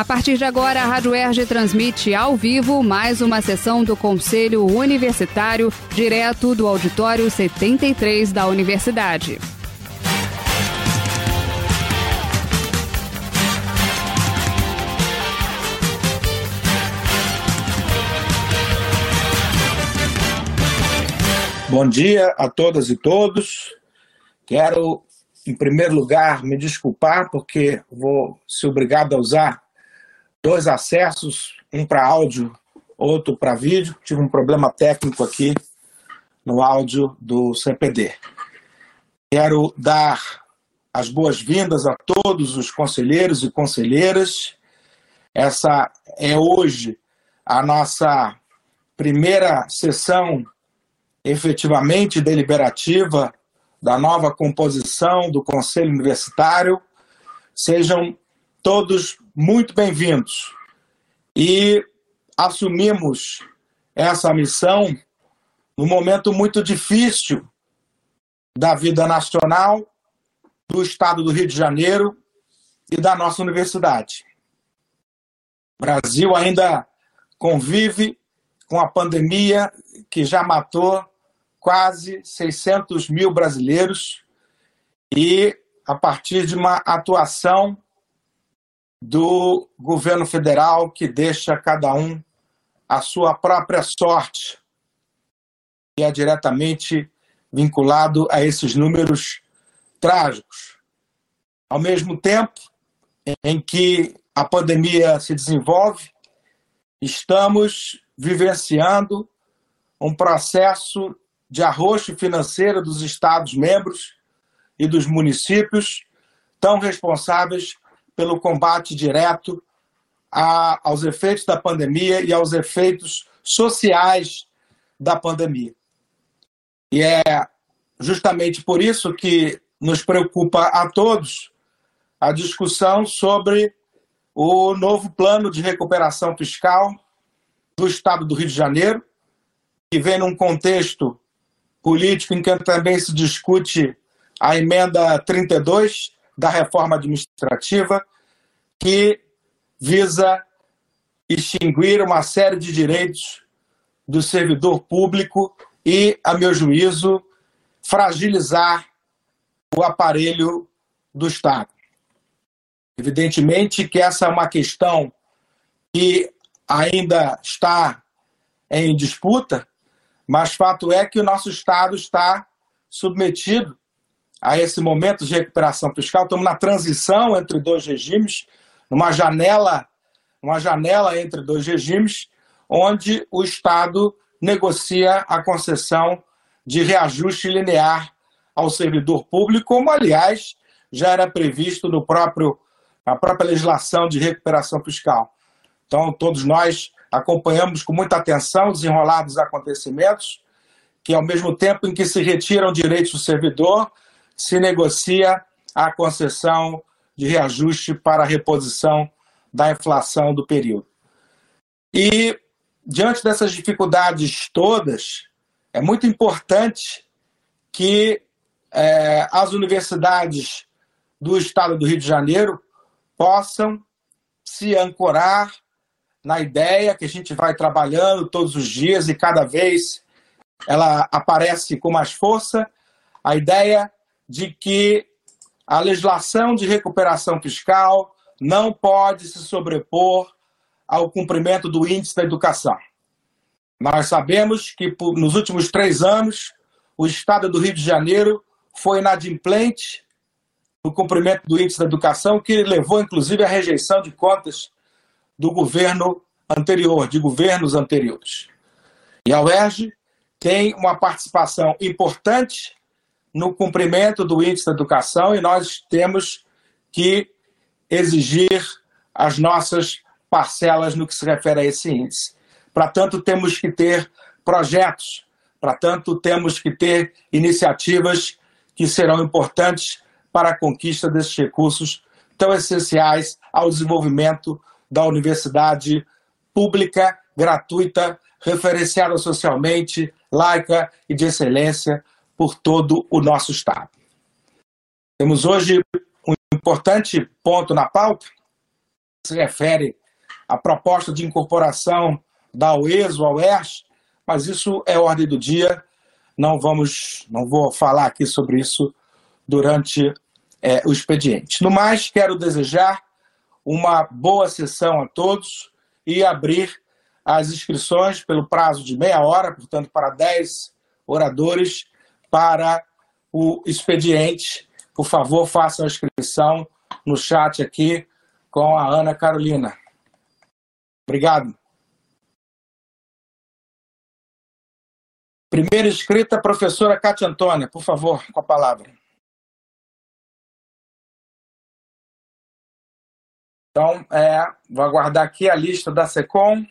A partir de agora, a Rádio Erge transmite ao vivo mais uma sessão do Conselho Universitário, direto do Auditório 73 da Universidade. Bom dia a todas e todos. Quero, em primeiro lugar, me desculpar porque vou ser obrigado a usar dois acessos, um para áudio, outro para vídeo. Tive um problema técnico aqui no áudio do CPD. Quero dar as boas-vindas a todos os conselheiros e conselheiras. Essa é hoje a nossa primeira sessão efetivamente deliberativa da nova composição do Conselho Universitário. Sejam todos muito bem-vindos. E assumimos essa missão num momento muito difícil da vida nacional, do estado do Rio de Janeiro e da nossa universidade. O Brasil ainda convive com a pandemia que já matou quase 600 mil brasileiros e a partir de uma atuação do governo federal que deixa cada um a sua própria sorte, que é diretamente vinculado a esses números trágicos. Ao mesmo tempo em que a pandemia se desenvolve, estamos vivenciando um processo de arroxo financeiro dos Estados-membros e dos municípios, tão responsáveis pelo combate direto a, aos efeitos da pandemia e aos efeitos sociais da pandemia. E é justamente por isso que nos preocupa a todos a discussão sobre o novo plano de recuperação fiscal do Estado do Rio de Janeiro, que vem num contexto político em que também se discute a emenda 32 da reforma administrativa, que visa extinguir uma série de direitos do servidor público e, a meu juízo, fragilizar o aparelho do Estado. Evidentemente que essa é uma questão que ainda está em disputa, mas fato é que o nosso Estado está submetido a esse momento de recuperação fiscal. Estamos na transição entre dois regimes, numa janela, uma janela entre dois regimes, onde o Estado negocia a concessão de reajuste linear ao servidor público, como aliás já era previsto no próprio na própria legislação de recuperação fiscal. Então, todos nós acompanhamos com muita atenção os enrolados acontecimentos, que ao mesmo tempo em que se retiram direitos do servidor, se negocia a concessão de reajuste para a reposição da inflação do período. E, diante dessas dificuldades todas, é muito importante que é, as universidades do estado do Rio de Janeiro possam se ancorar na ideia que a gente vai trabalhando todos os dias e cada vez ela aparece com mais força a ideia de que a legislação de recuperação fiscal não pode se sobrepor ao cumprimento do índice da educação. Nós sabemos que nos últimos três anos o Estado do Rio de Janeiro foi inadimplente no cumprimento do índice da educação, que levou inclusive à rejeição de contas do governo anterior, de governos anteriores. E a UERJ tem uma participação importante no cumprimento do índice da educação e nós temos que exigir as nossas parcelas no que se refere a esse índice. Para tanto, temos que ter projetos, para tanto, temos que ter iniciativas que serão importantes para a conquista desses recursos tão essenciais ao desenvolvimento da universidade pública, gratuita, referenciada socialmente, laica e de excelência por todo o nosso Estado. Temos hoje um importante ponto na pauta, se refere à proposta de incorporação da UESO ao ERS, mas isso é ordem do dia. Não vamos, não vou falar aqui sobre isso durante é, o expediente. No mais, quero desejar uma boa sessão a todos e abrir as inscrições pelo prazo de meia hora, portanto, para 10 oradores, para o expediente. Por favor, façam a inscrição no chat aqui com a Ana Carolina. Obrigado. Primeira inscrita, professora Cátia Antônia, por favor, com a palavra. Então, é, vou aguardar aqui a lista da SECOM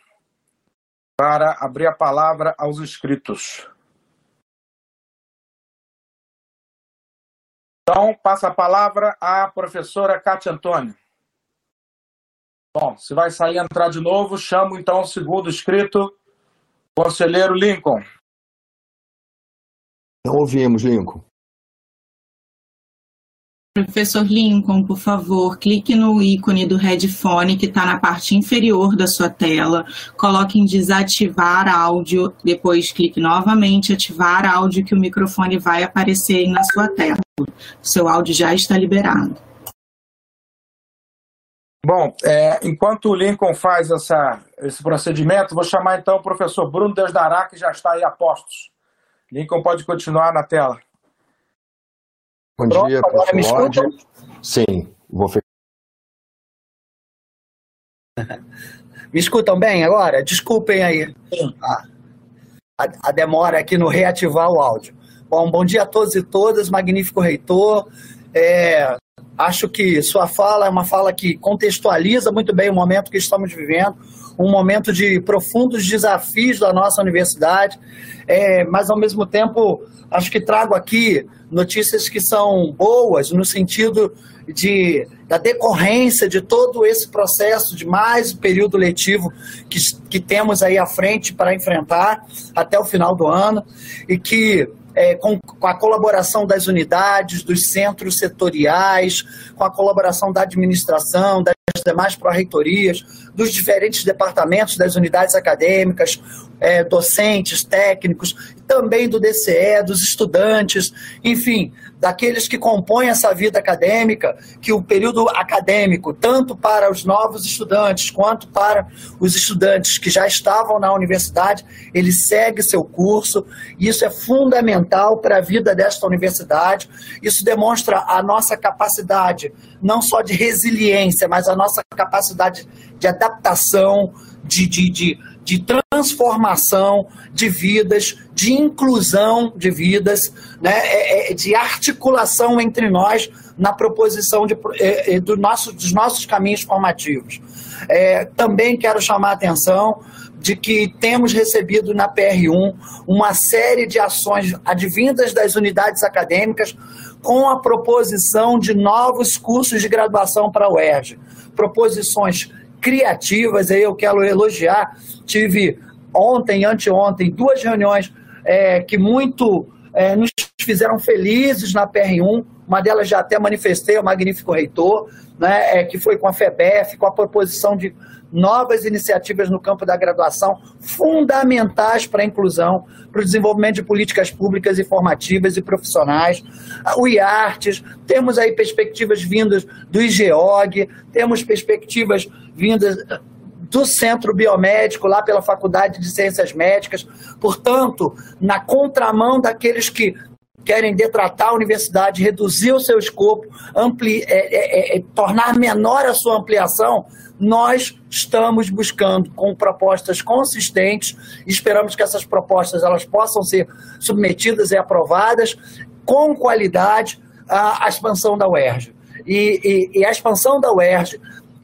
para abrir a palavra aos inscritos. Então, passa a palavra à professora Cátia Antônio. Bom, se vai sair entrar de novo, chamo então o segundo inscrito, conselheiro Lincoln. Não ouvimos, Lincoln. Professor Lincoln, por favor, clique no ícone do headphone que está na parte inferior da sua tela, coloque em desativar áudio, depois clique novamente ativar áudio que o microfone vai aparecer na sua tela. Seu áudio já está liberado. Bom, é, enquanto o Lincoln faz essa, esse procedimento, vou chamar então o professor Bruno Desdará, que já está aí a postos. Lincoln pode continuar na tela. Bom Pronto, dia, professor me Lorde. Sim, vou Me escutam bem agora? Desculpem aí a, a, demora aqui no reativar o áudio. Bom, bom dia a todos e todas, magnífico reitor. É, acho que sua fala é uma fala que contextualiza muito bem o momento que estamos vivendo, um momento de profundos desafios da nossa universidade, é, mas ao mesmo tempo acho que trago aqui notícias que são boas no sentido de, da decorrência de todo esse processo de mais período letivo que, que temos aí à frente para enfrentar até o final do ano e que é, com, com, a colaboração das unidades, dos centros setoriais, com a colaboração da administração, das demais pró-reitorias, dos diferentes departamentos das unidades acadêmicas, é, docentes, técnicos, também do DCE, dos estudantes, enfim, daqueles que compõem essa vida acadêmica, que o período acadêmico, tanto para os novos estudantes quanto para os estudantes que já estavam na universidade, ele segue seu curso. Isso é fundamental para a vida desta universidade. Isso demonstra a nossa capacidade, não só de resiliência, mas a nossa capacidade de adaptação, de, de, de, de transformação de vidas, de inclusão de vidas, né, é, é, de articulação entre nós na proposição de, é, do nosso, dos nossos caminhos formativos. É, também quero chamar a atenção de que temos recebido na PR1 uma série de ações advindas das unidades acadêmicas com a proposição de novos cursos de graduação para a UERJ. Proposições criativas, aí eu quero elogiar. Tive ontem, anteontem, duas reuniões é, que muito é, nos fizeram felizes na PR1. Uma delas já até manifestei, o magnífico reitor, né, é, que foi com a FEBEF, com a proposição de novas iniciativas no campo da graduação, fundamentais para a inclusão, para o desenvolvimento de políticas públicas e formativas e profissionais. O IARTES, temos aí perspectivas vindas do IGEOG, temos perspectivas vindas do Centro Biomédico, lá pela Faculdade de Ciências Médicas. Portanto, na contramão daqueles que querem detratar a universidade, reduzir o seu escopo, ampli, é, é, é, tornar menor a sua ampliação, nós estamos buscando com propostas consistentes, esperamos que essas propostas elas possam ser submetidas e aprovadas com qualidade à, expansão da UERJ. E, e, e a expansão da UERJ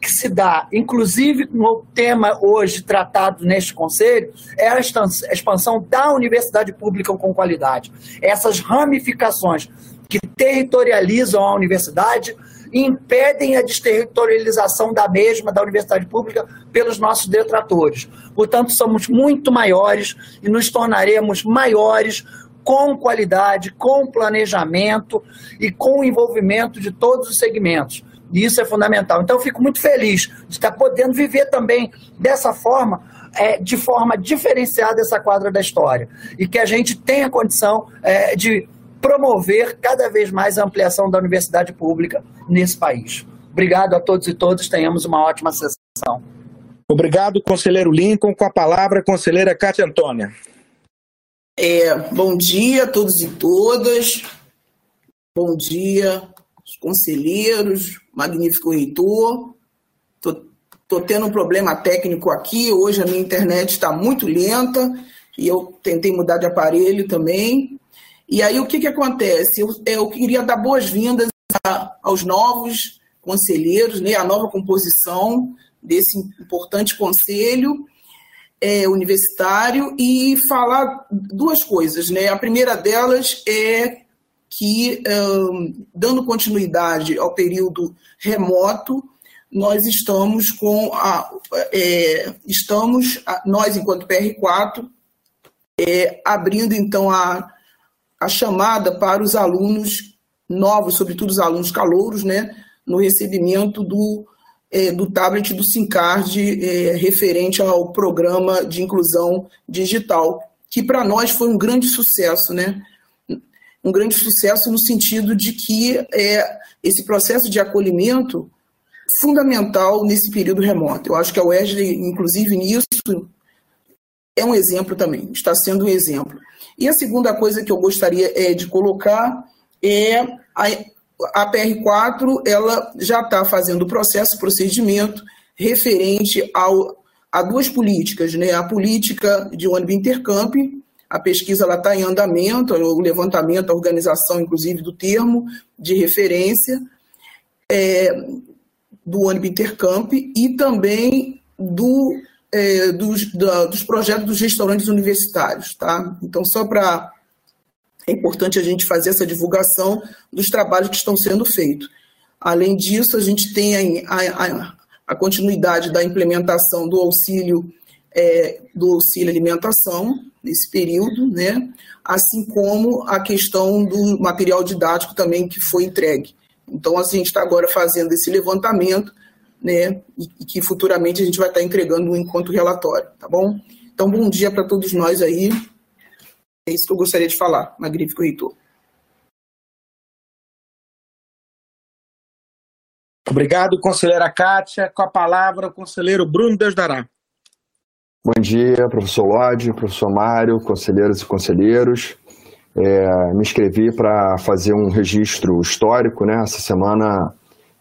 que se dá, inclusive no tema hoje tratado neste conselho, é a expansão da universidade pública com qualidade. Essas ramificações que territorializam a universidade impedem a desterritorialização da mesma, da universidade pública, pelos nossos detratores. Portanto, somos muito maiores e nos tornaremos maiores com qualidade, com planejamento e com o envolvimento de todos os segmentos E isso é fundamental. Então, eu fico muito feliz de estar podendo viver também dessa forma, é, de forma diferenciada essa quadra da história. E que a gente tenha condição é, de promover cada vez mais a ampliação da universidade pública nesse país. Obrigado a todos e todas, tenhamos uma ótima sessão. Obrigado, conselheiro Lincoln. Com a palavra, a conselheira Cátia Antônia. É, bom dia a todos e todas. Bom dia, os conselheiros, magnífico reitor. Estou tendo um problema técnico aqui. Hoje a minha internet está muito lenta e eu tentei mudar de aparelho também. E aí o que, que acontece? Eu, eu queria dar boas-vindas aos novos conselheiros, né, a nova composição desse importante conselho é, universitário e falar duas coisas. Né? A primeira delas é que, um, dando continuidade ao período remoto, nós estamos com a. É, estamos, nós, enquanto PR4, é, abrindo então a, a chamada para os alunos novos, sobretudo os alunos calouros, né, no recebimento do, é, do tablet do SINCARD é, referente ao programa de inclusão digital, que para nós foi um grande sucesso, né? um grande sucesso no sentido de que é, esse processo de acolhimento fundamental nesse período remoto. Eu acho que a UERJ, inclusive nisso, é um exemplo também, está sendo um exemplo. E a segunda coisa que eu gostaria é, de colocar é a, a PR4, ela já está fazendo o processo, procedimento referente ao, a duas políticas, né? a política de ônibus intercamp, a pesquisa está em andamento, o levantamento, a organização, inclusive, do termo de referência é, do ônibus Intercamp e também do, é, dos, da, dos projetos dos restaurantes universitários. Tá? Então, só para. É importante a gente fazer essa divulgação dos trabalhos que estão sendo feitos. Além disso, a gente tem a, a, a continuidade da implementação do auxílio é, do auxílio alimentação nesse período, né? assim como a questão do material didático também que foi entregue. Então, a gente está agora fazendo esse levantamento, né, e, e, que futuramente a gente vai estar entregando um encontro relatório, tá bom? Então, bom dia para todos nós aí. É isso que eu gostaria de falar, magnífico reitor. Obrigado, conselheira Kátia. Com a palavra, o conselheiro Bruno Desdará. Bom dia, professor Lodi, professor Mário, conselheiros e conselheiros. É, me inscrevi para fazer um registro histórico, né? Essa semana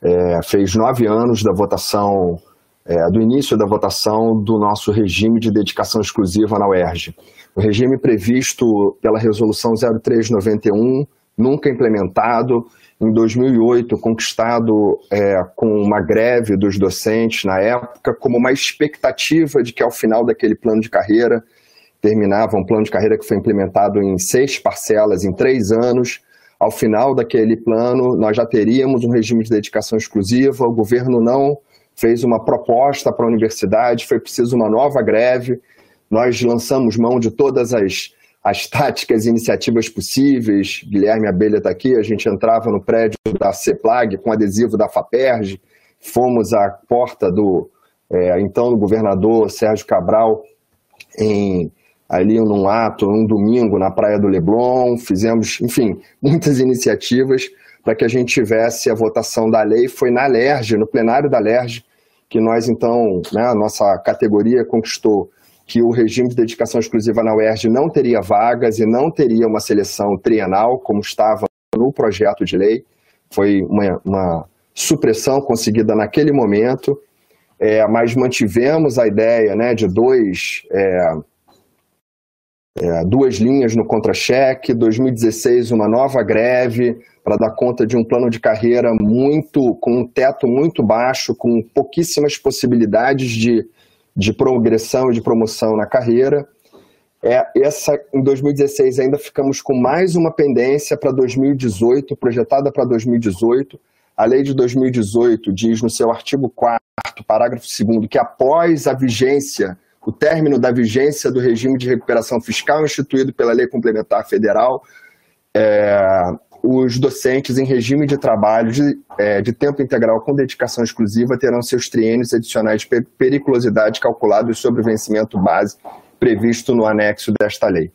é, fez nove anos da votação, é, do início da votação do nosso regime de dedicação exclusiva na UERJ. O regime previsto pela Resolução 0391, nunca implementado, em 2008 conquistado é, com uma greve dos docentes na época, como uma expectativa de que ao final daquele plano de carreira terminava um plano de carreira que foi implementado em seis parcelas em três anos. Ao final daquele plano, nós já teríamos um regime de dedicação exclusiva. O governo não fez uma proposta para a universidade, foi preciso uma nova greve. Nós lançamos mão de todas as as táticas e iniciativas possíveis. Guilherme Abelha está aqui, a gente entrava no prédio da CEPLAG com adesivo da FAPERJ, fomos à porta do é, então do governador Sérgio Cabral em ali num ato, num domingo na Praia do Leblon, fizemos, enfim, muitas iniciativas para que a gente tivesse a votação da lei. Foi na LERJ, no plenário da LERJ, que nós então, né, a nossa categoria conquistou que o regime de dedicação exclusiva na UERJ não teria vagas e não teria uma seleção trienal, como estava no projeto de lei. Foi uma, uma supressão conseguida naquele momento, é, mas mantivemos a ideia né, de dois, é, é, duas linhas no contra-cheque, 2016 uma nova greve para dar conta de um plano de carreira muito com um teto muito baixo, com pouquíssimas possibilidades de de progressão e de promoção na carreira. É, essa, em 2016 ainda ficamos com mais uma pendência para 2018, projetada para 2018. A lei de 2018 diz no seu artigo 4 parágrafo 2 que após a vigência, o término da vigência do regime de recuperação fiscal instituído pela Lei Complementar Federal, é, os docentes em regime de trabalho de, é, de tempo integral com dedicação exclusiva terão seus triênios adicionais de periculosidade calculados sobre o vencimento base previsto no anexo desta lei.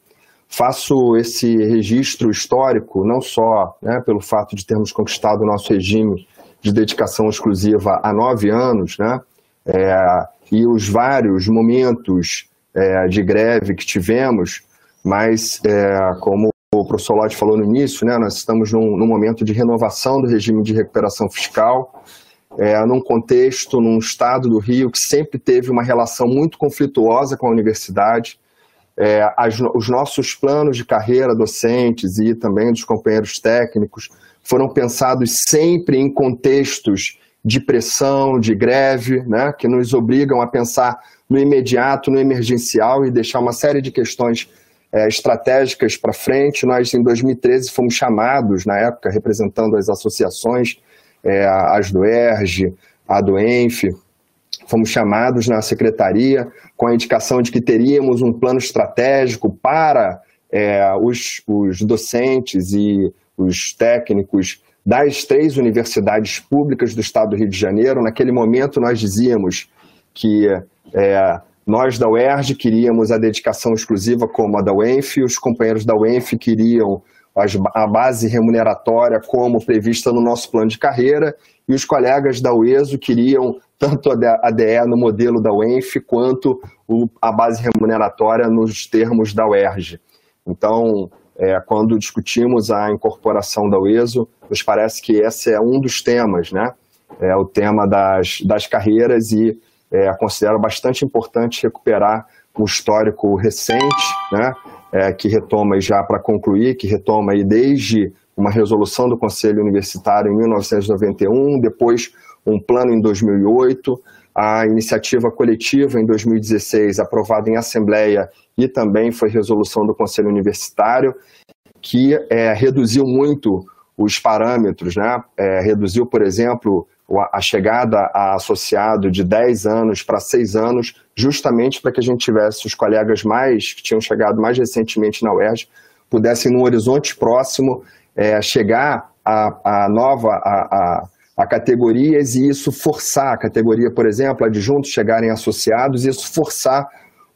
Faço esse registro histórico não só né, pelo fato de termos conquistado o nosso regime de dedicação exclusiva há nove anos, né, é, e os vários momentos é, de greve que tivemos, mas é, como o professor Lodge falou no início, né, nós estamos num, num, momento de renovação do regime de recuperação fiscal, é, num contexto, num estado do Rio que sempre teve uma relação muito conflituosa com a universidade. É, as, os nossos planos de carreira docentes e também dos companheiros técnicos foram pensados sempre em contextos de pressão, de greve, né, que nos obrigam a pensar no imediato, no emergencial e deixar uma série de questões é, estratégicas para frente. Nós, em 2013, fomos chamados, na época, representando as associações, é, as do ERG, a do ENF, fomos chamados na secretaria com a indicação de que teríamos um plano estratégico para é, os, os docentes e os técnicos das três universidades públicas do estado do Rio de Janeiro. Naquele momento, nós dizíamos que é, nós da UERJ queríamos a dedicação exclusiva como a da UENF, os companheiros da UENF queriam a base remuneratória como prevista no nosso plano de carreira, e os colegas da UESO queriam tanto a DE no modelo da UENF quanto a base remuneratória nos termos da UERJ. Então, é, quando discutimos a incorporação da UESO, nos parece que esse é um dos temas, né? É o tema das, das carreiras e é, considero bastante importante recuperar o histórico recente, né, é, que retoma já para concluir, que retoma aí desde uma resolução do Conselho Universitário em 1991, depois um plano em 2008, a iniciativa coletiva em 2016, aprovada em Assembleia, e também foi resolução do Conselho Universitário, que é, reduziu muito os parâmetros, né? É, reduziu, por exemplo, a chegada a associado de 10 anos para 6 anos, justamente para que a gente tivesse os colegas mais que tinham chegado mais recentemente na UERJ, pudessem, no horizonte próximo, é, chegar a, a nova, a, a, a, categorias e isso forçar a categoria, por exemplo, adjuntos chegarem associados, isso forçar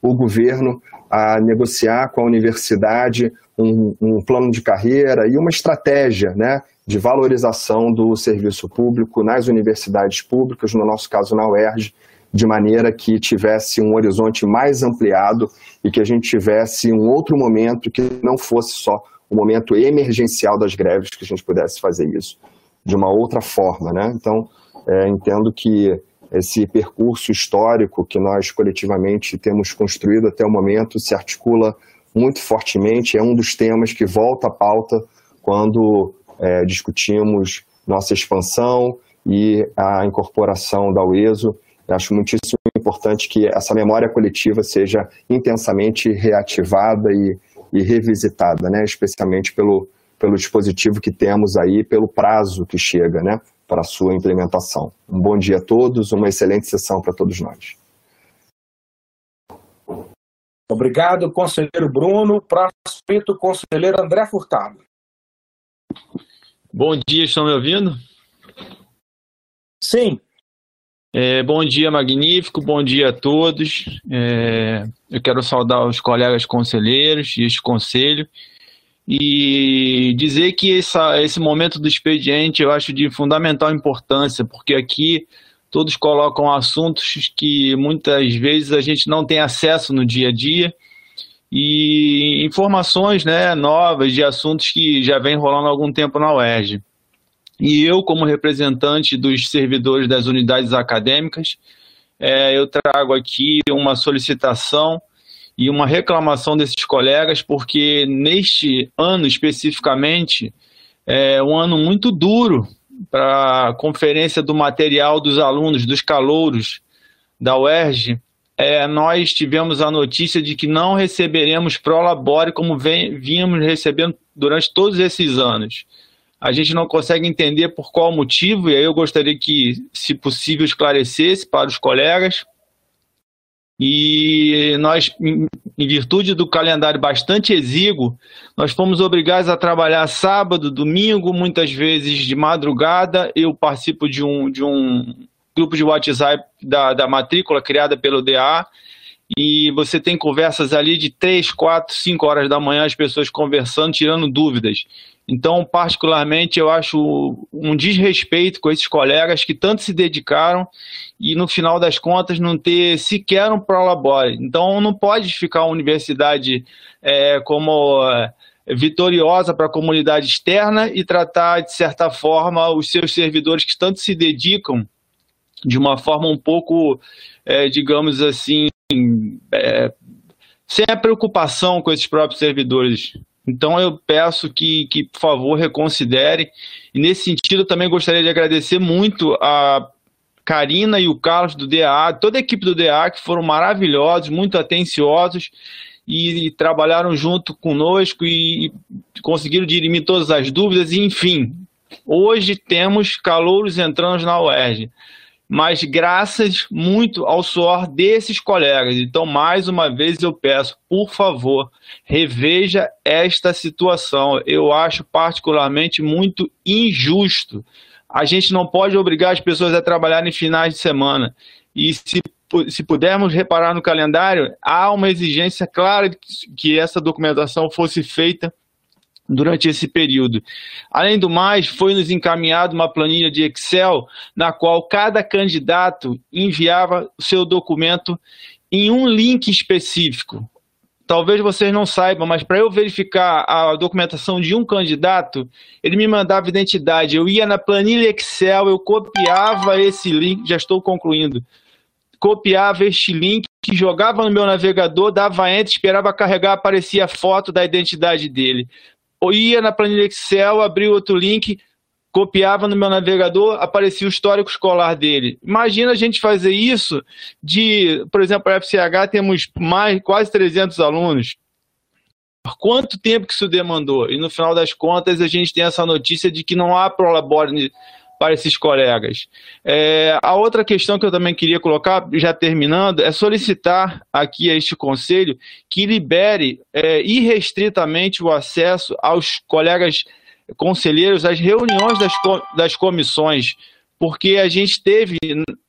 o governo a negociar com a universidade um, um plano de carreira e uma estratégia, né? de valorização do serviço público nas universidades públicas, no nosso caso na UERJ, de maneira que tivesse um horizonte mais ampliado e que a gente tivesse um outro momento que não fosse só o momento emergencial das greves, que a gente pudesse fazer isso de uma outra forma. Né? Então, é, entendo que esse percurso histórico que nós coletivamente temos construído até o momento se articula muito fortemente, é um dos temas que volta à pauta quando é, discutimos nossa expansão e a incorporação da UESO. Eu acho muitíssimo importante que essa memória coletiva seja intensamente reativada e, e revisitada, né? especialmente pelo, pelo dispositivo que temos aí, pelo prazo que chega né? para a sua implementação. Um bom dia a todos, uma excelente sessão para todos nós. Obrigado, conselheiro Bruno. Próximo, conselheiro André Furtado. Bom dia, estão me ouvindo? Sim. É, bom dia, magnífico, bom dia a todos. É, eu quero saudar os colegas conselheiros e este conselho e dizer que essa, esse momento do expediente eu acho de fundamental importância, porque aqui todos colocam assuntos que muitas vezes a gente não tem acesso no dia a dia e informações né, novas de assuntos que já vem rolando há algum tempo na UERJ. E eu, como representante dos servidores das unidades acadêmicas, é, eu trago aqui uma solicitação e uma reclamação desses colegas, porque neste ano especificamente é um ano muito duro para a conferência do material dos alunos, dos calouros da UERJ, é, nós tivemos a notícia de que não receberemos prolabore como vem, vínhamos recebendo durante todos esses anos. A gente não consegue entender por qual motivo, e aí eu gostaria que, se possível, esclarecesse para os colegas. E nós, em virtude do calendário bastante exíguo, nós fomos obrigados a trabalhar sábado, domingo, muitas vezes de madrugada. Eu participo de um, de um grupo de WhatsApp da, da matrícula criada pelo DA, e você tem conversas ali de 3, 4, 5 horas da manhã, as pessoas conversando, tirando dúvidas. Então, particularmente, eu acho um desrespeito com esses colegas que tanto se dedicaram e, no final das contas, não ter sequer um prolabore. Então, não pode ficar a universidade é, como é, vitoriosa para a comunidade externa e tratar, de certa forma, os seus servidores que tanto se dedicam de uma forma um pouco, é, digamos assim, é, sem a preocupação com esses próprios servidores. Então eu peço que, que, por favor, reconsidere. E nesse sentido, também gostaria de agradecer muito a Karina e o Carlos do DA, toda a equipe do DA, que foram maravilhosos, muito atenciosos e, e trabalharam junto conosco e, e conseguiram dirimir todas as dúvidas. E, enfim, hoje temos calouros entrando na UERJ mas graças muito ao suor desses colegas. Então, mais uma vez, eu peço, por favor, reveja esta situação. Eu acho particularmente muito injusto. A gente não pode obrigar as pessoas a trabalhar em finais de semana. E se, se pudermos reparar no calendário, há uma exigência clara que essa documentação fosse feita durante esse período. Além do mais, foi nos encaminhado uma planilha de Excel na qual cada candidato enviava seu documento em um link específico. Talvez vocês não saibam, mas para eu verificar a documentação de um candidato, ele me mandava identidade. Eu ia na planilha Excel, eu copiava esse link, já estou concluindo. Copiava este link, jogava no meu navegador, dava enter, esperava carregar, aparecia a foto da identidade dele ia na planilha Excel, abria outro link, copiava no meu navegador, aparecia o histórico escolar dele. Imagina a gente fazer isso de, por exemplo, a FCH temos mais quase 300 alunos. Quanto tempo que isso demandou? E no final das contas a gente tem essa notícia de que não há prolabore para esses colegas. É, a outra questão que eu também queria colocar, já terminando, é solicitar aqui a este conselho que libere é, irrestritamente o acesso aos colegas conselheiros às reuniões das, das comissões, porque a gente teve,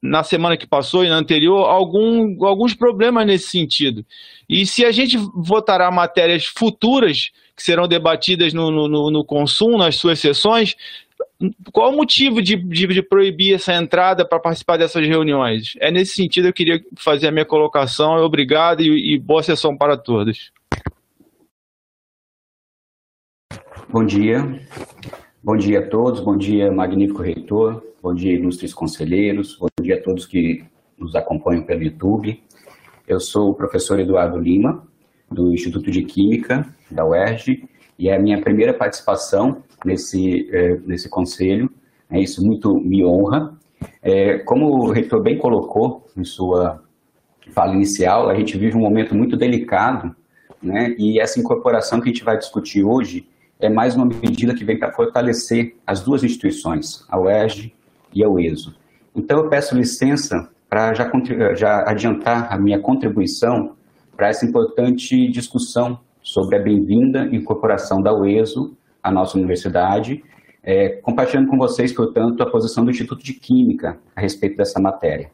na semana que passou e na anterior, algum, alguns problemas nesse sentido. E se a gente votará matérias futuras que serão debatidas no, no, no consumo, nas suas sessões, qual o motivo de, de, de proibir essa entrada para participar dessas reuniões? É nesse sentido que eu queria fazer a minha colocação. Obrigado e, e boa sessão para todos. Bom dia. Bom dia a todos, bom dia, magnífico reitor, bom dia, ilustres conselheiros, bom dia a todos que nos acompanham pelo YouTube. Eu sou o professor Eduardo Lima, do Instituto de Química da UERJ, e é a minha primeira participação nesse, é, nesse conselho. É, isso muito me honra. É, como o reitor bem colocou em sua fala inicial, a gente vive um momento muito delicado, né? e essa incorporação que a gente vai discutir hoje é mais uma medida que vem para fortalecer as duas instituições, a UERJ e a UESO. Então, eu peço licença para já, já adiantar a minha contribuição para essa importante discussão sobre a bem-vinda incorporação da UESO à nossa universidade, é, compartilhando com vocês, portanto, a posição do Instituto de Química a respeito dessa matéria.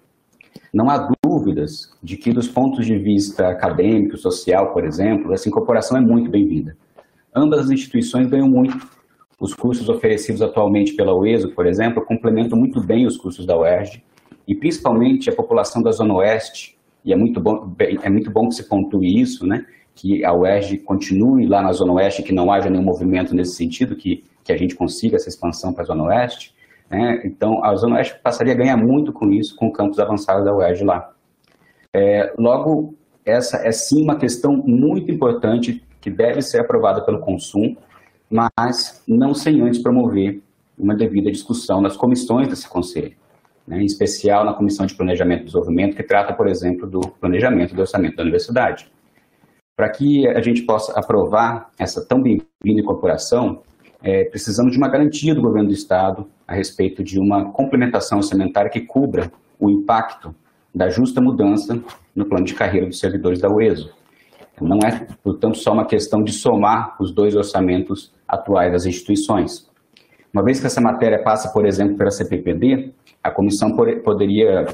Não há dúvidas de que, dos pontos de vista acadêmico, social, por exemplo, essa incorporação é muito bem-vinda. Ambas as instituições ganham muito. Os cursos oferecidos atualmente pela UESO, por exemplo, complementam muito bem os cursos da UERJ, e principalmente a população da Zona Oeste, e é muito bom, é muito bom que se pontue isso, né? Que a UERJ continue lá na Zona Oeste, que não haja nenhum movimento nesse sentido, que, que a gente consiga essa expansão para a Zona Oeste. Né? Então, a Zona Oeste passaria a ganhar muito com isso, com o campus avançado da UERJ lá. É, logo, essa é sim uma questão muito importante que deve ser aprovada pelo consumo, mas não sem antes promover uma devida discussão nas comissões desse conselho, né? em especial na Comissão de Planejamento e Desenvolvimento, que trata, por exemplo, do planejamento do orçamento da universidade. Para que a gente possa aprovar essa tão bem-vinda incorporação, é, precisamos de uma garantia do governo do Estado a respeito de uma complementação orçamentária que cubra o impacto da justa mudança no plano de carreira dos servidores da UESO. Não é, portanto, só uma questão de somar os dois orçamentos atuais das instituições. Uma vez que essa matéria passa, por exemplo, pela CPPD, a comissão poderia,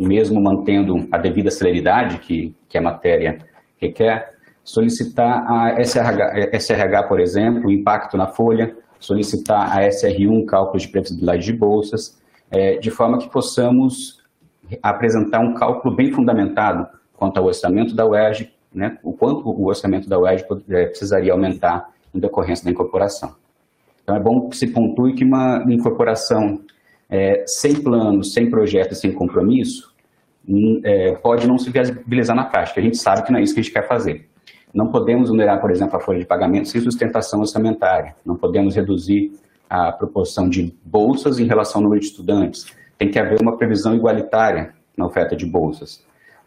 mesmo mantendo a devida celeridade que, que a matéria requer, solicitar a SRH, SRH, por exemplo, impacto na folha, solicitar a SR1, cálculo de previsibilidade de bolsas, é, de forma que possamos apresentar um cálculo bem fundamentado quanto ao orçamento da UERJ, né, o quanto o orçamento da UERJ é, precisaria aumentar em decorrência da incorporação. Então é bom que se pontue que uma incorporação é, sem plano, sem projeto sem compromisso hum, é, pode não se viabilizar na prática. A gente sabe que não é isso que a gente quer fazer. Não podemos onerar, por exemplo, a folha de pagamento sem sustentação orçamentária. Não podemos reduzir a proporção de bolsas em relação ao número de estudantes. Tem que haver uma previsão igualitária na oferta de bolsas.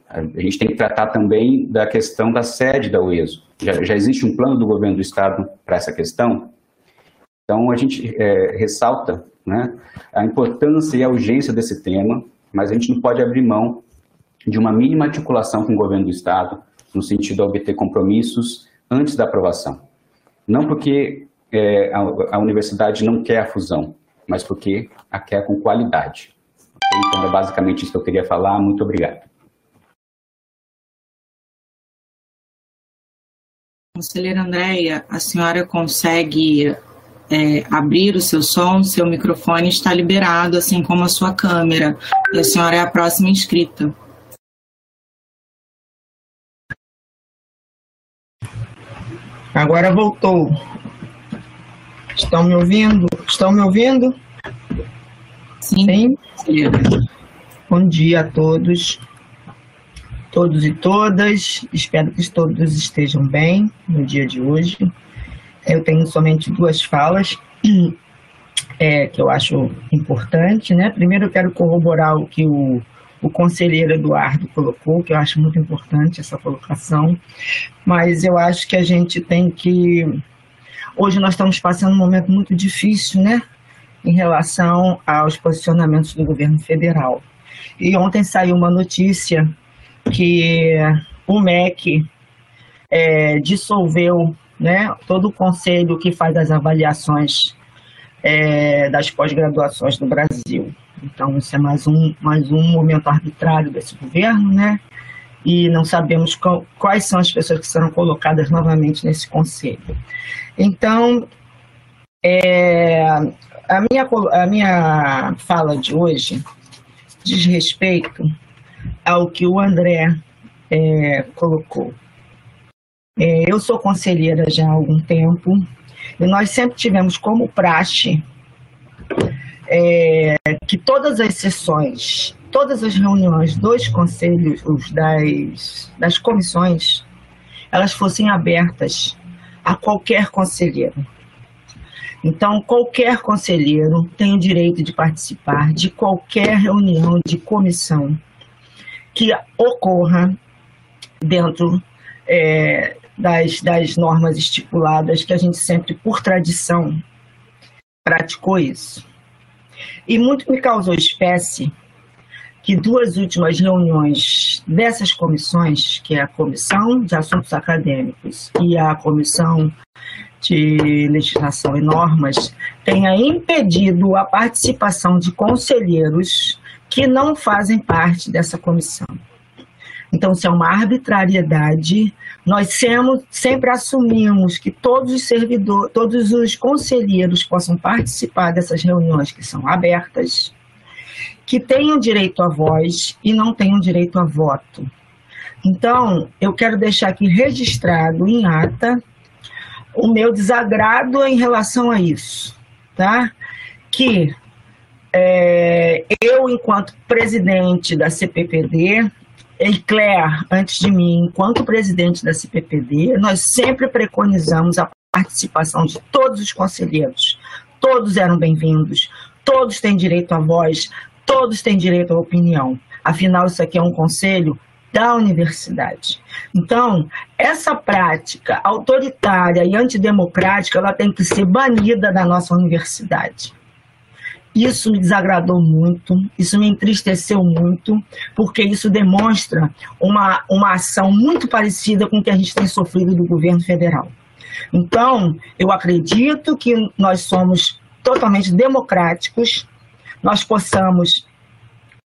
A gente tem que tratar também da questão da sede da UESO. Já, já existe um plano do governo do Estado para essa questão? Então, a gente é, ressalta né, a importância e a urgência desse tema, mas a gente não pode abrir mão de uma mínima articulação com o governo do Estado, no sentido de obter compromissos antes da aprovação. Não porque é, a, a, universidade não quer a fusão, mas porque a quer com qualidade. Então, é basicamente isso que eu queria falar. Muito obrigado. Conselheira Andréia, a senhora consegue é, abrir o seu som, seu microfone está liberado, assim como a sua câmera. E a senhora é a próxima inscrita. Agora voltou. Estão me ouvindo? Estão me ouvindo? Sim. Sim? Bom dia a todos todos e todas. Espero que todos estejam bem no dia de hoje. Eu tenho somente duas falas é, que eu acho importante. Né? Primeiro, eu quero corroborar o que o, o conselheiro Eduardo colocou, que eu acho muito importante essa colocação. Mas eu acho que a gente tem que. Hoje nós estamos passando um momento muito difícil, né? Em relação aos posicionamentos do governo federal. E ontem saiu uma notícia que o MEC é, dissolveu né, todo o conselho que faz as avaliações é, das pós-graduações no Brasil. Então, isso é mais um, mais um momento arbitrário desse governo, né? E não sabemos qual, quais são as pessoas que serão colocadas novamente nesse conselho. Então, é, a, minha, a minha fala de hoje diz respeito ao que o André é, colocou. É, eu sou conselheira já há algum tempo e nós sempre tivemos como praxe é, que todas as sessões, todas as reuniões dos conselhos, das, das comissões, elas fossem abertas a qualquer conselheiro. Então, qualquer conselheiro tem o direito de participar de qualquer reunião de comissão que ocorra dentro é, das, das normas estipuladas, que a gente sempre, por tradição, praticou isso. E muito me causou espécie que duas últimas reuniões dessas comissões, que é a Comissão de Assuntos Acadêmicos e a Comissão de Legislação e Normas, tenha impedido a participação de conselheiros que não fazem parte dessa comissão. Então, se é uma arbitrariedade, nós sempre, sempre assumimos que todos os servidores, todos os conselheiros possam participar dessas reuniões que são abertas, que tenham direito à voz e não tenham direito a voto. Então, eu quero deixar aqui registrado em ata o meu desagrado em relação a isso, tá? Que é, eu, enquanto presidente da CPPD, e Claire, antes de mim, enquanto presidente da CPPD, nós sempre preconizamos a participação de todos os conselheiros. Todos eram bem-vindos, todos têm direito à voz, todos têm direito à opinião. Afinal, isso aqui é um conselho da universidade. Então, essa prática autoritária e antidemocrática, ela tem que ser banida da nossa universidade. Isso me desagradou muito, isso me entristeceu muito, porque isso demonstra uma, uma ação muito parecida com o que a gente tem sofrido do governo federal. Então, eu acredito que nós somos totalmente democráticos, nós possamos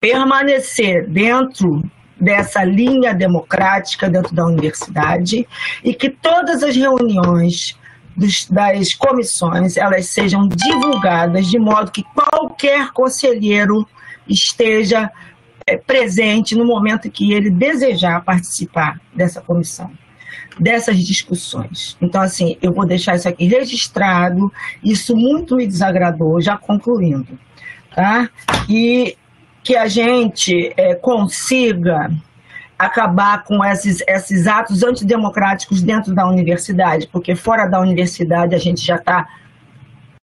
permanecer dentro dessa linha democrática dentro da universidade e que todas as reuniões dos, das comissões elas sejam divulgadas de modo que qualquer conselheiro esteja é, presente no momento que ele desejar participar dessa comissão, dessas discussões. Então, assim, eu vou deixar isso aqui registrado, isso muito me desagradou, já concluindo, tá? E que a gente é, consiga acabar com esses, esses atos antidemocráticos dentro da universidade, porque fora da universidade a gente já está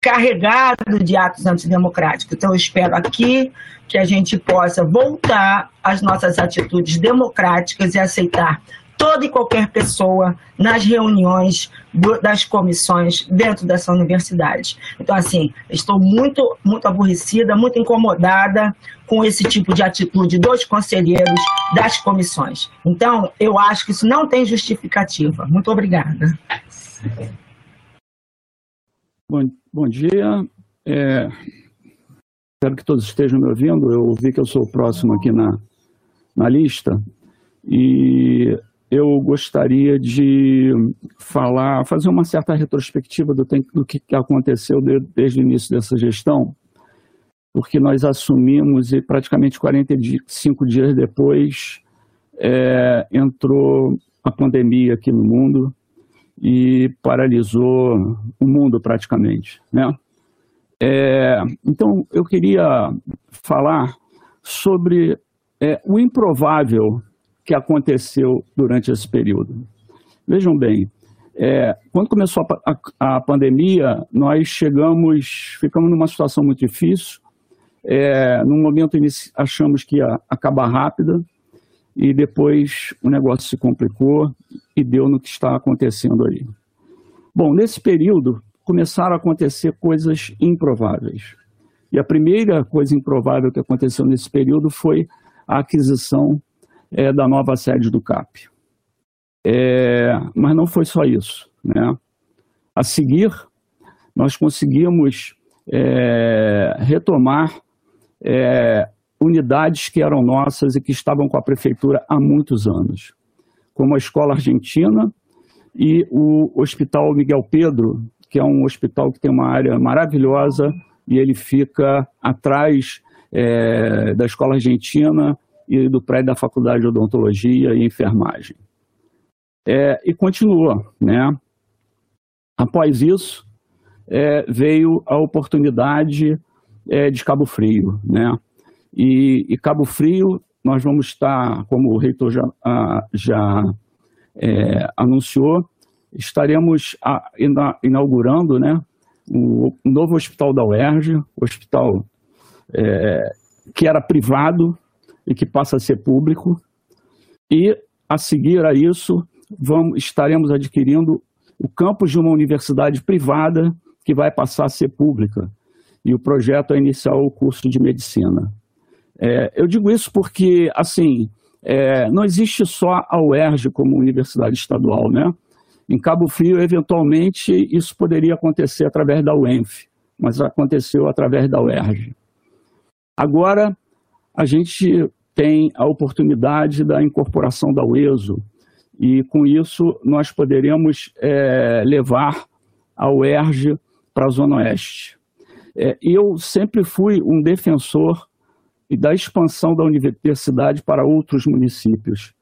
carregado de atos antidemocráticos. Então, eu espero aqui que a gente possa voltar às nossas atitudes democráticas e aceitar toda e qualquer pessoa nas reuniões do, das comissões dentro dessa universidade. Então, assim, estou muito, muito aborrecida, muito incomodada com esse tipo de atitude dos conselheiros das comissões. Então, eu acho que isso não tem justificativa. Muito obrigada. Bom, bom dia. É, espero que todos estejam me ouvindo. Eu vi que eu sou o próximo aqui na, na lista. E eu gostaria de falar, fazer uma certa retrospectiva do, do que aconteceu desde o início dessa gestão, porque nós assumimos e praticamente 45 dias depois é, entrou a pandemia aqui no mundo e paralisou o mundo praticamente, né? É, então eu queria falar sobre é, o improvável que aconteceu durante esse período. Vejam bem, é, quando começou a, a, a, pandemia, nós chegamos, ficamos numa situação muito difícil. É, num momento achamos que ia acabar rápida e depois o negócio se complicou e deu no que está acontecendo aí. Bom, nesse período começaram a acontecer coisas improváveis. E a primeira coisa improvável que aconteceu nesse período foi a aquisição é, da nova sede do CAP. É, mas não foi só isso. Né? A seguir, nós conseguimos é, retomar é, unidades que eram nossas e que estavam com a prefeitura há muitos anos, como a Escola Argentina e o Hospital Miguel Pedro, que é um hospital que tem uma área maravilhosa e ele fica atrás é, da Escola Argentina e do prédio da Faculdade de Odontologia e Enfermagem. É, e continua, né? Após isso, é, veio a oportunidade é, de Cabo Frio, né? E, e, Cabo Frio, nós vamos estar, como o reitor já, é, anunciou, estaremos a, ina, inaugurando, né? O, o, novo hospital da UERJ, hospital é, que era privado, e que passa a ser público. E, a seguir a isso, vamos, estaremos adquirindo o campus de uma universidade privada que vai passar a ser pública. E o projeto é iniciar o curso de medicina. É, eu digo isso porque, assim, é, não existe só a UERJ como universidade estadual, né? Em Cabo Frio, eventualmente, isso poderia acontecer através da UENF, mas aconteceu através da UERJ. Agora, a gente tem a oportunidade da incorporação da UESO, e com isso nós poderemos é, levar a UERJ para a Zona Oeste. É, eu sempre fui um defensor da expansão da universidade para outros municípios,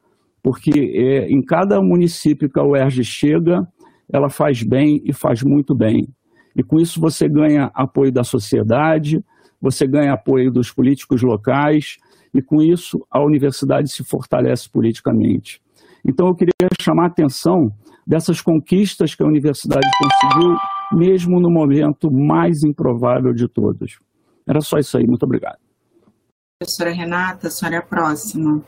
porque é, em cada município que a UERJ chega, ela faz bem e faz muito bem. E com isso você ganha apoio da sociedade, você ganha apoio dos políticos locais, e com isso a universidade se fortalece politicamente. Então eu queria chamar a atenção dessas conquistas que a universidade conseguiu, mesmo no momento mais improvável de todos. Era só isso aí, muito obrigado. Professora Renata, a senhora é a próxima.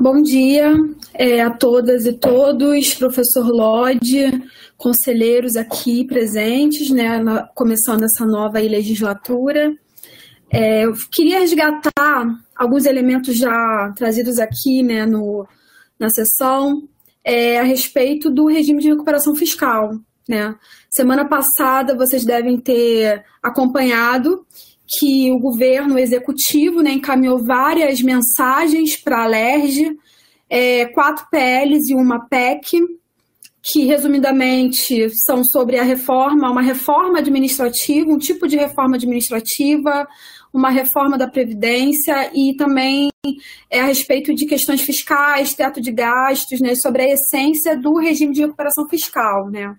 Bom dia é, a todas e todos, professor Lodge, conselheiros aqui presentes, né, na, começando essa nova legislatura. É, eu queria resgatar alguns elementos já trazidos aqui né, no, na sessão é, a respeito do regime de recuperação fiscal. Né? Semana passada vocês devem ter acompanhado que o governo executivo né, encaminhou várias mensagens para a LERJ, é, quatro PLs e uma PEC, que resumidamente são sobre a reforma, uma reforma administrativa, um tipo de reforma administrativa, uma reforma da Previdência e também é, a respeito de questões fiscais, teto de gastos, né, sobre a essência do regime de recuperação fiscal. Né.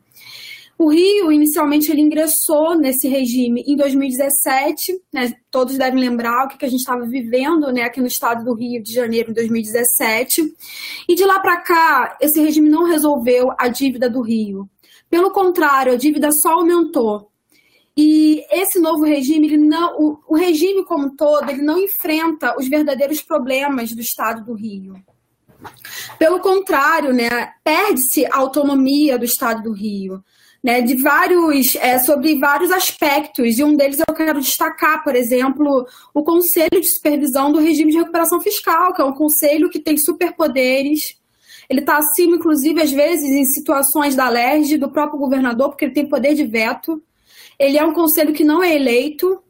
O Rio, inicialmente, ele ingressou nesse regime em 2017, né? todos devem lembrar o que, a gente estava vivendo né, aqui no estado do Rio de Janeiro em 2017. E de lá para cá, esse regime não resolveu a dívida do Rio. Pelo contrário, a dívida só aumentou. E esse novo regime, ele não, o, o regime como um todo, ele não enfrenta os verdadeiros problemas do estado do Rio. Pelo contrário, né, perde-se a autonomia do estado do Rio né, de vários, é, sobre vários aspectos, e um deles eu quero destacar, por exemplo, o Conselho de Supervisão do Regime de Recuperação Fiscal, que é um conselho que tem superpoderes, ele está acima, inclusive, às vezes, em situações da LERJ, do próprio governador, porque ele tem poder de veto. Ele é um conselho que não é eleito,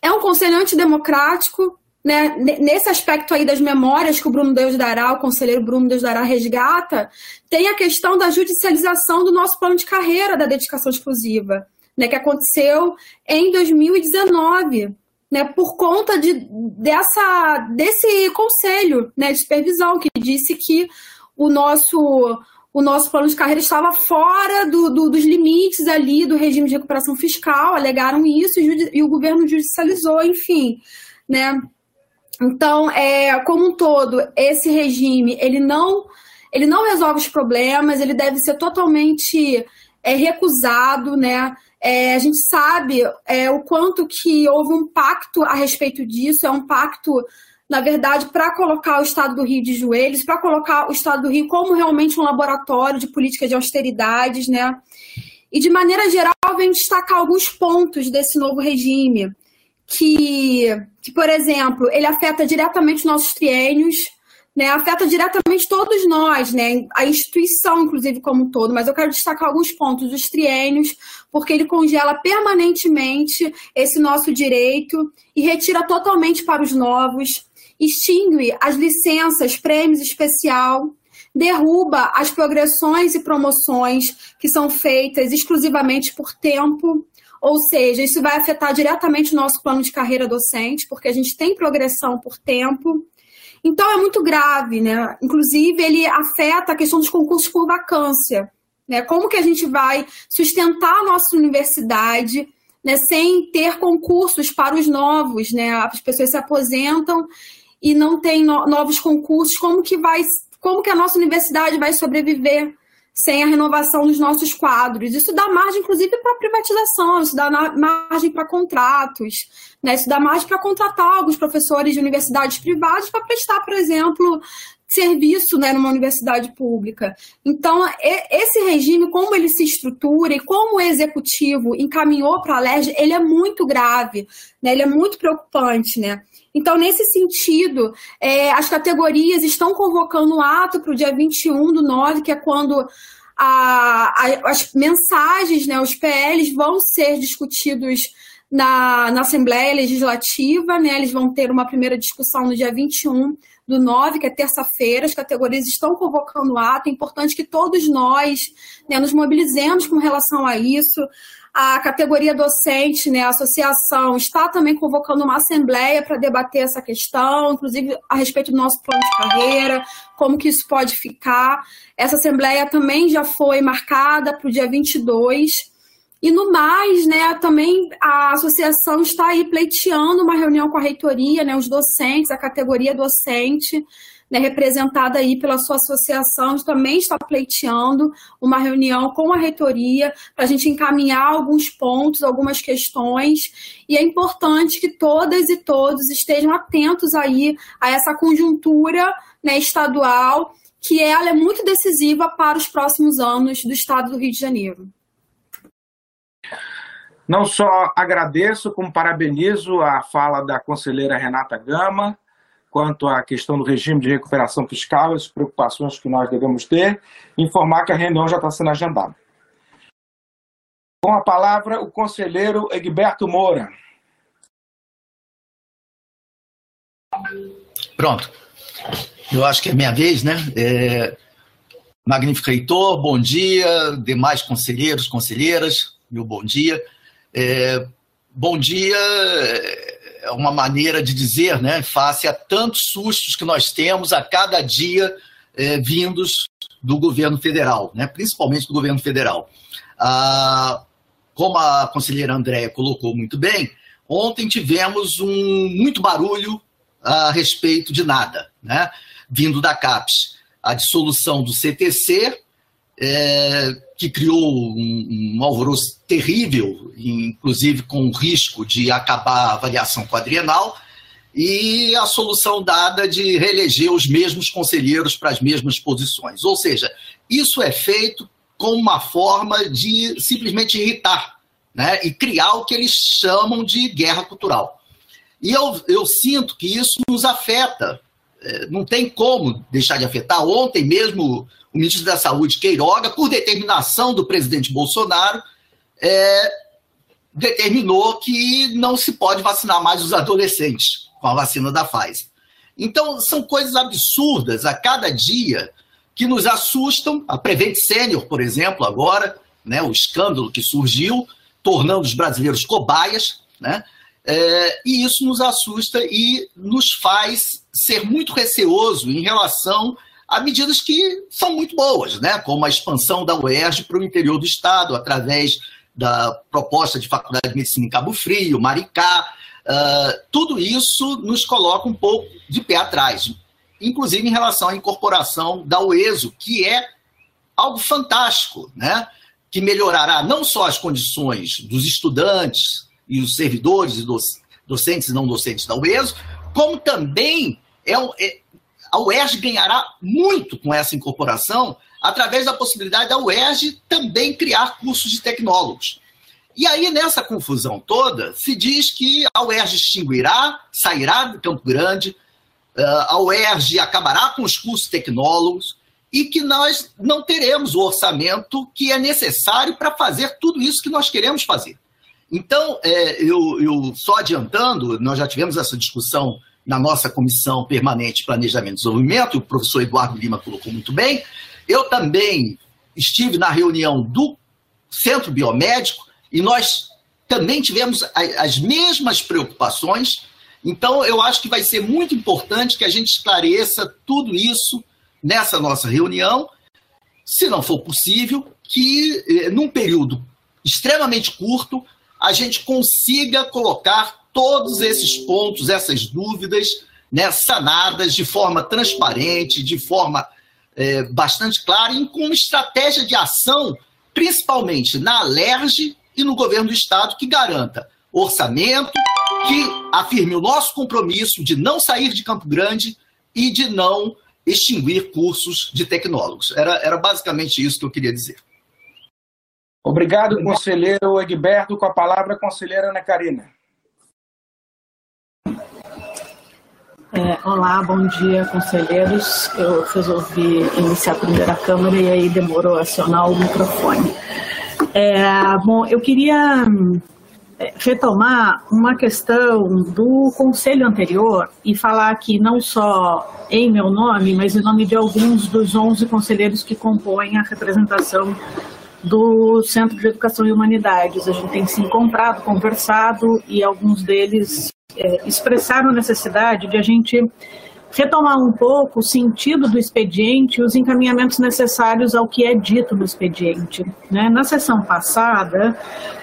é um conselho antidemocrático, né, nesse aspecto aí das memórias que o Bruno Deus dará, o conselheiro Bruno Deus dará resgata, tem a questão da judicialização do nosso plano de carreira da dedicação exclusiva, né, que aconteceu em 2019, né, por conta de, dessa, desse conselho né, de supervisão que disse que o nosso o nosso plano de carreira estava fora do, do, dos limites ali do regime de recuperação fiscal, alegaram isso e, e o governo judicializou, enfim, né? Então, é, como um todo, esse regime ele não, ele não resolve os problemas, ele deve ser totalmente é, recusado, né? É, a gente sabe é, o quanto que houve um pacto a respeito disso, é um pacto, na verdade, para colocar o Estado do Rio de joelhos, para colocar o Estado do Rio como realmente um laboratório de política de austeridades, né? E de maneira geral, vem destacar alguns pontos desse novo regime que, que, por exemplo, ele afeta diretamente os nossos triênios, né, afeta diretamente todos nós, né, a instituição, inclusive, como um todo, mas eu quero destacar alguns pontos dos triênios, porque ele congela permanentemente esse nosso direito e retira totalmente para os novos, extingue as licenças, prêmios especial, derruba as progressões e promoções que são feitas exclusivamente por tempo, ou seja, isso vai afetar diretamente o nosso plano de carreira docente, porque a gente tem progressão por tempo. Então é muito grave, né? Inclusive, ele afeta a questão dos concursos por vacância. Né? Como que a gente vai sustentar a nossa universidade né, sem ter concursos para os novos, né? As pessoas se aposentam e não tem no novos concursos. Como que vai, como que a nossa universidade vai sobreviver sem a renovação dos nossos quadros. Isso dá margem, inclusive, para privatização, isso dá margem para contratos, né? isso dá margem para contratar alguns professores de universidades privadas para prestar, por exemplo, serviço né, numa universidade pública. Então, esse regime, como ele se estrutura e como o executivo encaminhou para a LERJ, ele é muito grave, né, ele é muito preocupante. Né? Então, nesse sentido, é, as categorias estão convocando um ato para o dia 21 do 9, que é quando a, a, as mensagens, né, os PLs vão ser discutidos na, na Assembleia Legislativa, né, eles vão ter uma primeira discussão no dia 21 do 9, que é terça-feira, as categorias estão convocando o ato, é importante que todos nós né, nos mobilizemos com relação a isso. A categoria docente, né, a associação, está também convocando uma assembleia para debater essa questão, inclusive a respeito do nosso plano de carreira, como que isso pode ficar. Essa assembleia também já foi marcada para o dia 22. E no mais, né, também a associação está aí pleiteando uma reunião com a reitoria, né, os docentes, a categoria docente, né, representada aí pela sua associação, também está pleiteando uma reunião com a reitoria para a gente encaminhar alguns pontos, algumas questões, e é importante que todas e todos estejam atentos aí a essa conjuntura né, estadual, que ela é muito decisiva para os próximos anos do estado do Rio de Janeiro. Não só agradeço, como parabenizo a fala da conselheira Renata Gama, quanto à questão do regime de recuperação fiscal, as preocupações que nós devemos ter, informar que a reunião já está sendo agendada. Com a palavra, o conselheiro Egberto Moura. Pronto. Eu acho que é minha vez, né? É... Magnífico Heitor, bom dia. Demais conselheiros, conselheiras, meu bom dia. É... Bom dia é uma maneira de dizer, né? Face a tantos sustos que nós temos a cada dia é, vindos do governo federal, né? principalmente do governo federal. Ah, como a conselheira Andréia colocou muito bem, ontem tivemos um muito barulho a respeito de nada, né? vindo da CAPES. A dissolução do CTC, é, que criou um, um, alvoroço terrível, inclusive com o risco de acabar a avaliação quadrienal, e a solução dada de reeleger os mesmos conselheiros para as mesmas posições. Ou seja, isso é feito com uma forma de simplesmente irritar né, e criar o que eles chamam de guerra cultural. E eu, eu sinto que isso nos afeta é, não tem como deixar de afetar. Ontem mesmo, o ministro da Saúde, Queiroga, por determinação do presidente Bolsonaro, é, determinou que não se pode vacinar mais os adolescentes com a vacina da Pfizer. Então, são coisas absurdas a cada dia que nos assustam. A Prevent Senior, por exemplo, agora, né, o escândalo que surgiu, tornando os brasileiros cobaias, né? É, e isso nos assusta e nos faz ser muito receoso em relação a medidas que são muito boas, né? como a expansão da UERJ para o interior do Estado, através da proposta de Faculdade de Medicina em Cabo Frio, Maricá. Uh, tudo isso nos coloca um pouco de pé atrás, inclusive em relação à incorporação da UESO, que é algo fantástico, né? que melhorará não só as condições dos estudantes, e os servidores e docentes e não docentes da UESO, como também é, é, a UERJ ganhará muito com essa incorporação através da possibilidade da UERJ também criar cursos de tecnólogos. E aí, nessa confusão toda, se diz que a UERJ extinguirá, sairá de Campo Grande, ah, a UERJ acabará com os cursos tecnólogos e que nós não teremos o orçamento que é necessário para fazer tudo isso que nós queremos fazer. Então, é, eu, eu, só adiantando, nós já tivemos essa discussão na nossa Comissão Permanente Planejamento e Desenvolvimento, o professor Eduardo Lima colocou muito bem. Eu também estive na reunião do Centro Biomédico e nós também tivemos as mesmas preocupações. Então, eu acho que vai ser muito importante que a gente esclareça tudo isso nessa nossa reunião, se não for possível, que eh, num período extremamente curto a gente consiga colocar todos esses pontos, essas dúvidas, né, sanadas de forma transparente, de forma é, bastante clara e com uma estratégia de ação, principalmente na Alerj e no governo do Estado, que garanta orçamento, que afirme o nosso compromisso de não sair de Campo Grande e de não extinguir cursos de tecnólogos. Era, era basicamente isso que eu queria dizer. Obrigado, conselheiro Egberto. Com a palavra, conselheira Ana Karina. É, olá, bom dia, conselheiros. Eu resolvi iniciar a primeira câmara e aí demorou a acionar o microfone. É, bom, eu queria é, retomar uma questão do conselho anterior e falar aqui não só em meu nome, mas em nome de alguns dos 11 conselheiros que compõem a representação do Centro de Educação e Humanidades. A gente tem se encontrado, conversado e alguns deles é, expressaram necessidade de a gente retomar um pouco o sentido do expediente e os encaminhamentos necessários ao que é dito no expediente. Né? Na sessão passada,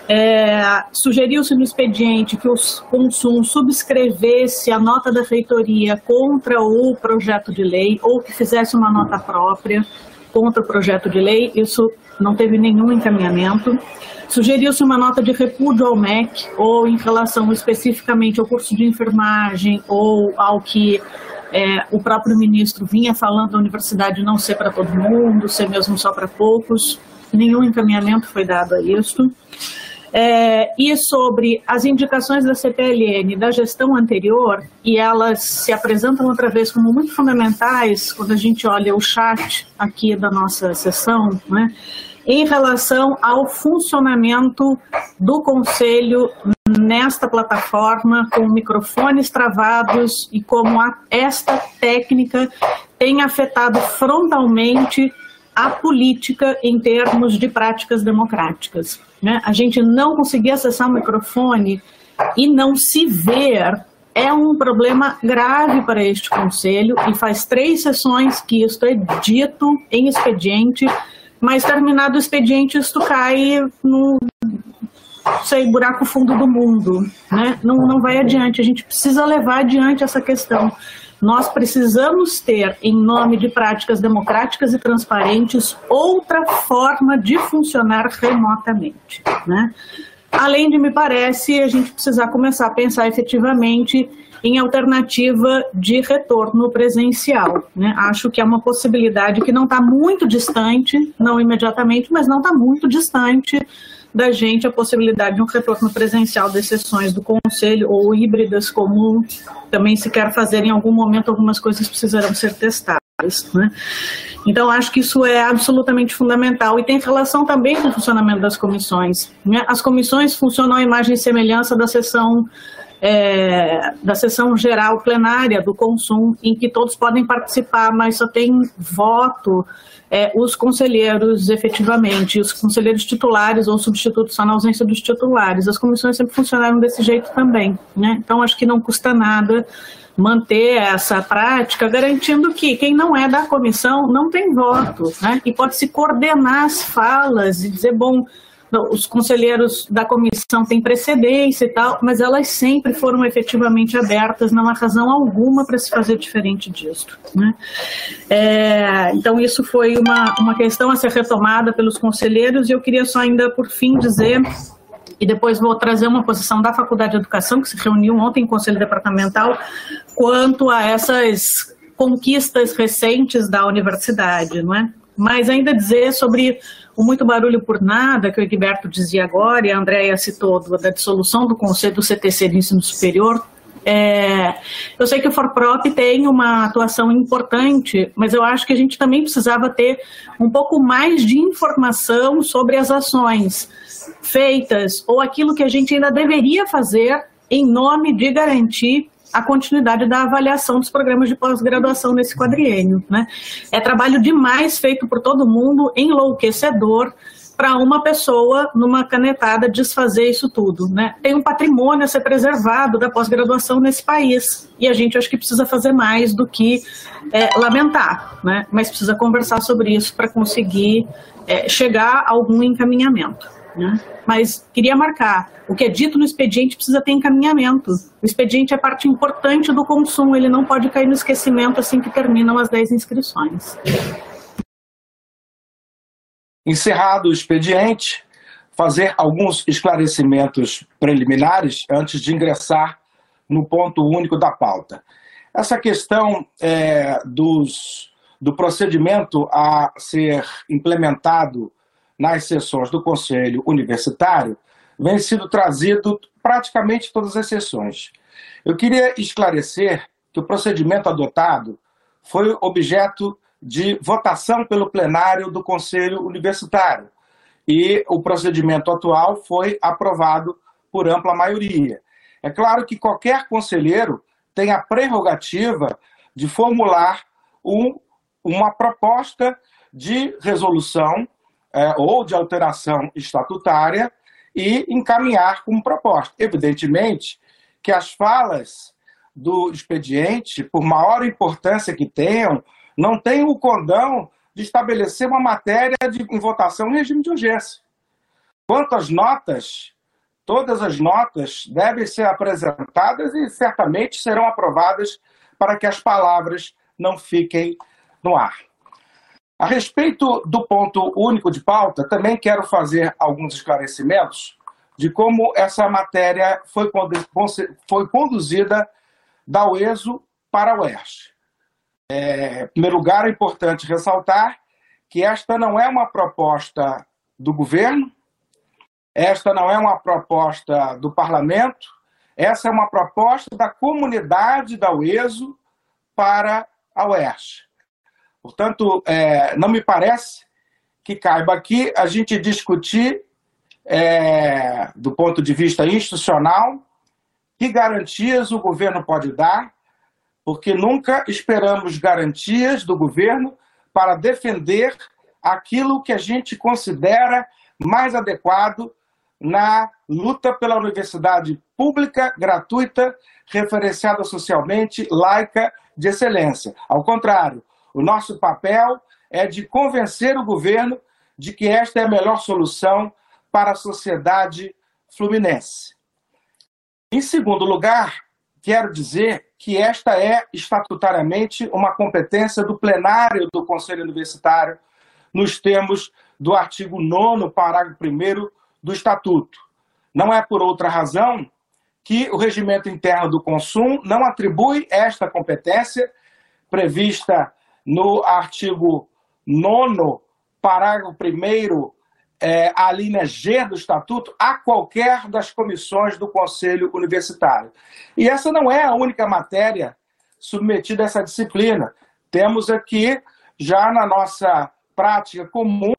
é, sugeriu-se no expediente que o consumo subscrevesse a nota da reitoria contra o projeto de lei ou que fizesse uma nota própria contra o projeto de lei. Isso não teve nenhum encaminhamento. Sugeriu-se uma nota de repúdio ao MEC, ou em relação especificamente ao curso de enfermagem, ou ao que é, o próprio ministro vinha falando da universidade não ser para todo mundo, ser mesmo só para poucos. Nenhum encaminhamento foi dado a isso. É, e sobre as indicações da CPLN da gestão anterior, e elas se apresentam outra vez como muito fundamentais quando a gente olha o chat aqui da nossa sessão, né, em relação ao funcionamento do Conselho nesta plataforma, com microfones travados e como a, esta técnica tem afetado frontalmente a política em termos de práticas democráticas. Né? A gente não conseguir acessar o microfone e não se ver é um problema grave para este conselho e faz três sessões que isto é dito em expediente, mas terminado o expediente isto cai no sei, buraco fundo do mundo, né? Não, não vai adiante. A gente precisa levar adiante essa questão. Nós precisamos ter, em nome de práticas democráticas e transparentes, outra forma de funcionar remotamente. Né? Além de, me parece, a gente precisar começar a pensar efetivamente em alternativa de retorno presencial. Né? Acho que é uma possibilidade que não está muito distante, não imediatamente, mas não está muito distante da gente a possibilidade de um retorno presencial das sessões do Conselho ou híbridas, como também se quer fazer em algum momento, algumas coisas precisarão ser testadas. Né? Então, acho que isso é absolutamente fundamental e tem relação também com o funcionamento das comissões. Né? As comissões funcionam à imagem e semelhança da sessão é, da sessão geral plenária do consumo, em que todos podem participar, mas só tem voto é, os conselheiros efetivamente, os conselheiros titulares ou substitutos só na ausência dos titulares. As comissões sempre funcionaram desse jeito também. Né? Então, acho que não custa nada manter essa prática, garantindo que quem não é da comissão não tem voto, né? e pode se coordenar as falas e dizer, bom, os conselheiros da comissão têm precedência e tal, mas elas sempre foram efetivamente abertas, não há razão alguma para se fazer diferente disso. Né? É, então, isso foi uma, uma questão a ser retomada pelos conselheiros, e eu queria só ainda, por fim, dizer e depois vou trazer uma posição da Faculdade de Educação, que se reuniu ontem em Conselho Departamental, quanto a essas conquistas recentes da universidade, não é? Mas ainda dizer sobre o muito barulho por nada, que o Egberto dizia agora, e a Andréia citou, da dissolução do Conselho do CTC de Ensino Superior, é, eu sei que o ForProp tem uma atuação importante, mas eu acho que a gente também precisava ter um pouco mais de informação sobre as ações feitas ou aquilo que a gente ainda deveria fazer em nome de garantir a continuidade da avaliação dos programas de pós-graduação nesse quadriênio. Né? É trabalho demais feito por todo mundo, enlouquecedor, para uma pessoa, numa canetada, desfazer isso tudo. Né? Tem um patrimônio a ser preservado da pós-graduação nesse país, e a gente acho que precisa fazer mais do que é, lamentar, né? mas precisa conversar sobre isso para conseguir é, chegar a algum encaminhamento. Né? Mas queria marcar, o que é dito no expediente precisa ter encaminhamento. O expediente é parte importante do consumo, ele não pode cair no esquecimento assim que terminam as 10 inscrições. Encerrado o expediente, fazer alguns esclarecimentos preliminares antes de ingressar no ponto único da pauta. Essa questão é, dos, do procedimento a ser implementado nas sessões do Conselho Universitário vem sido trazido praticamente todas as sessões. Eu queria esclarecer que o procedimento adotado foi objeto de votação pelo plenário do Conselho Universitário e o procedimento atual foi aprovado por ampla maioria. É claro que qualquer conselheiro tem a prerrogativa de formular um, uma proposta de resolução é, ou de alteração estatutária e encaminhar como proposta. Evidentemente que as falas do expediente, por maior importância que tenham, não tem o condão de estabelecer uma matéria de, em votação em regime de urgência. Quanto às notas, todas as notas devem ser apresentadas e certamente serão aprovadas para que as palavras não fiquem no ar. A respeito do ponto único de pauta, também quero fazer alguns esclarecimentos de como essa matéria foi, conduzida da UESO para a UERJ. É, em primeiro lugar, é importante ressaltar que esta não é uma proposta do governo, esta não é uma proposta do parlamento, essa é uma proposta da comunidade da UESO para a UERJ. Portanto, é, não me parece que caiba aqui a gente discutir, é, do ponto de vista institucional, que garantias o governo pode dar porque nunca esperamos garantias do governo para defender aquilo que a gente considera mais adequado na luta pela universidade pública, gratuita, referenciada socialmente, laica, de excelência. Ao contrário, o nosso papel é de convencer o governo de que esta é a melhor solução para a sociedade fluminense. Em segundo lugar, quero dizer que esta é estatutariamente uma competência do plenário do Conselho Universitário, nos termos do artigo 9, parágrafo 1 do Estatuto. Não é por outra razão que o regimento interno do consumo não atribui esta competência prevista no artigo 9, parágrafo 1 é, a linha G do Estatuto a qualquer das comissões do Conselho Universitário. E essa não é a única matéria submetida a essa disciplina. Temos aqui, já na nossa prática comum,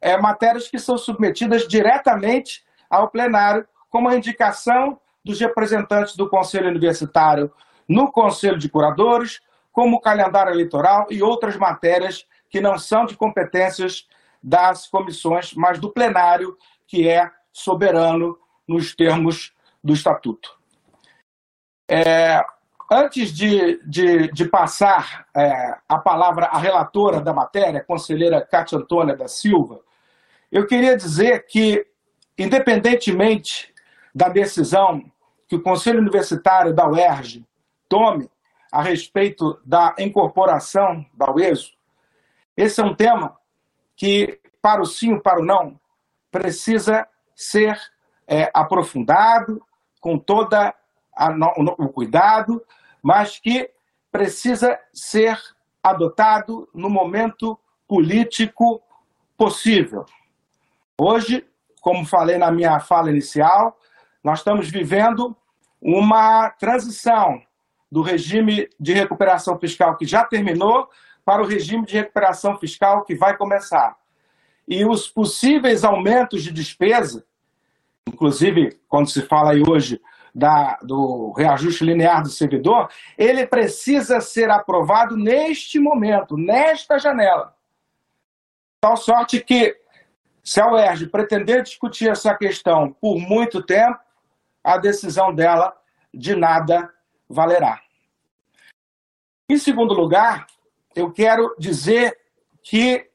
é, matérias que são submetidas diretamente ao plenário, como a indicação dos representantes do Conselho Universitário no Conselho de Curadores, como o calendário eleitoral e outras matérias que não são de competências das comissões, mas do plenário, que é soberano nos termos do Estatuto. É, antes de, de, de passar é, a palavra à relatora da matéria, a conselheira Cátia Antônia da Silva, eu queria dizer que, independentemente da decisão que o Conselho Universitário da UERJ tome a respeito da incorporação da UESO, esse é um tema que, para o sim, para o não, precisa ser é, aprofundado, com toda o cuidado, mas que precisa ser adotado no momento político possível. Hoje, como falei na minha fala inicial, nós estamos vivendo uma transição do regime de recuperação fiscal que já terminou para o regime de recuperação fiscal que vai começar. E os possíveis aumentos de despesa, inclusive quando se fala aí hoje da, do reajuste linear do servidor, ele precisa ser aprovado neste momento, nesta janela. Tal sorte que, se a UERJ pretender discutir essa questão por muito tempo, a decisão dela de nada valerá. Em segundo lugar, eu quero dizer que,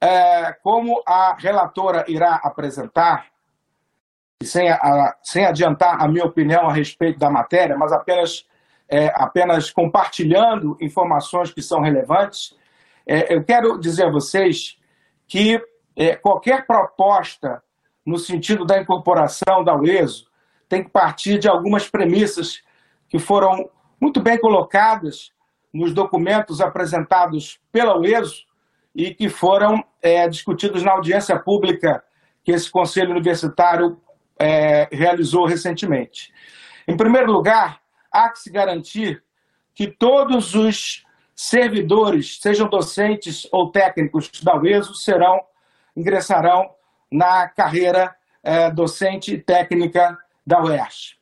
é, como a relatora irá apresentar, sem, a, sem adiantar a minha opinião a respeito da matéria, mas apenas, é, apenas compartilhando informações que são relevantes, é, eu quero dizer a vocês que é, qualquer proposta no sentido da incorporação da UESO tem que partir de algumas premissas que foram muito bem colocadas nos documentos apresentados pela UESO e que foram é, discutidos na audiência pública que esse Conselho Universitário é, realizou recentemente. Em primeiro lugar, há que se garantir que todos os servidores, sejam docentes ou técnicos da UESO, serão, ingressarão na carreira é, docente e técnica da UERJ.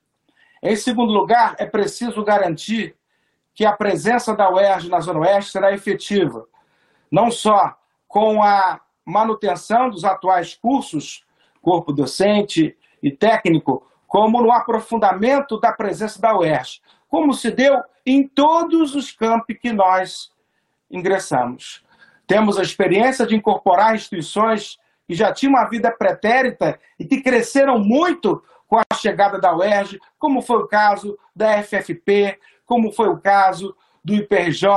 Em segundo lugar, é preciso garantir que a presença da UERJ na Zona Oeste será efetiva, não só com a manutenção dos atuais cursos, corpo docente e técnico, como no aprofundamento da presença da UERJ, como se deu em todos os campi que nós ingressamos. Temos a experiência de incorporar instituições que já tinham uma vida pretérita e que cresceram muito com a chegada da UERJ, como foi o caso da FFP, como foi o caso do IPRJ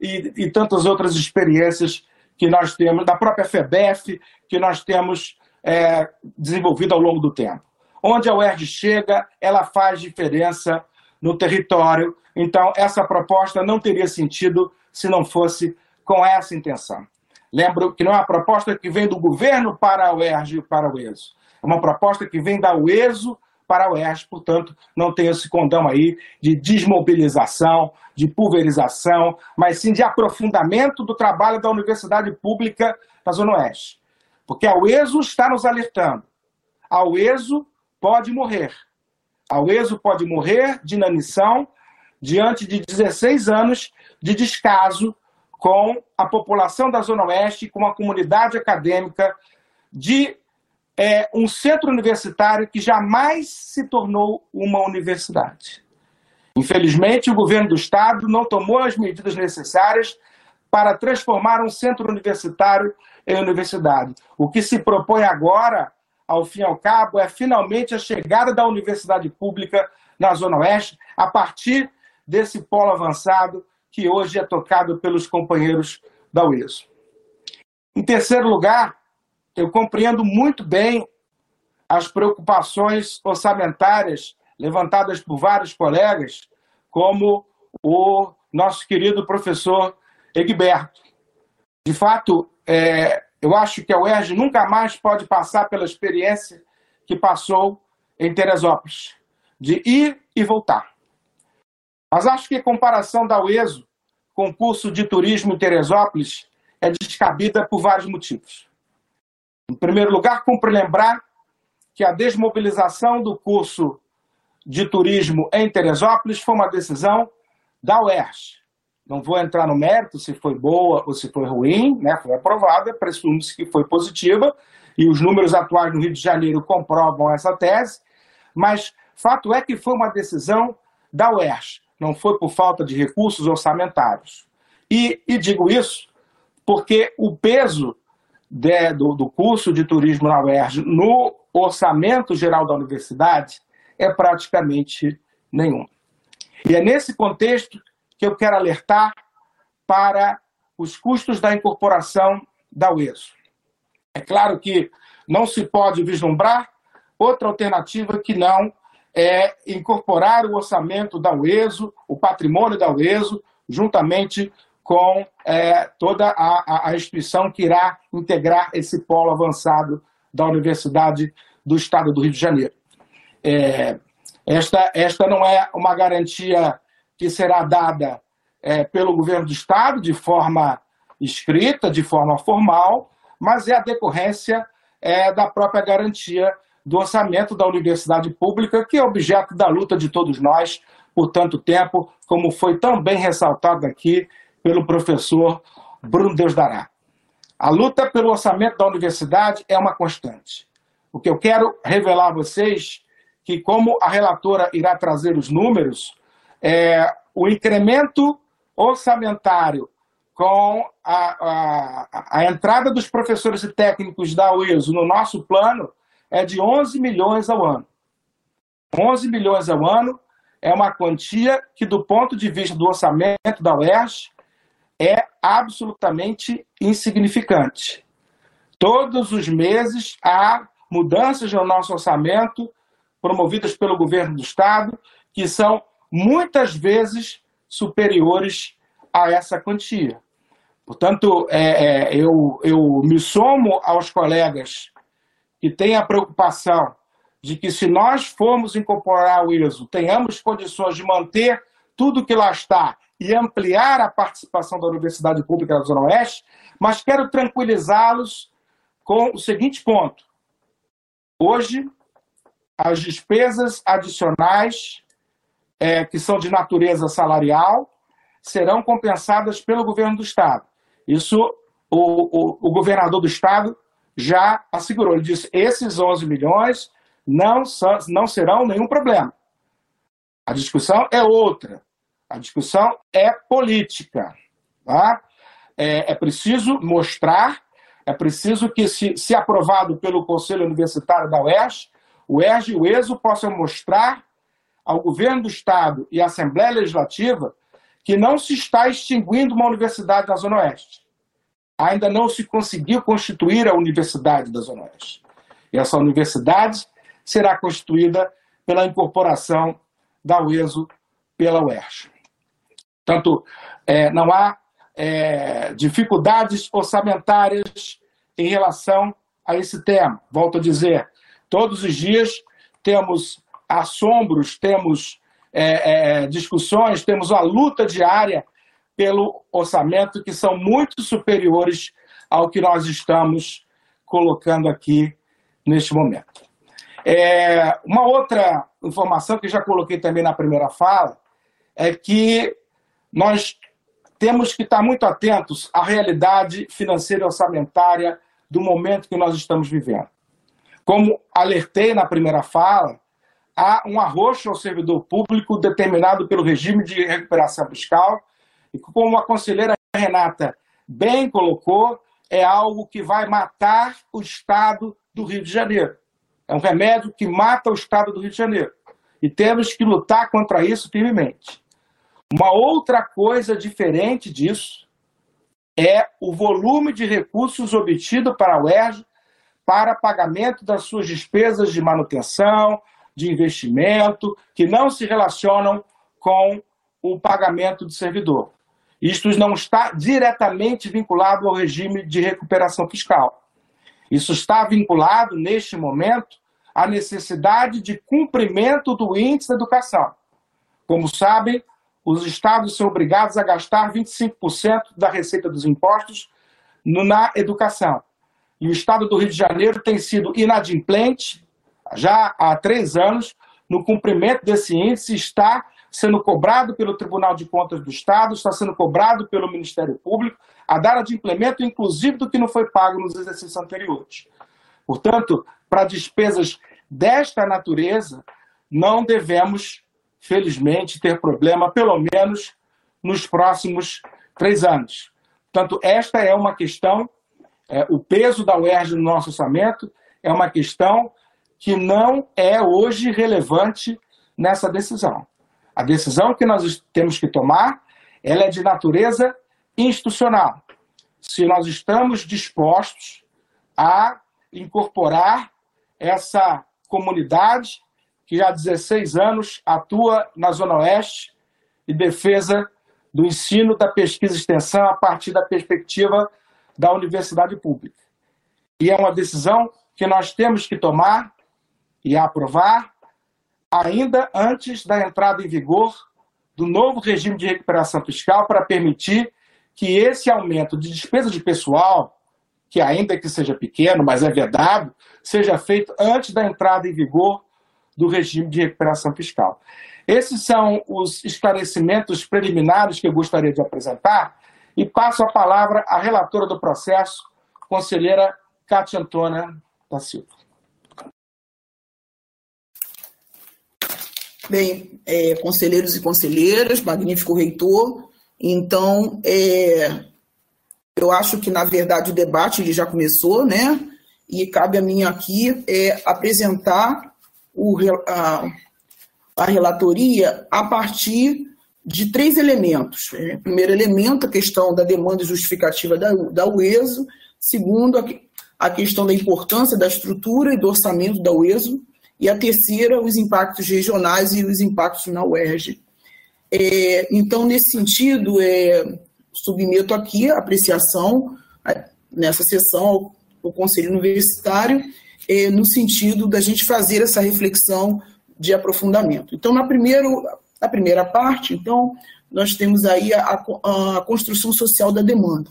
e, e tantas outras experiências que nós temos, da própria FEBEF, que nós temos é, desenvolvido ao longo do tempo. Onde a UERJ chega, ela faz diferença no território. Então, essa proposta não teria sentido se não fosse com essa intenção. Lembro que não é uma proposta que vem do governo para a UERJ e para o ESO. É uma proposta que vem da UESO para a UERJ, portanto, não tem esse condão aí de desmobilização, de pulverização, mas sim de aprofundamento do trabalho da universidade pública na Zona Oeste. Porque a UESO está nos alertando. A UESO pode morrer. A UESO pode morrer de inanição diante de 16 anos de descaso com a população da Zona Oeste, com a comunidade acadêmica, de é, um centro universitário que jamais se tornou uma universidade. Infelizmente, o governo do Estado não tomou as medidas necessárias para transformar um centro universitário em universidade. O que se propõe agora, ao fim e ao cabo, é finalmente a chegada da universidade pública na Zona Oeste, a partir desse polo avançado que hoje é tocado pelos companheiros da UESO. Em terceiro lugar, eu compreendo muito bem as preocupações orçamentárias levantadas por vários colegas, como o nosso querido professor Egberto. De fato, é, eu acho que a UERJ nunca mais pode passar pela experiência que passou em Teresópolis, de ir e voltar. Mas acho que a comparação da UESO com o curso de turismo em Teresópolis é descabida por vários motivos. Em primeiro lugar, cumpre lembrar que a desmobilização do curso de turismo em Teresópolis foi uma decisão da UERJ. Não vou entrar no mérito se foi boa ou se foi ruim, né? foi aprovada, presume-se que foi positiva, e os números atuais no Rio de Janeiro comprovam essa tese, mas fato é que foi uma decisão da UERJ, não foi por falta de recursos orçamentários. E, e digo isso porque o peso de, do, do curso de turismo na UERJ no orçamento geral da universidade é praticamente nenhum. E é nesse contexto que eu quero alertar para os custos da incorporação da UESO. É claro que não se pode vislumbrar outra alternativa que não é incorporar o orçamento da UESO, o patrimônio da UESO, juntamente com é, toda a, a, instituição que irá integrar esse polo avançado da Universidade do Estado do Rio de Janeiro. É, esta, esta não é uma garantia que será dada é, pelo governo do Estado de forma escrita, de forma formal, mas é a decorrência é, da própria garantia do orçamento da universidade pública, que é objeto da luta de todos nós por tanto tempo, como foi tão bem ressaltado aqui pelo professor Bruno Deus Dará. A luta pelo orçamento da universidade é uma constante. O que eu quero revelar a vocês que, como a relatora irá trazer os números, é, o incremento orçamentário com a, a, a, entrada dos professores e técnicos da UESO no nosso plano é de 11 milhões ao ano. 11 milhões ao ano é uma quantia que, do ponto de vista do orçamento da UERJ, é absolutamente insignificante. Todos os meses há mudanças no nosso orçamento promovidas pelo governo do Estado que são muitas vezes superiores a essa quantia. Portanto, é, é, eu, eu me somo aos colegas que têm a preocupação de que, se nós formos incorporar o ISO, tenhamos condições de manter tudo que lá está e ampliar a participação da Universidade Pública da Zona Oeste, mas quero tranquilizá-los com o seguinte ponto. Hoje, as despesas adicionais, é, que são de natureza salarial, serão compensadas pelo governo do Estado. Isso o, o, o governador do Estado já assegurou. Ele disse: esses 11 milhões não, são, não serão nenhum problema. A discussão é outra. A discussão é política. Tá? É, é preciso mostrar, é preciso que, se, se aprovado pelo Conselho Universitário da UERJ, o ERJ e o ESO possam mostrar ao governo do Estado e à Assembleia Legislativa que não se está extinguindo uma universidade na Zona Oeste. Ainda não se conseguiu constituir a Universidade da Zona Oeste. E essa universidade será constituída pela incorporação da UESO pela UERJ. Portanto, é, não há é, dificuldades orçamentárias em relação a esse tema. Volto a dizer, todos os dias temos assombros, temos é, é, discussões, temos uma luta diária pelo orçamento que são muito superiores ao que nós estamos colocando aqui neste momento. É, uma outra informação que já coloquei também na primeira fala é que nós temos que estar muito atentos à realidade financeira e orçamentária do momento que nós estamos vivendo. Como alertei na primeira fala, há um arroxo ao servidor público determinado pelo regime de recuperação fiscal, e como a conselheira Renata bem colocou, é algo que vai matar o Estado do Rio de Janeiro. É um remédio que mata o Estado do Rio de Janeiro. E temos que lutar contra isso firmemente. Uma outra coisa diferente disso é o volume de recursos obtido para a UERJ para pagamento das suas despesas de manutenção, de investimento, que não se relacionam com o pagamento do servidor. Isto não está diretamente vinculado ao regime de recuperação fiscal. Isso está vinculado, neste momento, à necessidade de cumprimento do índice da educação. Como sabem, os estados são obrigados a gastar 25% da receita dos impostos na educação. E o estado do Rio de Janeiro tem sido inadimplente já há três anos no cumprimento desse índice, está sendo cobrado pelo Tribunal de Contas do Estado, está sendo cobrado pelo Ministério Público, a data de implemento, inclusive, do que não foi pago nos exercícios anteriores. Portanto, para despesas desta natureza, não devemos felizmente, ter problema, pelo menos nos próximos três anos. Portanto, esta é uma questão, é, o peso da UERJ no nosso orçamento é uma questão que não é hoje relevante nessa decisão. A decisão que nós temos que tomar, ela é de natureza institucional. Se nós estamos dispostos a incorporar essa comunidade que há 16 anos atua na Zona Oeste e defesa do ensino, da pesquisa e extensão a partir da perspectiva da universidade pública. E é uma decisão que nós temos que tomar e aprovar ainda antes da entrada em vigor do novo regime de recuperação fiscal para permitir que esse aumento de despesa de pessoal, que ainda que seja pequeno, mas é vedado, seja feito antes da entrada em vigor do regime de recuperação fiscal. Esses são os esclarecimentos preliminares que eu gostaria de apresentar e passo a palavra à relatora do processo, conselheira Cátia Antônia da Silva. Bem, é, conselheiros e conselheiras, magnífico reitor, então, é, eu acho que, na verdade, o debate já começou, né? E cabe a mim aqui é, apresentar o, a, a relatoria a partir de três elementos. É, primeiro elemento, a questão da demanda justificativa da, da UESO. Segundo, a, a questão da importância da estrutura e do orçamento da UESO. E a terceira, os impactos regionais e os impactos na UERJ. É, então, nesse sentido, é, submeto aqui a apreciação nessa sessão ao, ao Conselho Universitário eh, no sentido da gente fazer essa reflexão de aprofundamento. Então, na, primeiro, na primeira parte, então, nós temos aí a, a, construção social da demanda.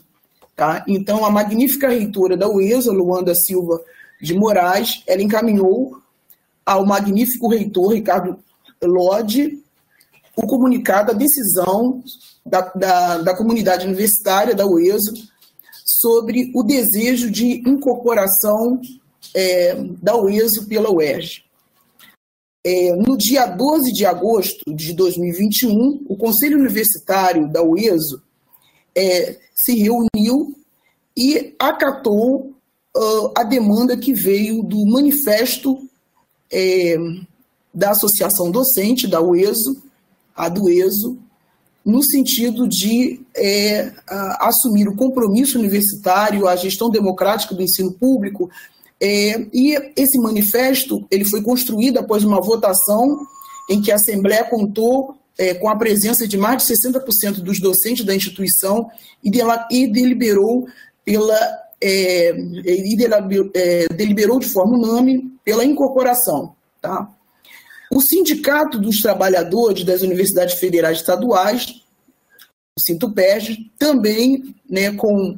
Tá? Então, a magnífica reitora da UESA, Luanda Silva de Moraes, ela encaminhou ao magnífico reitor Ricardo Lodi o comunicado, a decisão da, da, da comunidade universitária da UESO sobre o desejo de incorporação é, da UESO pela UERJ. é, no dia 12 de agosto de 2021, o Conselho Universitário da UESO é, se reuniu e acatou uh, a demanda que veio do manifesto é, da Associação Docente, da UESO, a do no sentido de é, assumir o compromisso universitário, a gestão democrática do ensino público, é, e esse manifesto ele foi construído após uma votação em que a Assembleia contou é, com a presença de mais de 60% dos docentes da instituição e, dela, e deliberou pela é, e é, deliberou de forma unânime pela incorporação. Tá? O Sindicato dos Trabalhadores das Universidades Federais Estaduais, o Sintupeg, também né, com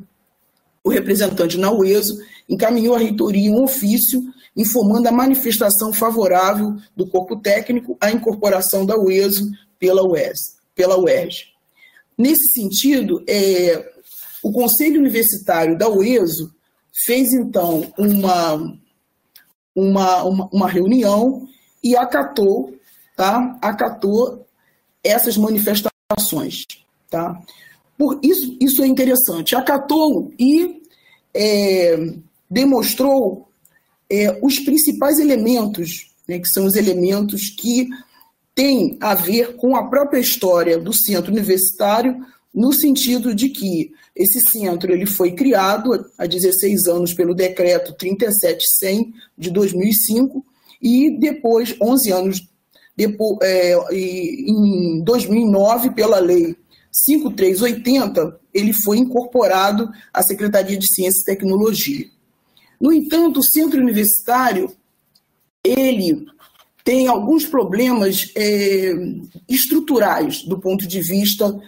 o representante na UESO, encaminhou à reitoria um ofício informando a manifestação favorável do corpo técnico à incorporação da UESO pela UES, pela UERJ. Nesse sentido, é, o Conselho Universitário da UESO fez, então, uma, uma, uma, uma reunião e acatou, tá? acatou essas manifestações. Tá? Por isso, isso é interessante. Acatou e é, demonstrou é, os principais elementos, né, que são os elementos que têm a ver com a própria história do centro universitário, no sentido de que esse centro ele foi criado há 16 anos pelo decreto 37100 de 2005 e depois, 11 anos depois, é, em 2009, pela lei 5380, ele foi incorporado à Secretaria de Ciência e Tecnologia. No entanto, o centro universitário ele tem alguns problemas é, estruturais do ponto de vista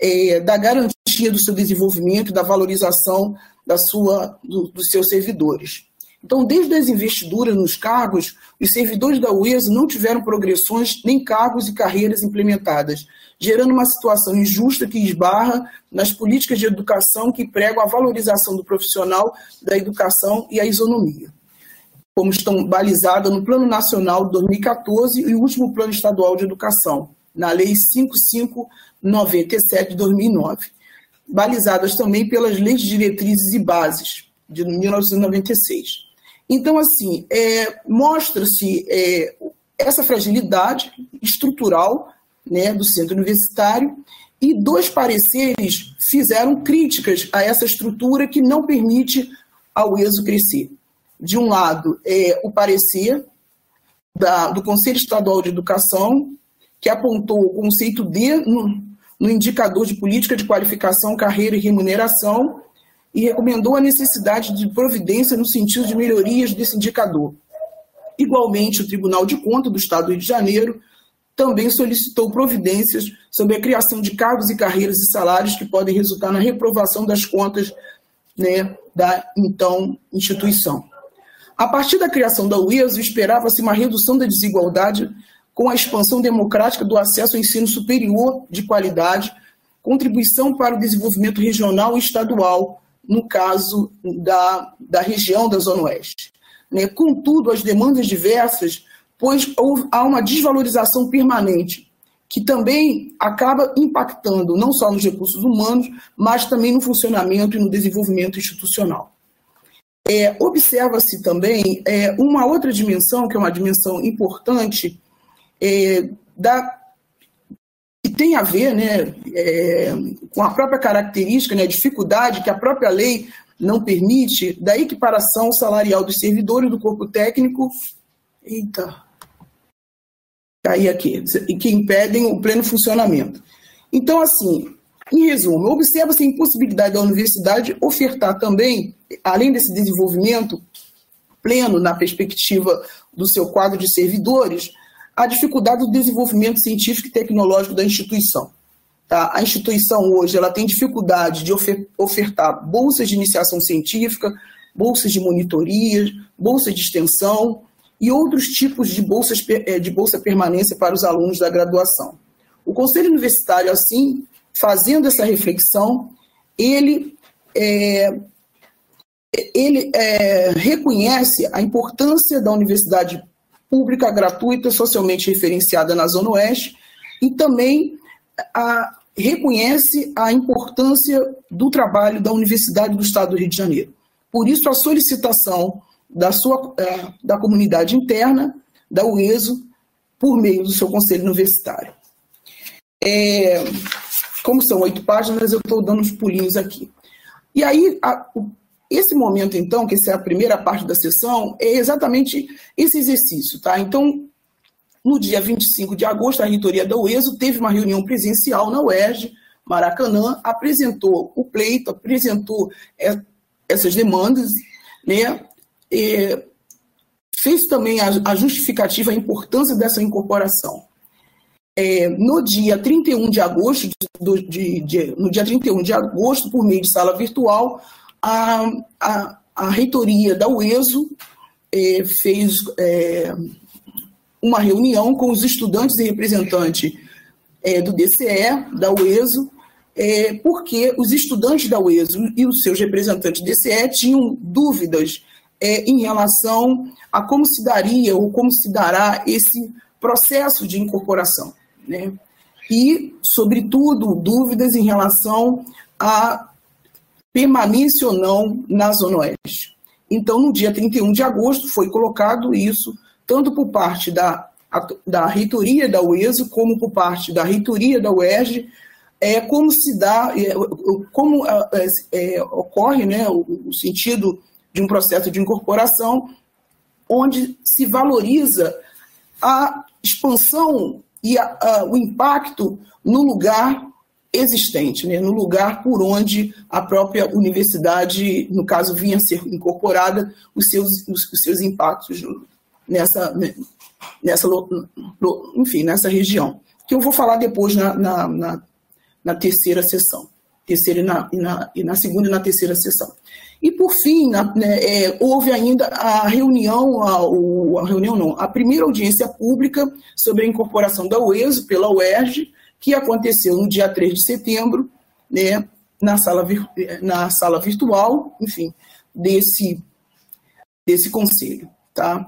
é, da garantia do seu desenvolvimento, da valorização da sua, do, dos seus servidores. Então, desde as investiduras nos cargos, os servidores da UES não tiveram progressões nem cargos e carreiras implementadas, gerando uma situação injusta que esbarra nas políticas de educação que pregam a valorização do profissional da educação e a isonomia, como estão balizadas no Plano Nacional de 2014 e o último Plano Estadual de Educação, na Lei 5597 de 2009, balizadas também pelas Leis de Diretrizes e Bases de 1996. Então, assim, é, mostra-se é, essa fragilidade estrutural né, do centro universitário e dois pareceres fizeram críticas a essa estrutura que não permite ao ESO crescer. De um lado, é o parecer da, do Conselho Estadual de Educação, que apontou o conceito D no, no indicador de política de qualificação, carreira e remuneração, e recomendou a necessidade de providência no sentido de melhorias desse indicador. Igualmente, o Tribunal de Contas do Estado do Rio de Janeiro também solicitou providências sobre a criação de cargos e carreiras e salários que podem resultar na reprovação das contas né, da então instituição. A partir da criação da UESO, esperava-se uma redução da desigualdade com a expansão democrática do acesso ao ensino superior de qualidade, contribuição para o desenvolvimento regional e estadual, no caso da, da região da Zona Oeste. Né? Contudo, as demandas diversas, pois há uma desvalorização permanente, que também acaba impactando não só nos recursos humanos, mas também no funcionamento e no desenvolvimento institucional. É, Observa-se também é, uma outra dimensão, que é uma dimensão importante, é, da tem a ver né, é, com a própria característica, né, a dificuldade que a própria lei não permite da equiparação salarial dos servidores do corpo técnico. Eita! Caí aqui, e que impedem o pleno funcionamento. Então, assim, em resumo, observa-se a impossibilidade da universidade ofertar também, além desse desenvolvimento pleno na perspectiva do seu quadro de servidores, a dificuldade do desenvolvimento científico e tecnológico da instituição. Tá? A instituição hoje ela tem dificuldade de ofertar bolsas de iniciação científica, bolsas de monitoria, bolsas de extensão e outros tipos de, bolsas, eh, de bolsa permanência para os alunos da graduação. O Conselho Universitário, assim, fazendo essa reflexão, ele, é, ele é, reconhece a importância da universidade pública, gratuita, socialmente referenciada na Zona Oeste, e também a, reconhece a importância do trabalho da Universidade do Estado do Rio de Janeiro. Por isso, a solicitação da, sua, é, da comunidade interna, da UESO, por meio do seu conselho universitário. É, como são oito páginas, eu estou dando uns pulinhos aqui. E aí, a, esse momento, então, que essa é a primeira parte da sessão, é exatamente esse exercício, tá? Então, no dia 25 de agosto, a reitoria da UESO teve uma reunião presencial na UERJ, Maracanã, apresentou o pleito, apresentou é, essas demandas, né? E fez também a, justificativa, a importância dessa incorporação. É, no dia 31 de agosto, de, de, no dia 31 de agosto, por meio de sala virtual, a, a, a reitoria da UESO é, fez é, uma reunião com os estudantes e representantes é, do DCE, da UESO, é, porque os estudantes da UESO e os seus representantes do DCE tinham dúvidas é, em relação a como se daria ou como se dará esse processo de incorporação. Né? E, sobretudo, dúvidas em relação a permanência ou não na Zona Oeste. Então, no dia 31 de agosto, foi colocado isso, tanto por parte da, da reitoria da UESO, como por parte da reitoria da UERJ, é, como se dá, é, como é, é, ocorre né, o, o sentido de um processo de incorporação, onde se valoriza a expansão e a, a, o impacto no lugar existente, né, no lugar por onde a própria universidade, no caso, vinha ser incorporada, os seus, os, os seus impactos nessa, nessa, enfim, nessa região, que eu vou falar depois na, na, na, na terceira sessão, terceira e na, e na, e na segunda e na terceira sessão. E, por fim, né, é, houve ainda a reunião, a, a, reunião não, a primeira audiência pública sobre a incorporação da UESO pela UERJ, que aconteceu no dia 3 de setembro, né, na, sala, na sala virtual, enfim, desse, desse conselho. Tá?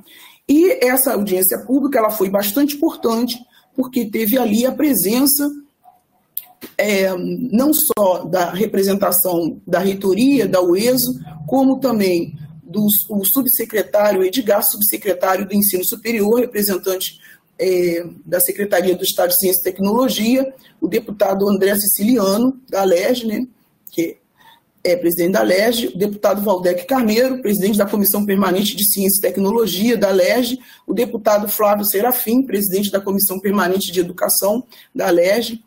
E essa audiência pública ela foi bastante importante, porque teve ali a presença é, não só da representação da reitoria, da UESO, como também do o subsecretário Edgar, subsecretário do Ensino Superior, representante é, da Secretaria do Estado de Ciência e Tecnologia, o deputado André Siciliano, da LERJ, né, que é presidente da LERJ, o deputado Valdec Carneiro, presidente da Comissão Permanente de Ciência e Tecnologia da LERJ, o deputado Flávio Serafim, presidente da Comissão Permanente de Educação da LERJ,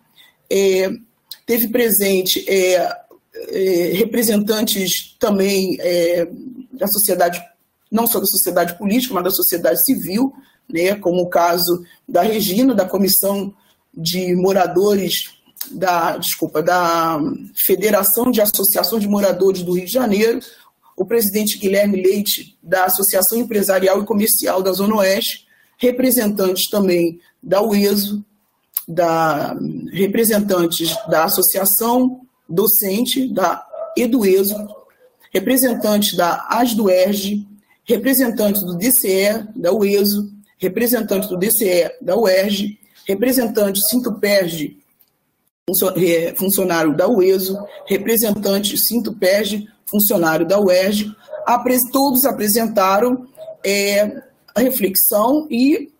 é, teve presente é, é, representantes também é, da sociedade, não só da sociedade política, mas da sociedade civil, né, como o caso da Regina, da Comissão de Moradores da, desculpa, da Federação de Associações de Moradores do Rio de Janeiro, o presidente Guilherme Leite, da Associação Empresarial e Comercial da Zona Oeste, representantes também da UESO, da, representantes da Associação Docente, da Edueso, representantes da ASDUERJ, representantes do DCE, da UESO, representantes do DCE, da UERJ, representante Sinto-PERJ, funcionário da UESO, representante Sinto-PERJ, funcionário da UERJ, todos apresentaram é, a reflexão e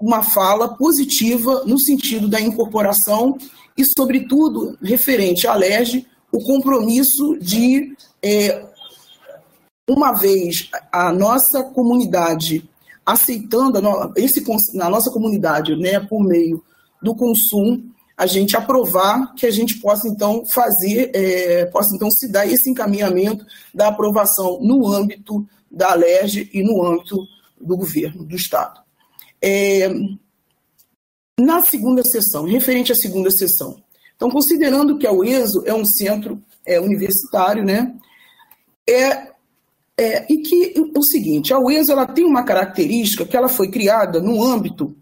uma fala positiva no sentido da incorporação e, sobretudo, referente à LERJ, o compromisso de, é, uma vez a nossa comunidade aceitando a esse, na nossa comunidade, né, por meio do consumo, a gente aprovar que a gente possa então fazer, é, possa então se dar esse encaminhamento da aprovação no âmbito da LERJ e no âmbito do governo do Estado. É, na segunda sessão, referente à segunda sessão, então, considerando que a UESO é um centro é, universitário, né, é, é, e que o seguinte, a UESO ela tem uma característica que ela foi criada no âmbito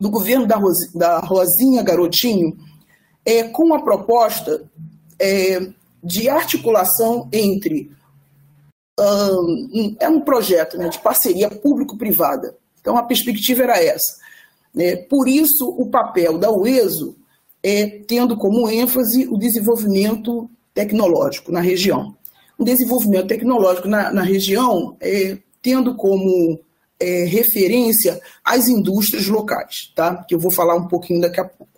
do governo da, da Rosinha Garotinho, é, com a proposta é, de articulação entre um, é um projeto né, de parceria público-privada Então, a perspectiva era essa. Né? Por isso, o papel da UESO é tendo como ênfase o desenvolvimento tecnológico na região. O desenvolvimento tecnológico na, na região é, tendo como é, referência as indústrias locais, tá? que eu vou falar um pouquinho daqui a pouco.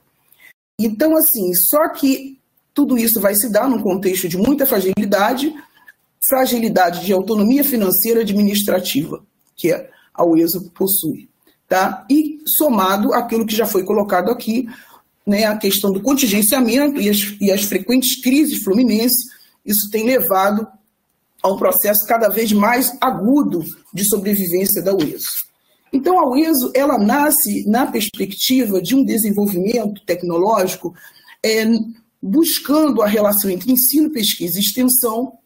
Então, assim, só que tudo isso vai se dar num contexto de muita fragilidade, fragilidade de autonomia financeira administrativa, que a UESO possui. Tá? E somado àquilo que já foi colocado aqui, né, a questão do contingenciamento e as, e as frequentes crises fluminenses, isso tem levado a um processo cada vez mais agudo de sobrevivência da UESO. Então, a UESO ela nasce na perspectiva de um desenvolvimento tecnológico é, buscando a relação entre ensino, pesquisa e extensão,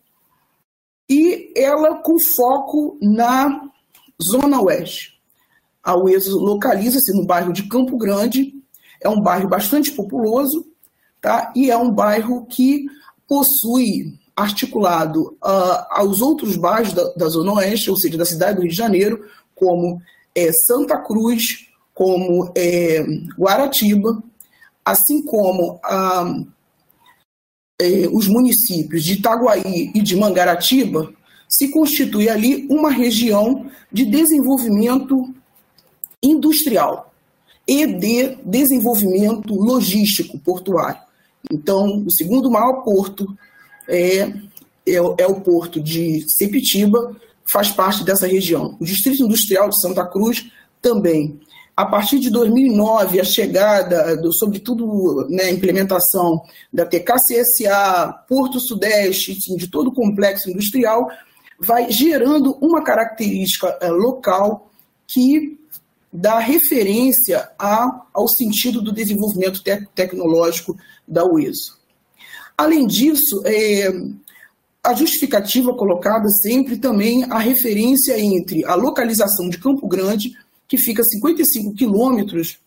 e ela com foco na Zona Oeste. A UESO localiza-se no bairro de Campo Grande, é um bairro bastante populoso, tá? e é um bairro que possui articulado uh, aos outros bairros da, da, Zona Oeste, ou seja, da cidade do Rio de Janeiro, como é, Santa Cruz, como é, Guaratiba, assim como uh, é, os municípios de Itaguaí e de Mangaratiba, se constitui ali uma região de desenvolvimento industrial e de desenvolvimento logístico portuário. Então, o segundo maior porto é, é, é o porto de Sepitiba, faz parte dessa região. O Distrito Industrial de Santa Cruz também. A partir de 2009, a chegada, do, sobretudo né, implementação da TKCSA, Porto Sudeste, de todo o complexo industrial, vai gerando uma característica é, local que dá referência a, ao sentido do desenvolvimento te tecnológico da UESO. Além disso, é, a justificativa colocada sempre também a referência entre a localização de Campo Grande, que fica a 55 quilômetros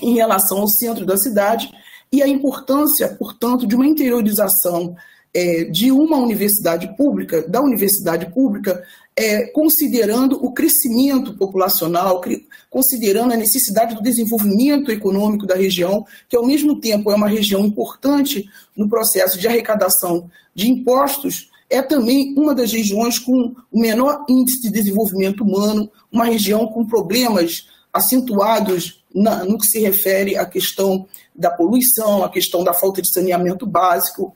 em relação ao centro da cidade, e a importância, portanto, de uma interiorização é, de uma universidade pública, da universidade pública, é, considerando o crescimento populacional, considerando a necessidade do desenvolvimento econômico da região, que ao mesmo tempo é uma região importante no processo de arrecadação de impostos, é também uma das regiões com o menor índice de desenvolvimento humano, uma região com problemas acentuados na, no que se refere à questão da poluição, à questão da falta de saneamento básico,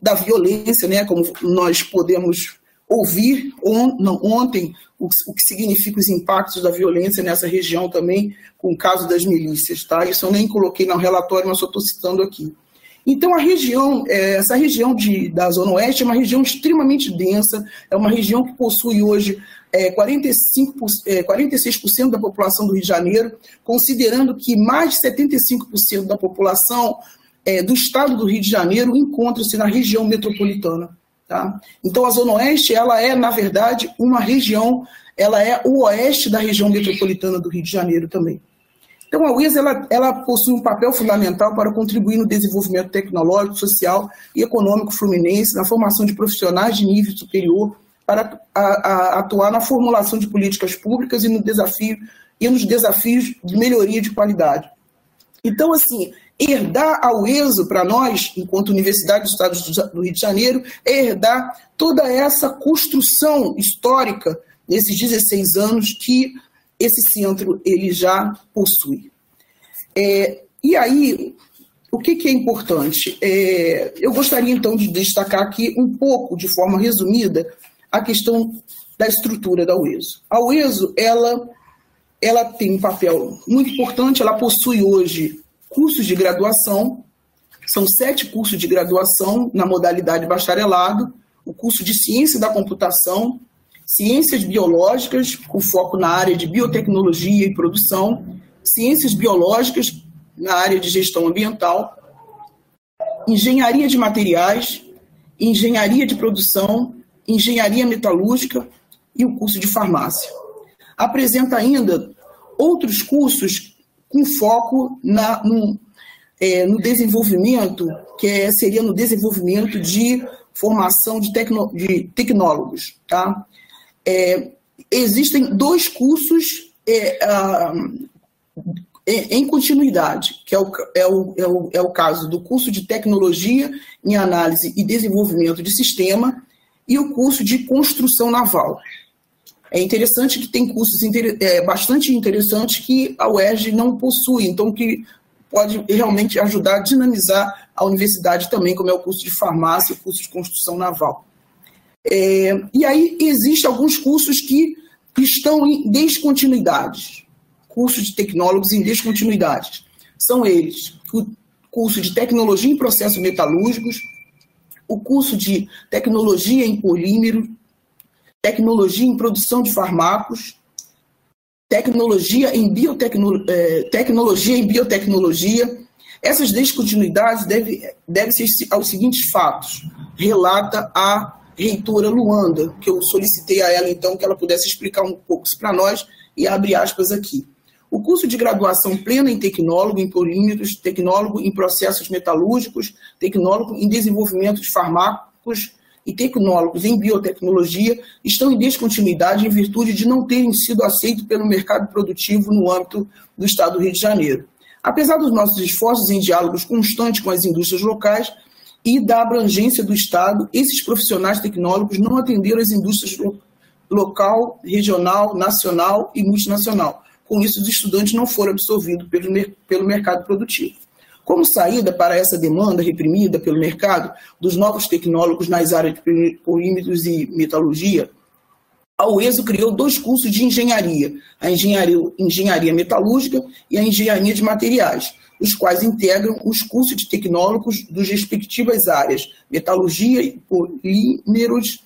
da violência, né, como nós podemos ouvir on, não, ontem o, o, que significa os impactos da violência nessa região também, com o caso das milícias. Tá? Isso eu nem coloquei no relatório, mas só estou citando aqui. Então, a região, é, essa região de, da Zona Oeste é uma região extremamente densa, é uma região que possui hoje é, 45, é, 46% da população do Rio de Janeiro, considerando que mais de 75% da população é, do estado do Rio de Janeiro encontra-se na região metropolitana. Tá? Então, a Zona Oeste, ela é, na verdade, uma região, ela é o oeste da região metropolitana do Rio de Janeiro também. Então, a UIS ela, ela possui um papel fundamental para contribuir no desenvolvimento tecnológico, social e econômico fluminense, na formação de profissionais de nível superior, para a, a, atuar na formulação de políticas públicas e, no desafio, e nos desafios de melhoria de qualidade. Então, assim, herdar a UESO para nós, enquanto Universidade do Estado do Rio de Janeiro, é herdar toda essa construção histórica nesses 16 anos que esse centro ele já possui. É, e aí, o que, que é importante? É, eu gostaria então de destacar aqui um pouco, de forma resumida, a questão da estrutura da UESO. A UESO, ela, ela tem um papel muito importante, ela possui hoje cursos de graduação, são sete cursos de graduação na modalidade bacharelado, o curso de Ciência da Computação, Ciências Biológicas, com foco na área de biotecnologia e produção, Ciências Biológicas na área de gestão ambiental, Engenharia de Materiais, Engenharia de Produção, Engenharia Metalúrgica e o curso de Farmácia. Apresenta ainda outros cursos com foco na, no, é, no desenvolvimento, que é, seria no desenvolvimento de formação de, tecno, de tecnólogos. Tá? É, existem dois cursos é, ah, em continuidade, que é o, é, o, é, o, é o caso do curso de Tecnologia em Análise e Desenvolvimento de Sistema e o curso de Construção Naval. É interessante que tem cursos inter, é, bastante interessantes que a UERJ não possui, então que pode realmente ajudar a dinamizar a universidade também, como é o curso de farmácia o curso de construção naval. É, e aí existem alguns cursos que estão em descontinuidades cursos de tecnólogos em descontinuidades. São eles o curso de Tecnologia em Processos Metalúrgicos, o curso de Tecnologia em Polímero, Tecnologia em Produção de Farmacos, Tecnologia em, biotecno, eh, tecnologia em Biotecnologia. Essas descontinuidades devem deve ser aos seguintes fatos. Relata a reitora Luanda, que eu solicitei a ela então que ela pudesse explicar um pouco isso para nós e abre aspas aqui. O curso de graduação plena em tecnólogo em polímeros, tecnólogo em processos metalúrgicos, tecnólogo em desenvolvimento de fármacos e tecnólogos em biotecnologia estão em descontinuidade em virtude de não terem sido aceitos pelo mercado produtivo no âmbito do Estado do Rio de Janeiro. Apesar dos nossos esforços em diálogos constantes com as indústrias locais e da abrangência do Estado, esses profissionais tecnólogos não atenderam as indústrias local, regional, nacional e multinacional com isso, os estudantes não foram absorvidos pelo, pelo mercado produtivo. Como saída para essa demanda reprimida pelo mercado dos novos tecnólogos nas áreas de polímetros e metalurgia, a UESO criou dois cursos de engenharia, a engenharia, engenharia metalúrgica e a engenharia de materiais, os quais integram os cursos de tecnólogos dos respectivas áreas, metalurgia e polímeros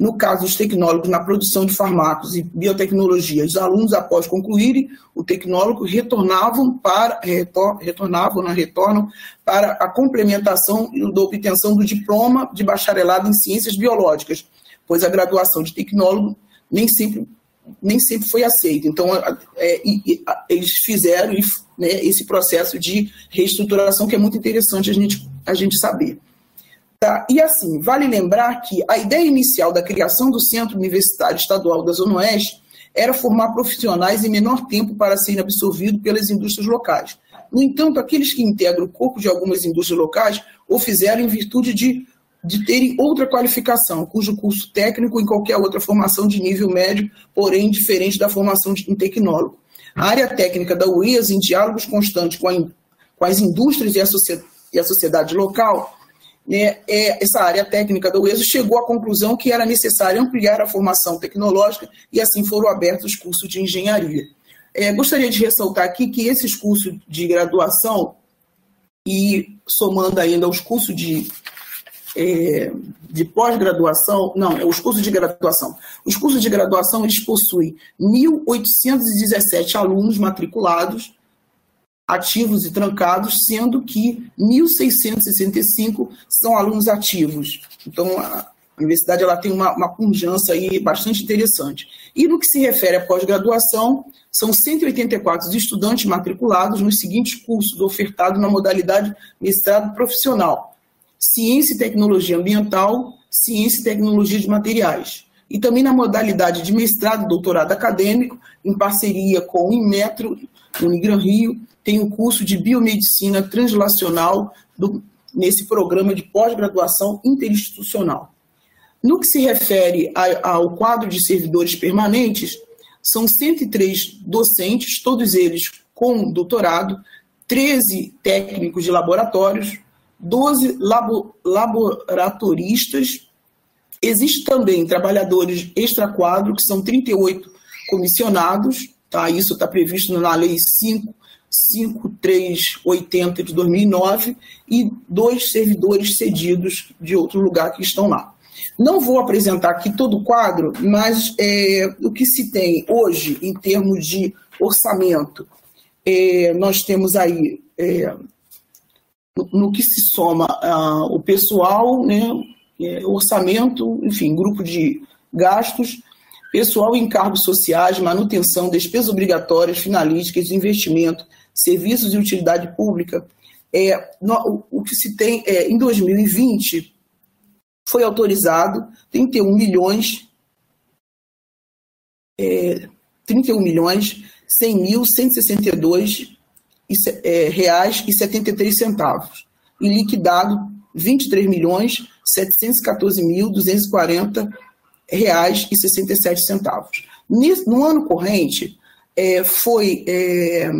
no caso dos tecnólogos na produção de farmacos e biotecnologia, os alunos, após concluírem o tecnólogo, retornavam para retor, retornavam, né, retornam para a complementação da obtenção do diploma de bacharelado em ciências biológicas, pois a graduação de tecnólogo nem sempre nem sempre foi aceita. Então, é, eles fizeram né, esse processo de reestruturação que é muito interessante a gente, a gente saber. Tá? E assim, vale lembrar que a ideia inicial da criação do Centro Universitário Estadual da Zona Oeste era formar profissionais em menor tempo para serem absorvidos pelas indústrias locais. No entanto, aqueles que integram o corpo de algumas indústrias locais o fizeram em virtude de, de terem outra qualificação, cujo curso técnico em qualquer outra formação de nível médio, porém diferente da formação de um tecnólogo. A área técnica da UES, em diálogos constantes com, a, com as indústrias e a, e a sociedade local, né, é, essa área técnica do ESO chegou à conclusão que era necessário ampliar a formação tecnológica e assim foram abertos os cursos de engenharia. É, gostaria de ressaltar aqui que esses cursos de graduação e somando ainda os cursos de, é, de pós-graduação, não, é os cursos de graduação. Os cursos de graduação eles possuem 1.817 alunos matriculados, ativos e trancados, sendo que 1.665 são alunos ativos. Então, a universidade ela tem uma, uma aí bastante interessante. E no que se refere à pós-graduação, são 184 estudantes matriculados nos seguintes cursos ofertados na modalidade mestrado profissional: Ciência e Tecnologia Ambiental, Ciência e Tecnologia de Materiais. E também na modalidade de mestrado e doutorado acadêmico, em parceria com o Inmetro, Unigran Rio, tem o curso de Biomedicina Translacional do, nesse programa de pós-graduação interinstitucional. No que se refere a, ao quadro de servidores permanentes, são 103 docentes, todos eles com doutorado, 13 técnicos de laboratórios, 12 labo, laboratoristas. Existem também trabalhadores extra-quadro, que são 38 comissionados, tá? isso está previsto na Lei 5 5380 de 2009 e dois servidores cedidos de outro lugar que estão lá. Não vou apresentar aqui todo o quadro, mas é, o que se tem hoje em termos de orçamento, é, nós temos aí, é, no, que se soma ah, o pessoal, né, é, orçamento, enfim, grupo de gastos, pessoal em cargos sociais, manutenção, despesas obrigatórias, finalísticas, investimento, serviços de utilidade pública, é, no, o que se tem é, em 2020 foi autorizado 31 milhões é, 31 milhões 100.162 é, reais e 73 centavos e liquidado 23 milhões 714.240 reais e 67 centavos. No ano corrente, é, foi é,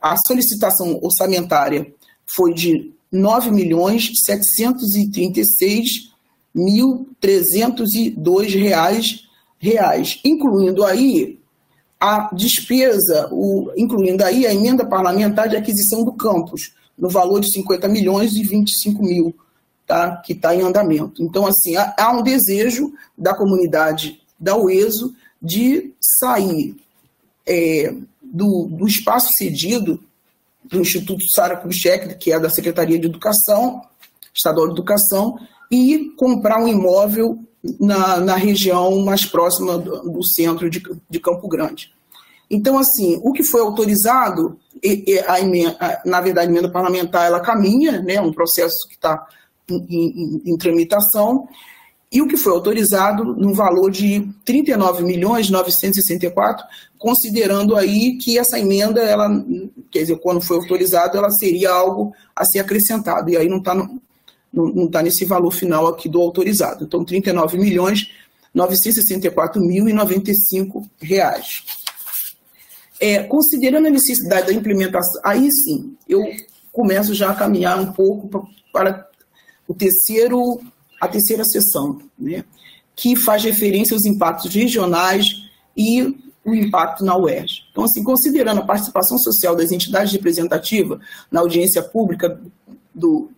a solicitação orçamentária foi de 9 milhões 736 mil 302 reais, reais, incluindo aí a despesa, o, incluindo aí a emenda parlamentar de aquisição do campus, no valor de 50 milhões e 25 mil, tá, que está em andamento. Então, assim, há, há um desejo da comunidade da UESO de sair é, do, do espaço cedido do Instituto Sara Kubitschek, que é da Secretaria de Educação, Estadual de Educação, e comprar um imóvel na, na região mais próxima do, do centro de, de, Campo Grande. Então, assim, o que foi autorizado, a a, na verdade, a emenda parlamentar, ela caminha, né, um processo que está em, em, em, tramitação, e o que foi autorizado no valor de 39 milhões 964, considerando aí que essa emenda, ela, quer dizer, quando foi autorizado, ela seria algo a ser acrescentado, e aí não está não está nesse valor final aqui do autorizado. Então, 39 milhões 964 mil e 95 reais. É, considerando a necessidade da implementação, aí sim, eu começo já a caminhar um pouco para o terceiro, a terceira sessão, né, que faz referência aos impactos regionais e o impacto na UERJ. Então, assim, considerando a participação social das entidades representativas na audiência pública do,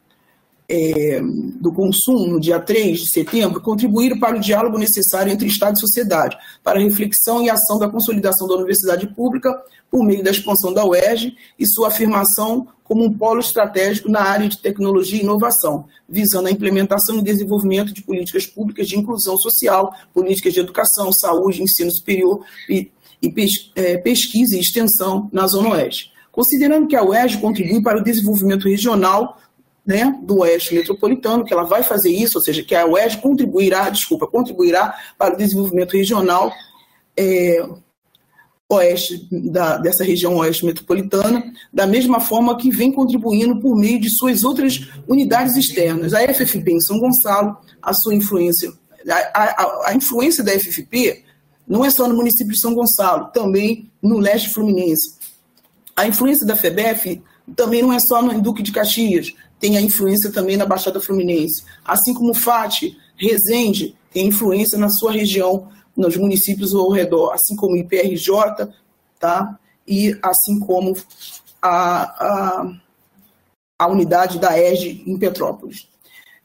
é, do consumo, no dia 3 de setembro, contribuíram para o diálogo necessário entre Estado e sociedade, para a reflexão e ação da consolidação da universidade pública por meio da expansão da UERJ e sua afirmação como um polo estratégico na área de tecnologia e inovação, visando a implementação e desenvolvimento de políticas públicas de inclusão social, políticas de educação, saúde, ensino superior e, e é, pesquisa e extensão na Zona Oeste. Considerando que a UERJ contribui para o desenvolvimento regional né, do Oeste Metropolitano, que ela vai fazer isso, ou seja, que a Oeste contribuirá, desculpa, contribuirá para o desenvolvimento regional é, oeste da, dessa região oeste metropolitana, da mesma forma que vem contribuindo por meio de suas outras unidades externas. A FFP em São Gonçalo, a sua influência, a, a, a influência da FFP não é só no município de São Gonçalo, também no leste fluminense. A influência da FEBEF também não é só no Duque de Caxias, tem a influência também na Baixada Fluminense. Assim como FAT, Resende, tem influência na sua região, nos municípios ao redor, assim como IPRJ, tá? e assim como a, a, a unidade da ERG em Petrópolis.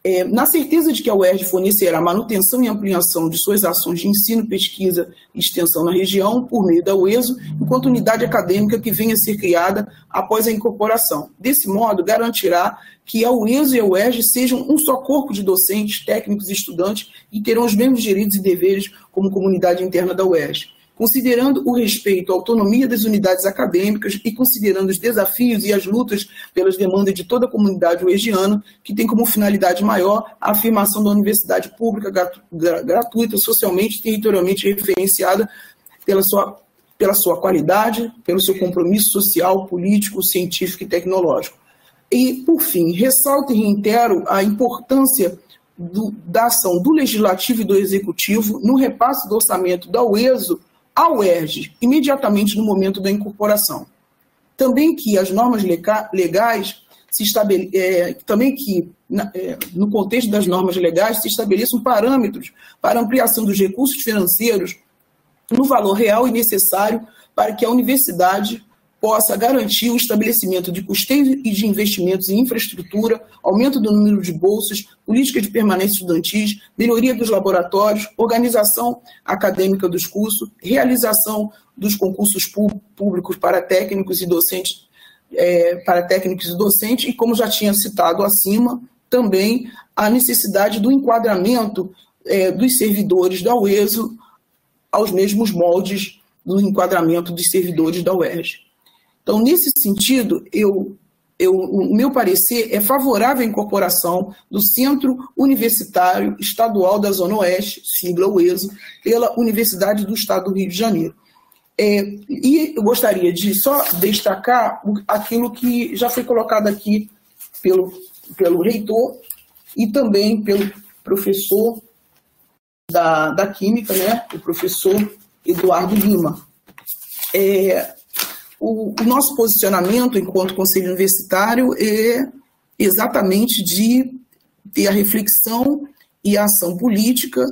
É, na certeza de que a UERJ fornecerá manutenção e ampliação de suas ações de ensino, pesquisa e extensão na região por meio da UESO, enquanto unidade acadêmica que venha a ser criada após a incorporação. Desse modo, garantirá que a UESO e a UERJ sejam um só corpo de docentes, técnicos e estudantes e terão os mesmos direitos e deveres como comunidade interna da UERJ considerando o respeito à autonomia das unidades acadêmicas e considerando os desafios e as lutas pelas demandas de toda a comunidade uegiana, que tem como finalidade maior a afirmação da universidade pública gratuita, socialmente e territorialmente referenciada pela sua, pela sua qualidade, pelo seu compromisso social, político, científico e tecnológico. E, por fim, ressalto e reitero a importância do, da ação do Legislativo e do Executivo no repasse do orçamento da UESO a UERJ imediatamente no momento da incorporação. Também que as normas legais se estabele... É, também que é, no contexto das normas legais se estabeleçam parâmetros para ampliação dos recursos financeiros no valor real e necessário para que a universidade possa garantir o estabelecimento de custeios e de investimentos em infraestrutura, aumento do número de bolsas, política de permanência estudantis, melhoria dos laboratórios, organização acadêmica dos cursos, realização dos concursos públicos para técnicos e docentes, é, para técnicos e docentes, e como já tinha citado acima, também a necessidade do enquadramento é, dos servidores da UESO aos mesmos moldes do enquadramento dos servidores da UERJ. Então, nesse sentido, eu, eu, o meu parecer é favorável à incorporação do Centro Universitário Estadual da Zona Oeste, sigla UESO, pela Universidade do Estado do Rio de Janeiro. É, e eu gostaria de só destacar aquilo que já foi colocado aqui pelo, pelo reitor e também pelo professor da, da Química, né, o professor Eduardo Lima. É, o, o, nosso posicionamento enquanto conselho universitário é exatamente de ter a reflexão e a ação política,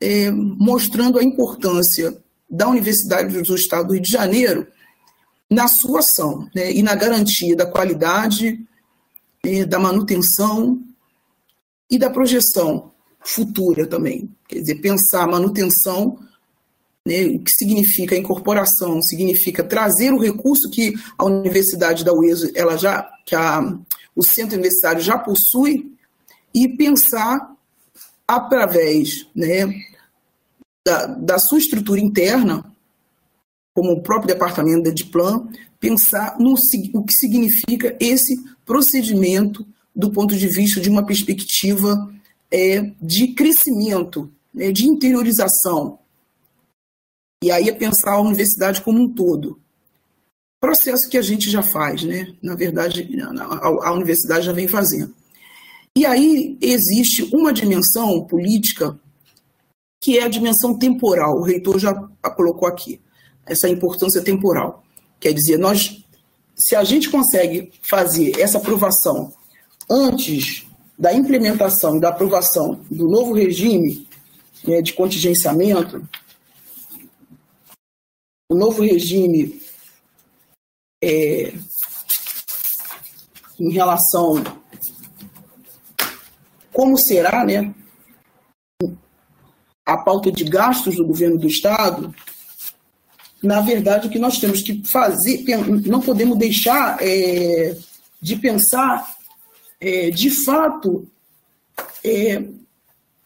é, mostrando a importância da Universidade do Estado do Rio de Janeiro na sua ação né, e na garantia da qualidade, é, da manutenção e da projeção futura também. Quer dizer, pensar a manutenção, né, o que significa incorporação, significa trazer o recurso que a Universidade da UESO, ela já, que a, o centro universitário já possui, e pensar através né, da, da sua estrutura interna, como o próprio departamento da DIPLAN, pensar no o que significa esse procedimento do ponto de vista de uma perspectiva é, de crescimento, né, de interiorização. E aí é pensar a universidade como um todo. Processo que a gente já faz, né? Na verdade, a, universidade já vem fazendo. E aí existe uma dimensão política que é a dimensão temporal. O reitor já colocou aqui essa importância temporal. Quer dizer, nós, se a gente consegue fazer essa aprovação antes da implementação e da aprovação do novo regime né, de contingenciamento, o novo regime é, em relação como será, né, a pauta de gastos do governo do estado, na verdade o que nós temos que fazer, não podemos deixar é, de pensar é, de fato, é,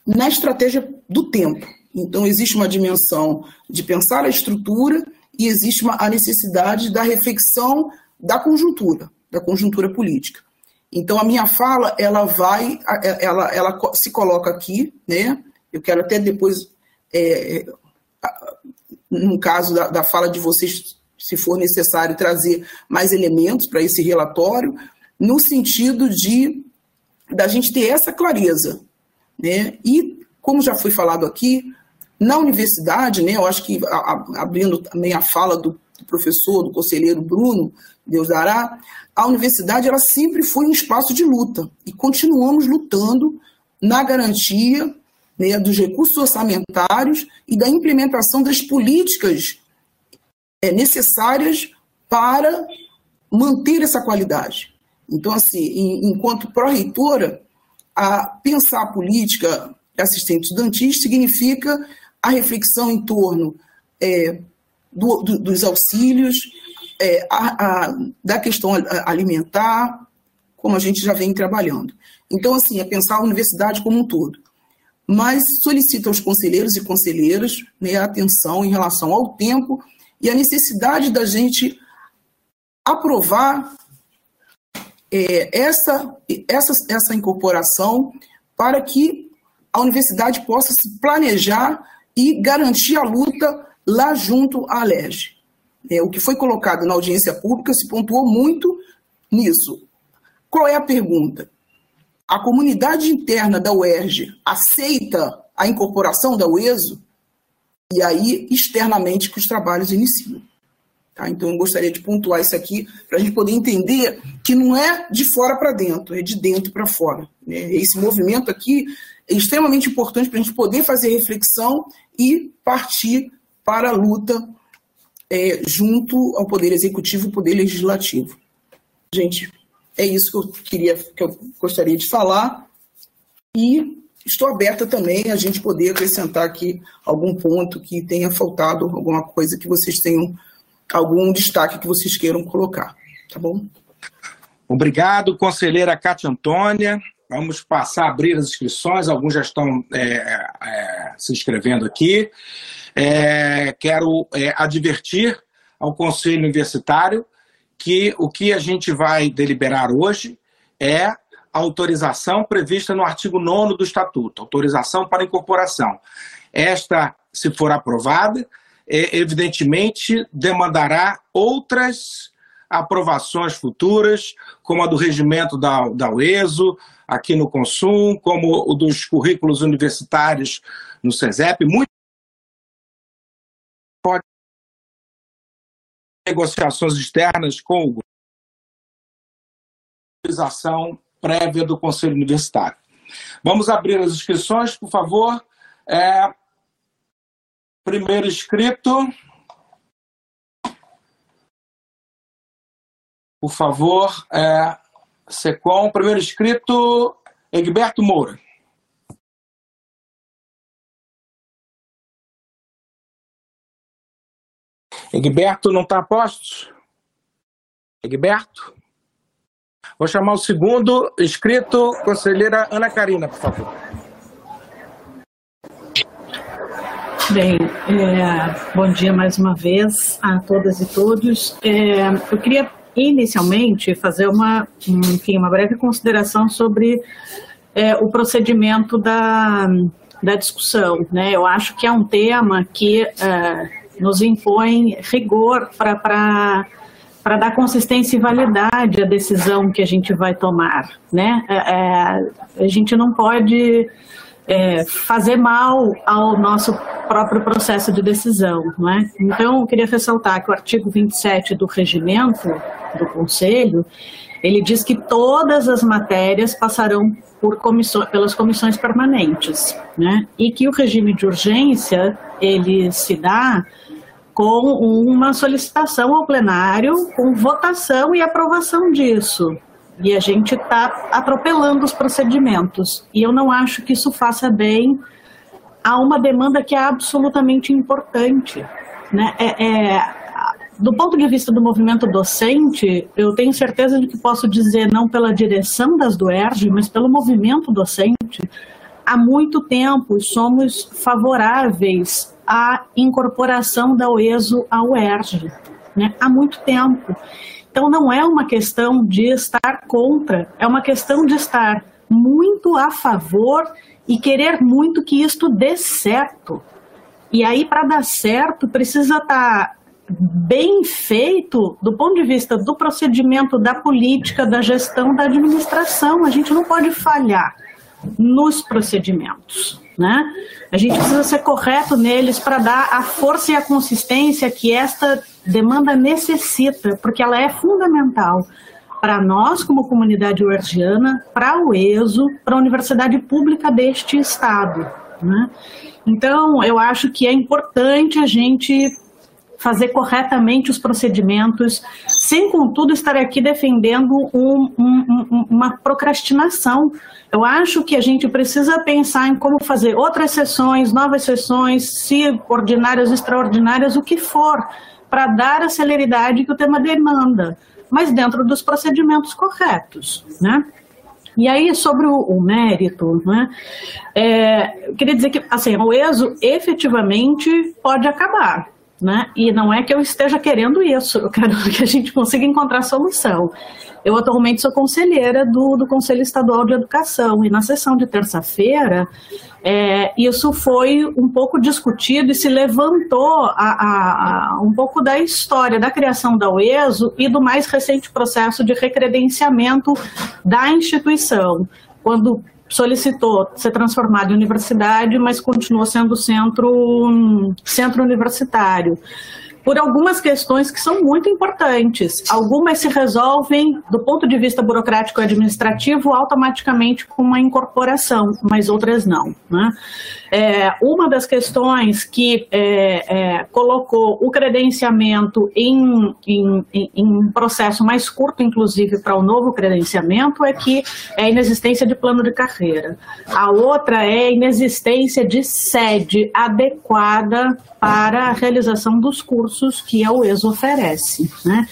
na estratégia do tempo. Então, existe uma dimensão de pensar a estrutura e existe uma, a necessidade da reflexão da conjuntura, da conjuntura política. Então, a minha fala, ela vai, ela, ela se coloca aqui, né? Eu quero até depois, é, no caso da, da fala de vocês, se for necessário, trazer mais elementos para esse relatório, no sentido de da gente ter essa clareza, né? E como já foi falado aqui, na universidade, né? Eu acho que abrindo também a fala do, professor, do conselheiro Bruno, Deus dará, a universidade ela sempre foi um espaço de luta e continuamos lutando na garantia né, dos recursos orçamentários e da implementação das políticas é, necessárias para manter essa qualidade. Então, assim, enquanto pró-reitora, a pensar a política assistente estudantil significa a reflexão em torno é, do, do, dos auxílios, é, a, a, da questão alimentar, como a gente já vem trabalhando. Então, assim, é pensar a universidade como um todo. Mas solicito aos conselheiros e conselheiras né, a atenção em relação ao tempo e a necessidade da gente aprovar é, essa, essa, essa incorporação para que a universidade possa se planejar e garantir a luta lá junto à LERJ. É, o que foi colocado na audiência pública se pontuou muito nisso. Qual é a pergunta? A comunidade interna da UERJ aceita a incorporação da UESO? E aí, externamente, que os trabalhos iniciam. Tá? Então, eu gostaria de pontuar isso aqui para a gente poder entender que não é de fora para dentro, é de dentro para fora. Né? Esse movimento aqui é extremamente importante para a gente poder fazer reflexão e partir para a luta é, junto ao Poder Executivo e Poder Legislativo. Gente, é isso que eu queria, que eu gostaria de falar. E estou aberta também a gente poder acrescentar aqui algum ponto que tenha faltado, alguma coisa que vocês tenham algum destaque que vocês queiram colocar, tá bom? Obrigado, conselheira Cátia Antônia. Vamos passar a abrir as inscrições, alguns já estão é, é, se inscrevendo aqui. É, quero é, advertir ao Conselho Universitário que o que a gente vai deliberar hoje é a autorização prevista no artigo 9 do Estatuto, autorização para incorporação. Esta, se for aprovada, evidentemente, demandará outras aprovações futuras, como a do regimento da, da UESO, aqui no Consum, como o dos currículos universitários no SESEP, muito pode negociações externas com o autorização prévia do Conselho Universitário. Vamos abrir as inscrições, por favor. É, primeiro inscrito. Por favor, é, SECOM, primeiro inscrito, Egberto Moura. Egberto não está a postos? Egberto? Vou chamar o segundo inscrito, conselheira Ana Karina, por favor. Bem, é, bom dia mais uma vez a todas e todos. É, eu queria inicialmente fazer uma, enfim, uma breve consideração sobre é, o procedimento da, da discussão. Né? Eu acho que é um tema que é, nos impõe rigor para para dar consistência e validade à decisão que a gente vai tomar, né? É, é, a gente não pode é, fazer mal ao nosso próprio processo de decisão, não é? Então, eu queria ressaltar que o artigo 27 do regimento do Conselho, ele diz que todas as matérias passarão por comissões, pelas comissões permanentes, né? E que o regime de urgência, ele se dá com uma solicitação ao plenário, com votação e aprovação disso. E a gente está atropelando os procedimentos. E eu não acho que isso faça bem a uma demanda que é absolutamente importante. Né? É, é, do ponto de vista do movimento docente, eu tenho certeza de que posso dizer, não pela direção das DUERJ, mas pelo movimento docente, há muito tempo somos favoráveis à incorporação da UESO ao UERJ, né? há muito tempo. Então não é uma questão de estar contra, é uma questão de estar muito a favor e querer muito que isto dê certo. E aí, para dar certo, precisa estar bem feito do ponto de vista do procedimento, da política, da gestão, da administração. A gente não pode falhar nos procedimentos. Né? A gente precisa ser correto neles para dar a força e a consistência que esta demanda necessita, porque ela é fundamental para nós, como comunidade uergiana, para o ESO, para a universidade pública deste estado. Né? Então, eu acho que é importante a gente fazer corretamente os procedimentos, sem, contudo, estar aqui defendendo um, um, uma procrastinação. Eu acho que a gente precisa pensar em como fazer outras sessões, novas sessões, se ordinárias, extraordinárias, o que for, para dar a celeridade que o tema demanda, mas dentro dos procedimentos corretos, né? E aí, sobre o, mérito, né, é, eu queria dizer que assim, o ESO efetivamente pode acabar, né? E não é que eu esteja querendo isso, eu quero que a gente consiga encontrar solução. Eu atualmente sou conselheira do, do Conselho Estadual de Educação e na sessão de terça-feira é, isso foi um pouco discutido e se levantou a, a, a, um pouco da história da criação da UESO e do mais recente processo de recredenciamento da instituição, quando solicitou ser transformado em universidade, mas continuou sendo centro, centro universitário por algumas questões que são muito importantes. Algumas se resolvem, do ponto de vista burocrático e administrativo, automaticamente com uma incorporação, mas outras não. Né? É, uma das questões que é, é, colocou o credenciamento em, em, em, um processo mais curto, inclusive, para o novo credenciamento, é que é a inexistência de plano de carreira. A outra é a inexistência de sede adequada para a realização dos cursos que a UES oferece. Né?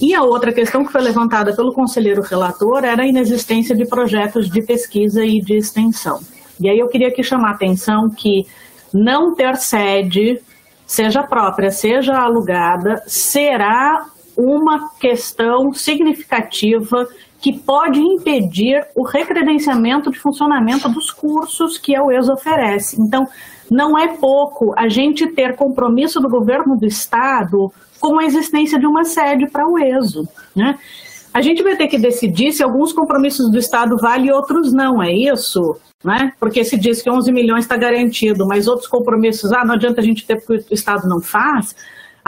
E a outra questão que foi levantada pelo conselheiro relator era a inexistência de projetos de pesquisa e de extensão. E aí eu queria aqui chamar a atenção que não ter sede, seja própria, seja alugada, será uma questão significativa que pode impedir o recredenciamento de funcionamento dos cursos que a UES oferece. Então, não é pouco a gente ter compromisso do governo do Estado com a existência de uma sede para o ESO. Né? A gente vai ter que decidir se alguns compromissos do Estado valem e outros não, é isso? Né? Porque se diz que 11 milhões está garantido, mas outros compromissos, ah, não adianta a gente ter porque o Estado não faz.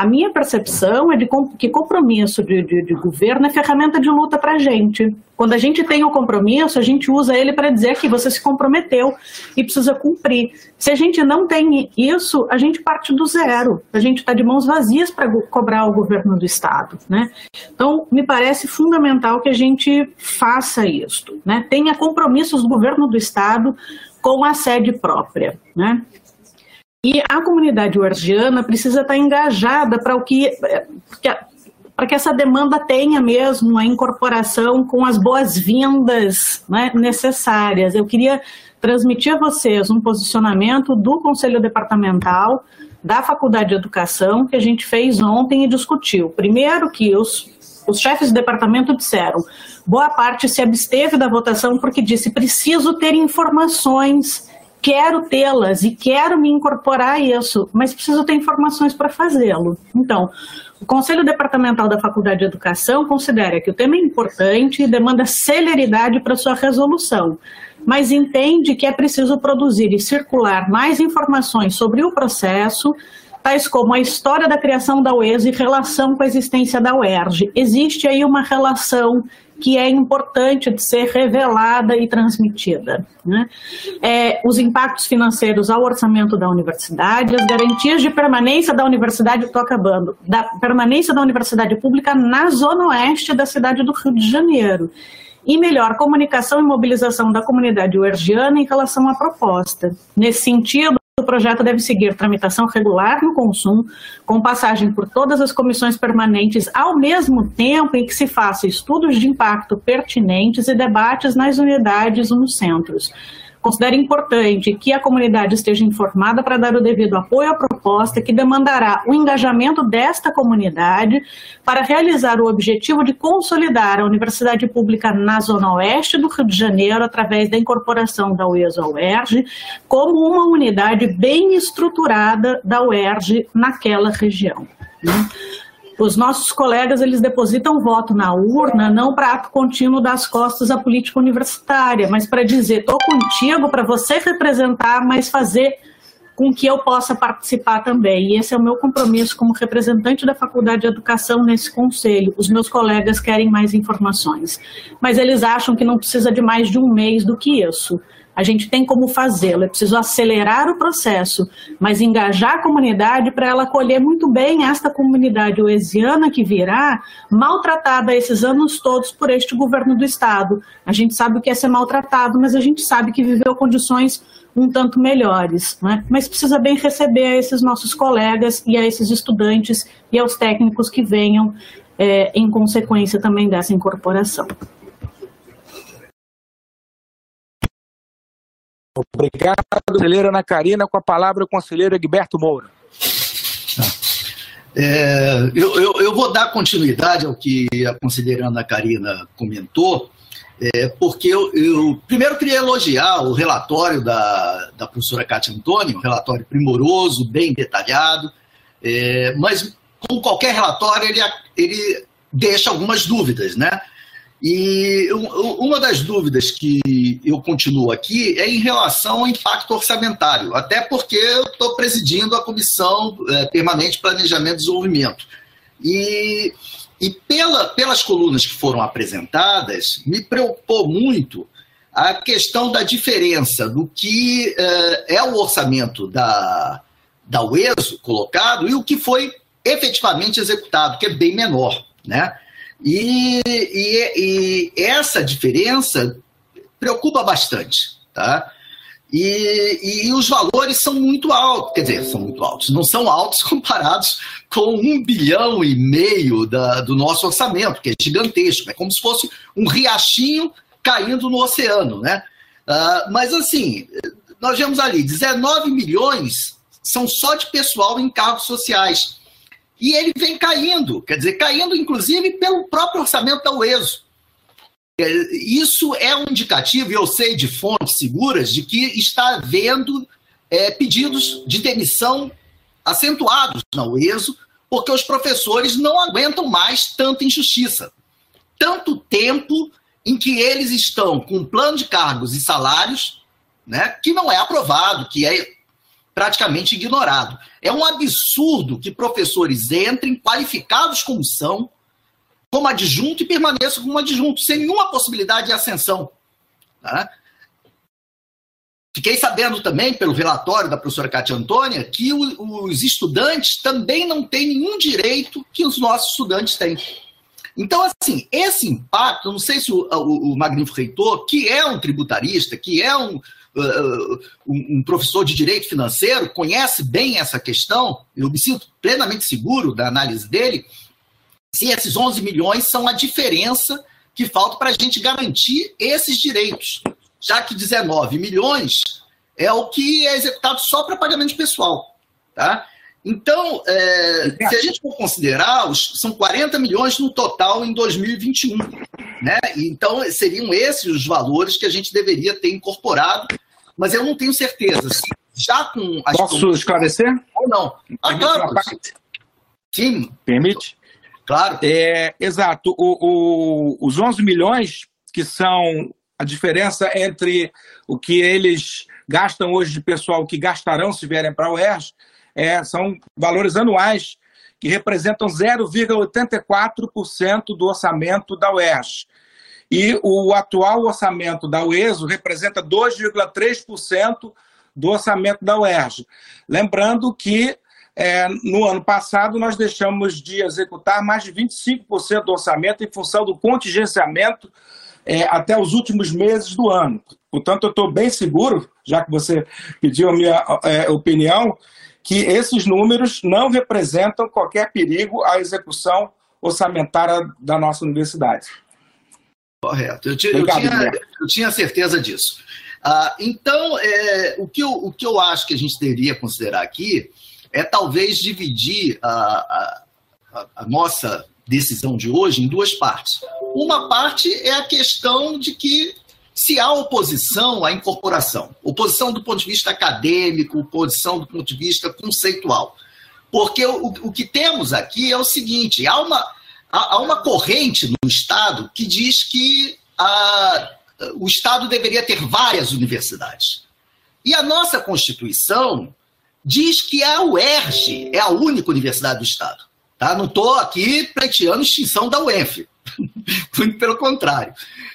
A minha percepção é de que compromisso de, de, de governo é ferramenta de luta para a gente. Quando a gente tem o compromisso, a gente usa ele para dizer que você se comprometeu e precisa cumprir. Se a gente não tem isso, a gente parte do zero. A gente está de mãos vazias para cobrar o governo do Estado. Né? Então, me parece fundamental que a gente faça isso. Né? Tenha compromissos do governo do Estado com a sede própria. Né? E a comunidade uergiana precisa estar engajada para o que, para que essa demanda tenha mesmo a incorporação com as boas-vindas né, necessárias. Eu queria transmitir a vocês um posicionamento do Conselho Departamental da Faculdade de Educação que a gente fez ontem e discutiu. Primeiro que os, os chefes de departamento disseram, boa parte se absteve da votação porque disse preciso ter informações quero tê-las e quero me incorporar a isso, mas preciso ter informações para fazê-lo. Então, o Conselho Departamental da Faculdade de Educação considera que o tema é importante e demanda celeridade para sua resolução, mas entende que é preciso produzir e circular mais informações sobre o processo, tais como a história da criação da UES e relação com a existência da UERJ. Existe aí uma relação que é importante de ser revelada e transmitida. Né? É, os impactos financeiros ao orçamento da universidade, as garantias de permanência da universidade, estou acabando, da permanência da universidade pública na zona oeste da cidade do Rio de Janeiro e melhor comunicação e mobilização da comunidade uergiana em relação à proposta. Nesse sentido, o projeto deve seguir tramitação regular no consumo, com passagem por todas as comissões permanentes, ao mesmo tempo em que se faça estudos de impacto pertinentes e debates nas unidades ou nos centros. Considero importante que a comunidade esteja informada para dar o devido apoio à proposta, que demandará o engajamento desta comunidade para realizar o objetivo de consolidar a universidade pública na Zona Oeste do Rio de Janeiro, através da incorporação da UES ao UERJ, como uma unidade bem estruturada da UERJ naquela região. Né? Os nossos colegas eles depositam voto na urna não para ato contínuo das costas à política universitária, mas para dizer estou contigo para você representar, mas fazer com que eu possa participar também. E esse é o meu compromisso como representante da Faculdade de Educação nesse conselho. Os meus colegas querem mais informações, mas eles acham que não precisa de mais de um mês do que isso. A gente tem como fazê-lo, é preciso acelerar o processo, mas engajar a comunidade para ela acolher muito bem esta comunidade oesiana que virá, maltratada esses anos todos por este governo do Estado. A gente sabe o que é ser maltratado, mas a gente sabe que viveu condições um tanto melhores, né? mas precisa bem receber a esses nossos colegas e a esses estudantes e aos técnicos que venham é, em consequência também dessa incorporação. Obrigado, conselheira Ana Karina. Com a palavra, o conselheiro Egberto Moura. É, eu, eu, eu, vou dar continuidade ao que a conselheira Ana Karina comentou, é, porque eu, eu, primeiro queria elogiar o relatório da, da professora Cátia Antônio, um relatório primoroso, bem detalhado, é, mas como qualquer relatório, ele, ele deixa algumas dúvidas, né? E uma das dúvidas que eu continuo aqui é em relação ao impacto orçamentário, até porque eu estou presidindo a Comissão é, Permanente Planejamento e Desenvolvimento. E, e pela, pelas colunas que foram apresentadas, me preocupou muito a questão da diferença do que é, é o orçamento da, da UESO colocado e o que foi efetivamente executado, que é bem menor. Né? E, e, e essa diferença preocupa bastante, tá? E, e, os valores são muito altos, quer dizer, são muito altos, não são altos comparados com um bilhão e meio da, do nosso orçamento, que é gigantesco, é como se fosse um riachinho caindo no oceano, né? Uh, mas assim, nós vemos ali 19 milhões são só de pessoal em cargos sociais e ele vem caindo, quer dizer, caindo inclusive pelo próprio orçamento da UESO. Isso é um indicativo, e eu sei de fontes seguras, de que está havendo é, pedidos de demissão acentuados na UESO, porque os professores não aguentam mais tanta injustiça. Tanto tempo em que eles estão com plano de cargos e salários né, que não é aprovado, que é praticamente ignorado. É um absurdo que professores entrem qualificados como são, como adjunto e permaneçam como adjunto, sem nenhuma possibilidade de ascensão. Tá? Fiquei sabendo também, pelo relatório da professora Cátia Antônia, que os estudantes também não têm nenhum direito que os nossos estudantes têm. Então, assim, esse impacto, não sei se o, o, o magnífico reitor, que é um tributarista, que é um, um, um, professor de direito financeiro, conhece bem essa questão, eu me sinto plenamente seguro da análise dele, se esses 11 milhões são a diferença que falta para a gente garantir esses direitos já que 19 milhões é o que é executado só para pagamento pessoal. Tá? Então, é, se a gente for considerar, são 40 milhões no total em 2021. Né? Então, seriam esses os valores que a gente deveria ter incorporado, mas eu não tenho certeza. Já com as Posso esclarecer? Ou não. Ah, claro. Sim. Permite? Claro. É, exato. O, o, os 11 milhões, que são a diferença entre o que eles gastam hoje de pessoal, que gastarão se vierem para o UERJ, é, são valores anuais que representam 0,84% do orçamento da UERJ. E o atual orçamento da UESO representa 2,3% do orçamento da UERJ. Lembrando que é, no ano passado nós deixamos de executar mais de 25% do orçamento em função do contingenciamento é, até os últimos meses do ano. Portanto, eu estou bem seguro, já que você pediu a minha é, opinião, que esses números não representam qualquer perigo à execução orçamentária da nossa universidade. Correto. Eu, eu, tinha, eu tinha, certeza disso. Ah, então, é, o, que eu, o que eu acho que a gente deveria considerar aqui é talvez dividir a, a, a nossa decisão de hoje em duas partes. Uma parte é a questão de que se há oposição à incorporação, oposição do ponto de vista acadêmico, oposição do ponto de vista conceitual. Porque o, o que temos aqui é o seguinte: há uma, há, uma corrente no Estado que diz que a, o Estado deveria ter várias universidades. E a nossa Constituição diz que a UERJ é a única universidade do Estado. Tá? Não estou aqui pleiteando extinção da UEF. Muito pelo contrário.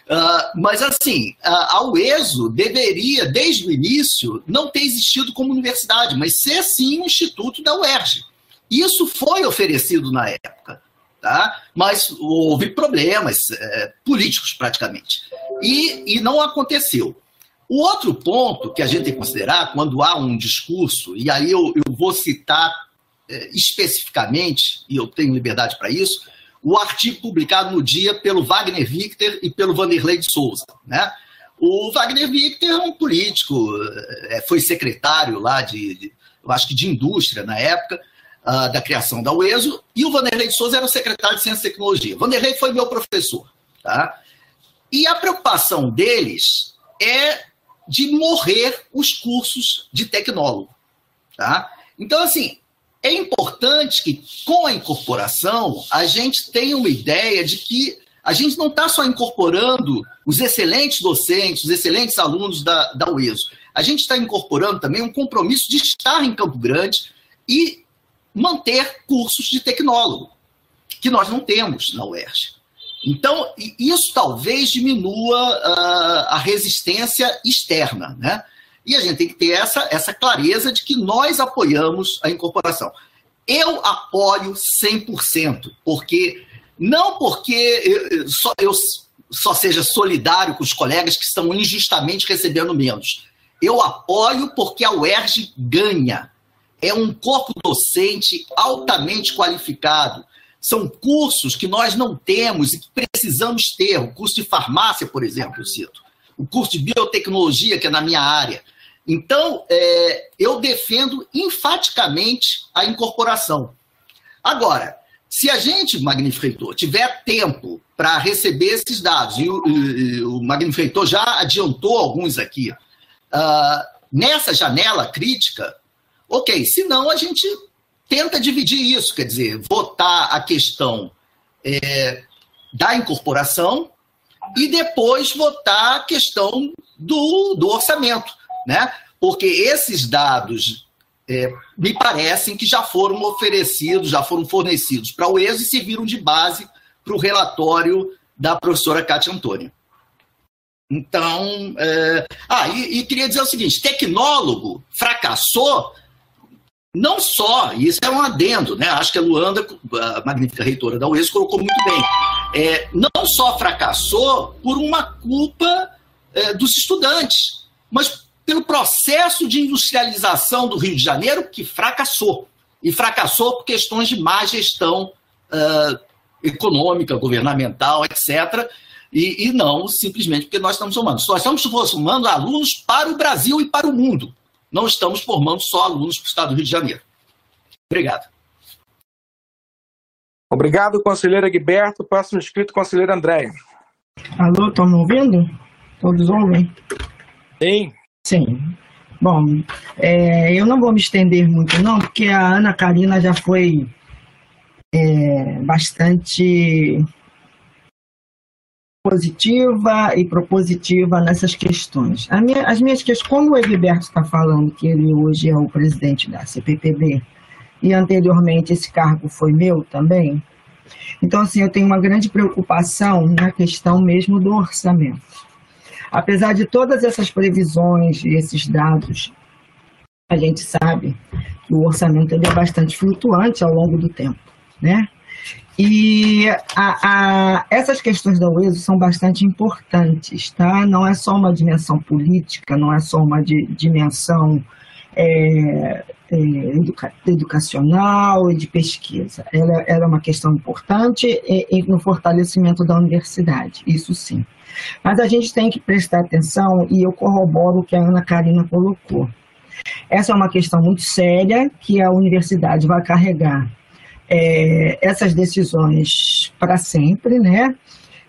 Uh, mas, assim, a, UESO deveria, desde o início, não ter existido como universidade, mas ser, sim, um instituto da UERJ. Isso foi oferecido na época. Tá? Mas houve problemas é, políticos, praticamente. E, e não aconteceu. O outro ponto que a gente tem que considerar quando há um discurso, e aí eu, eu vou citar é, especificamente, e eu tenho liberdade para isso, o artigo publicado no dia pelo Wagner Victor e pelo Vanderlei de Souza. Né? O Wagner Victor é um político, é, foi secretário lá de, de, eu acho que de indústria na época, uh, da criação da UESO, e o Vanderlei de Souza era o secretário de Ciência e Tecnologia. Vanderlei foi meu professor. Tá? E a preocupação deles é de morrer os cursos de tecnólogo. Tá? Então, assim, é importante que, com a incorporação, a gente tenha uma ideia de que a gente não está só incorporando os excelentes docentes, os excelentes alunos da, da UESO. A gente está incorporando também um compromisso de estar em Campo Grande e manter cursos de tecnólogo, que nós não temos na UERJ. Então, isso talvez diminua uh, a resistência externa, né? E a gente tem que ter essa, essa clareza de que nós apoiamos a incorporação. Eu apoio 100%, porque não porque eu só, eu só seja solidário com os colegas que estão injustamente recebendo menos. Eu apoio porque a UERJ ganha. É um corpo docente altamente qualificado. São cursos que nós não temos e que precisamos ter. O curso de farmácia, por exemplo, eu cito. O curso de biotecnologia, que é na minha área. Então, é, eu defendo enfaticamente a incorporação. Agora, se a gente, Magnífico tiver tempo para receber esses dados, e o, e o já adiantou alguns aqui, uh, nessa janela crítica, ok, senão a gente tenta dividir isso, quer dizer, votar a questão é, da incorporação e depois votar a questão do, do orçamento, né? Porque esses dados é, me parecem que já foram oferecidos, já foram fornecidos para o ESO e serviram de base para o relatório da professora Cátia Antônia. Então, é... ah, e, e, queria dizer o seguinte: tecnólogo fracassou não só, isso é um adendo, né? Acho que a Luanda, a magnífica reitora da UES, colocou muito bem. É, não só fracassou por uma culpa é, dos estudantes, mas pelo processo de industrialização do Rio de Janeiro, que fracassou. E fracassou por questões de má gestão uh, econômica, governamental, etc. E, e, não simplesmente porque nós estamos formando. Nós estamos formando alunos para o Brasil e para o mundo. Não estamos formando só alunos para o Estado do Rio de Janeiro. Obrigado. Obrigado, conselheiro Egberto. Próximo inscrito, conselheiro André. Alô, estão me ouvindo? Todos ouvem? Sim. Sim. Bom, é, eu não vou me estender muito, não, porque a Ana Karina já foi é, bastante positiva e propositiva nessas questões. Minha, as minhas questões, como o Egberto está falando que ele hoje é o presidente da CPPB e anteriormente esse cargo foi meu também, então assim eu tenho uma grande preocupação na questão mesmo do orçamento. Apesar de todas essas previsões e esses dados, a gente sabe que o orçamento é bastante flutuante ao longo do tempo, né? E a, a, essas questões da UESO são bastante importantes, tá? Não é só uma dimensão política, não é só uma di, dimensão é, é, educa, educacional e de pesquisa. Ela, ela, é uma questão importante e, e no fortalecimento da universidade, isso sim. Mas a gente tem que prestar atenção, e eu corroboro o que a Ana Karina colocou. Essa é uma questão muito séria que a universidade vai carregar é, essas decisões para sempre, né?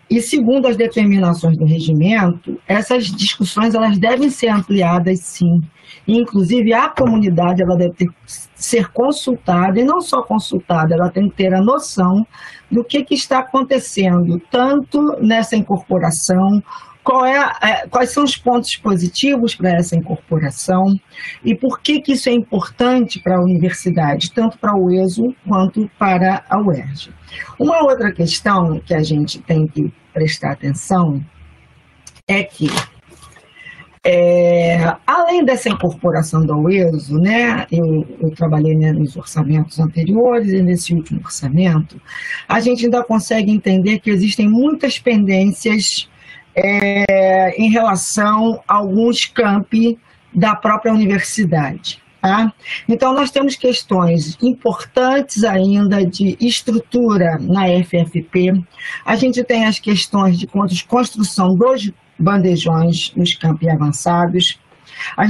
E segundo as determinações do regimento, essas discussões elas devem ser ampliadas, sim. Inclusive a comunidade ela deve ter, ser consultada e não só consultada, ela tem que ter a noção do que, que está acontecendo tanto nessa incorporação é, é, quais são os pontos positivos para essa incorporação e por que, que isso é importante para a universidade, tanto para o ESO quanto para a UERJ. Uma outra questão que a gente tem que prestar atenção é que, é, além dessa incorporação da UESO, né, eu, eu trabalhei né, nos orçamentos anteriores e nesse último orçamento, a gente ainda consegue entender que existem muitas pendências é, em relação a alguns campi da própria universidade. Tá? Então, nós temos questões importantes ainda de estrutura na FFP. A gente tem as questões de construção dos bandejões nos campi avançados.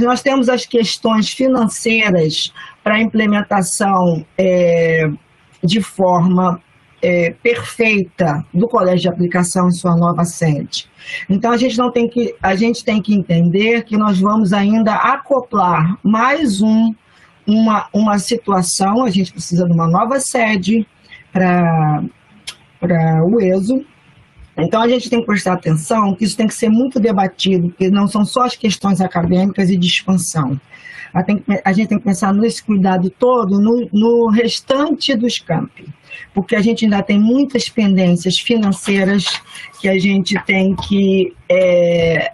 Nós temos as questões financeiras para implementação é, de forma é, perfeita do colégio de aplicação em sua nova sede. Então a gente não tem que a gente tem que entender que nós vamos ainda acoplar mais um uma, uma situação, a gente precisa de uma nova sede para o ESO. Então a gente tem que prestar atenção que isso tem que ser muito debatido, porque não são só as questões acadêmicas e de expansão. A, gente tem que pensar nesse cuidado todo no, no restante dos campi porque a gente ainda tem muitas pendências financeiras que a gente tem que é,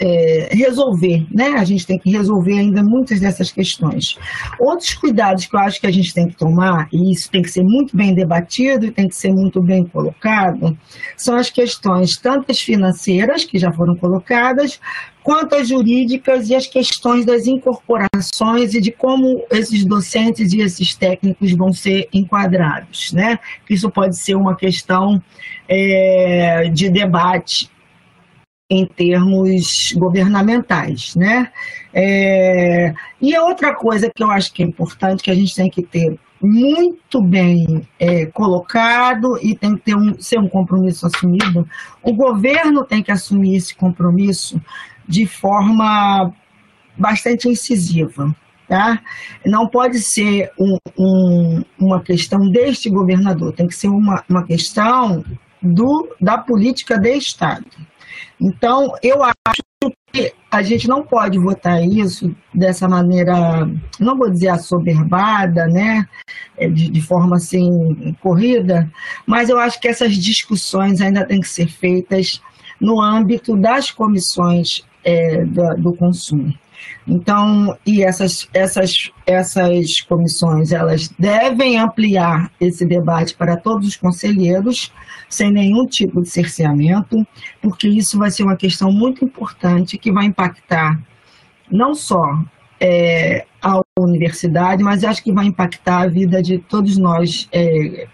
é, resolver, né? A gente tem que resolver ainda muitas dessas questões. Outros cuidados que eu acho que a gente tem que tomar, e isso tem que ser muito bem debatido e tem que ser muito bem colocado, são as questões tantas financeiras, que já foram colocadas, quanto as jurídicas e as questões das incorporações e de como esses docentes e esses técnicos vão ser enquadrados, né? Isso pode ser uma questão é, de debate em termos governamentais, né? É, e a outra coisa que eu acho que é importante, que a gente tem que ter muito bem é, colocado e tem que ter um, ser um compromisso assumido, o governo tem que assumir esse compromisso de forma bastante incisiva. Tá? Não pode ser um, um, uma questão deste governador, tem que ser uma, uma questão do, da política de Estado. Então, eu acho que a gente não pode votar isso dessa maneira, não vou dizer assoberbada, né, é, de, de forma assim corrida, mas eu acho que essas discussões ainda têm que ser feitas no âmbito das comissões é, do, do consumo. Então, e essas, essas, essas comissões, elas devem ampliar esse debate para todos os conselheiros, sem nenhum tipo de cerceamento, porque isso vai ser uma questão muito importante que vai impactar não só é, a universidade, mas acho que vai impactar a vida de todos nós é,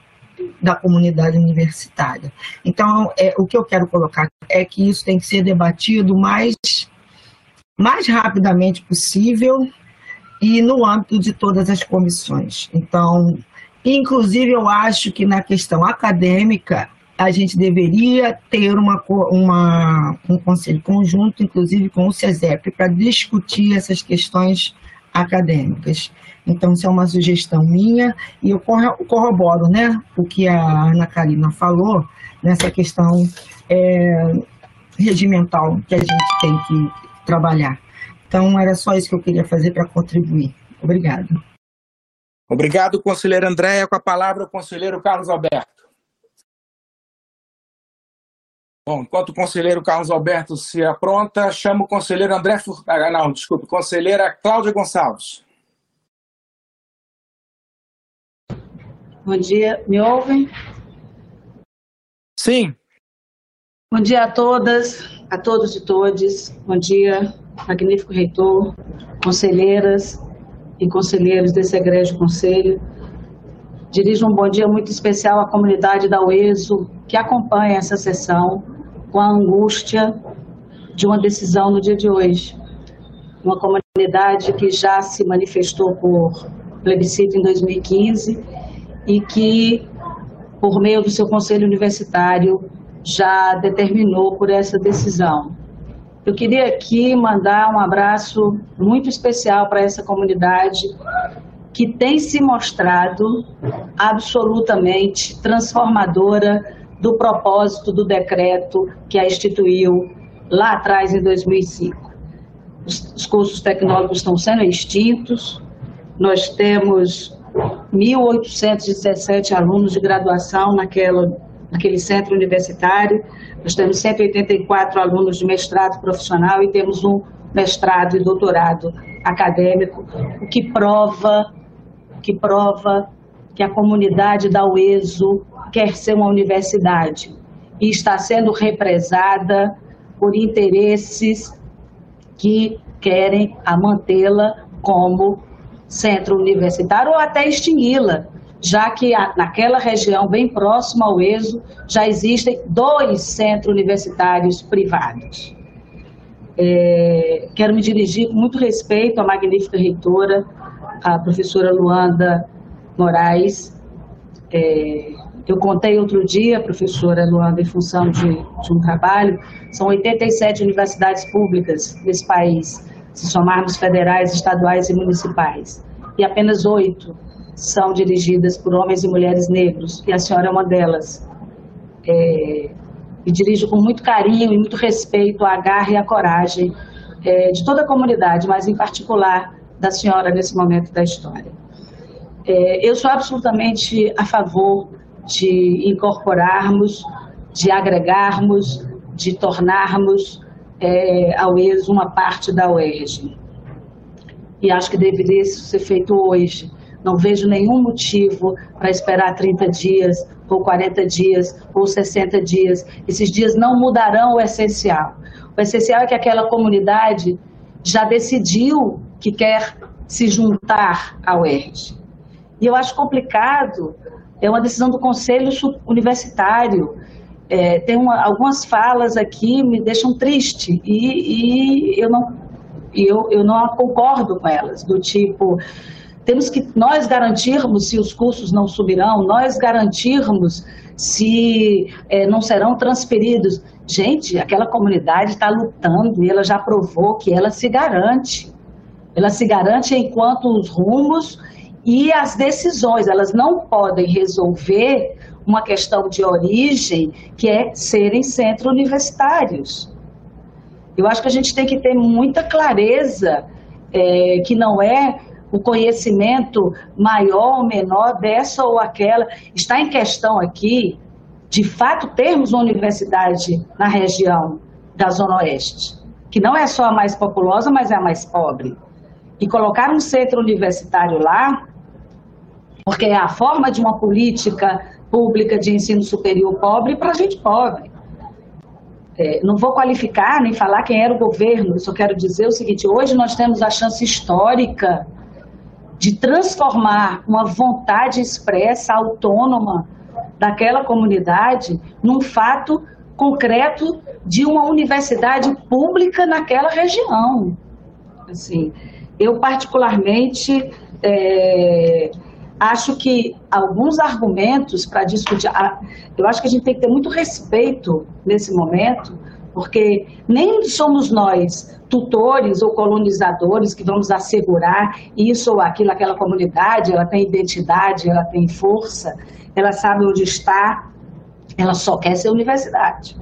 da comunidade universitária. Então, é, o que eu quero colocar é que isso tem que ser debatido mais mais rapidamente possível e no âmbito de todas as comissões. Então, inclusive, eu acho que na questão acadêmica, a gente deveria ter uma, uma, um conselho conjunto, inclusive com o CESEP, para discutir essas questões acadêmicas. Então, isso é uma sugestão minha, e eu corroboro né, o que a Ana Karina falou nessa questão é, regimental que a gente tem que trabalhar. Então, era só isso que eu queria fazer para contribuir. Obrigado. Obrigado, conselheiro Andréia. Com a palavra, o conselheiro Carlos Alberto. Bom, enquanto o conselheiro Carlos Alberto se apronta, chamo o conselheiro André Furtado. Ah, não, desculpe, conselheira Cláudia Gonçalves. Bom dia, me ouvem? Sim. Bom dia a todas, a todos e todes. Bom dia, magnífico reitor, conselheiras e conselheiros desse egrégio conselho. Dirijo um bom dia muito especial à comunidade da UESO que acompanha essa sessão com a angústia de uma decisão no dia de hoje. Uma comunidade que já se manifestou por plebiscito em 2015 e que, por meio do seu conselho universitário, já determinou por essa decisão. Eu queria aqui mandar um abraço muito especial para essa comunidade que tem se mostrado absolutamente transformadora do propósito do decreto que a instituiu lá atrás, em 2005. Os, os cursos tecnológicos estão sendo extintos, nós temos 1.817 alunos de graduação naquela naquele centro universitário. Nós temos 184 alunos de mestrado profissional e temos um mestrado e doutorado acadêmico, o que prova, que prova que a comunidade da UESO quer ser uma universidade e está sendo represada por interesses que querem a mantê-la como centro universitário ou até extingui-la já que naquela região bem próxima ao ESO já existem dois centros universitários privados. É, quero me dirigir com muito respeito à magnífica reitora, a professora Luanda Moraes. É, eu contei outro dia, professora Luanda, em função de, de um trabalho, são 87 universidades públicas nesse país, se somarmos federais, estaduais e municipais, e apenas oito são dirigidas por homens e mulheres negros, e a senhora é uma delas. É, e dirijo com muito carinho e muito respeito a garra e a coragem é, de toda a comunidade, mas em particular da senhora nesse momento da história. É, eu sou absolutamente a favor de incorporarmos, de agregarmos, de tornarmos é, a UES uma parte da UERJ. E acho que deveria ser feito hoje. Não vejo nenhum motivo para esperar 30 dias, ou 40 dias, ou 60 dias. Esses dias não mudarão o essencial. O essencial é que aquela comunidade já decidiu que quer se juntar ao ERJ. E eu acho complicado, é uma decisão do Conselho Universitário. É, tem uma, algumas falas aqui me deixam triste e, e eu não eu, eu não concordo com elas, do tipo, temos que nós garantirmos se os custos não subirão, nós garantirmos se é, não serão transferidos. Gente, aquela comunidade está lutando e ela já provou que ela se garante. Ela se garante enquanto os rumos e as decisões, elas não podem resolver uma questão de origem que é serem centros universitários. Eu acho que a gente tem que ter muita clareza é, que não é o conhecimento maior ou menor dessa ou aquela. Está em questão aqui, de fato, termos uma universidade na região da Zona Oeste, que não é só a mais populosa, mas é a mais pobre. E colocar um centro universitário lá, porque é a forma de uma política pública de ensino superior pobre para a gente pobre. É, não vou qualificar nem falar quem era o governo, só quero dizer o seguinte: hoje nós temos a chance histórica de transformar uma vontade expressa, autônoma daquela comunidade num fato concreto de uma universidade pública naquela região. Assim, eu particularmente é, acho que alguns argumentos para discutir, eu acho que a gente tem que ter muito respeito nesse momento, porque nem somos nós tutores ou colonizadores que vamos assegurar isso ou aquilo, aquela comunidade, ela tem identidade, ela tem força, ela sabe onde está, ela só quer ser universidade.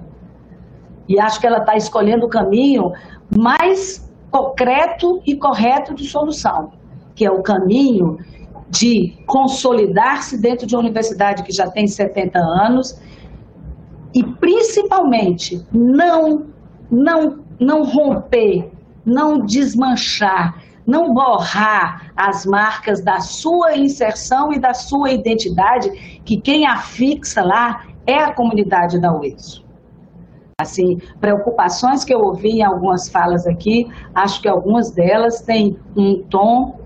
E acho que ela está escolhendo o caminho mais concreto e correto de solução, que é o caminho de consolidar-se dentro de uma universidade que já tem 70 anos e principalmente não não não romper, não desmanchar, não borrar as marcas da sua inserção e da sua identidade, que quem a fixa lá é a comunidade da UESO. Assim, preocupações que eu ouvi em algumas falas aqui, acho que algumas delas têm um tom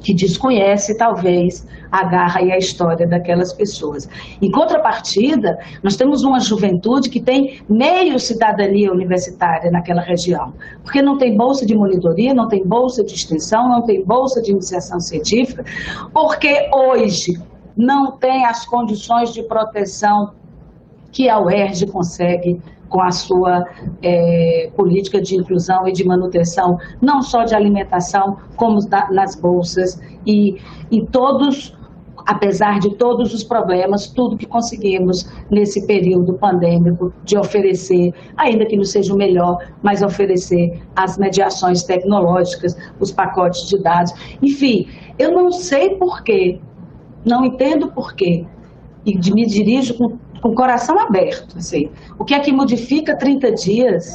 que desconhece talvez a garra e a história daquelas pessoas. Em contrapartida, nós temos uma juventude que tem meio cidadania universitária naquela região, porque não tem bolsa de monitoria, não tem bolsa de extensão, não tem bolsa de iniciação científica, porque hoje não tem as condições de proteção que a UERJ consegue com a sua é, política de inclusão e de manutenção, não só de alimentação, como da, nas bolsas. E em todos, apesar de todos os problemas, tudo que conseguimos nesse período pandêmico de oferecer, ainda que não seja o melhor, mas oferecer as mediações tecnológicas, os pacotes de dados, enfim, eu não sei porquê, não entendo porquê, e me dirijo com com o coração aberto. Assim. O que é que modifica 30 dias?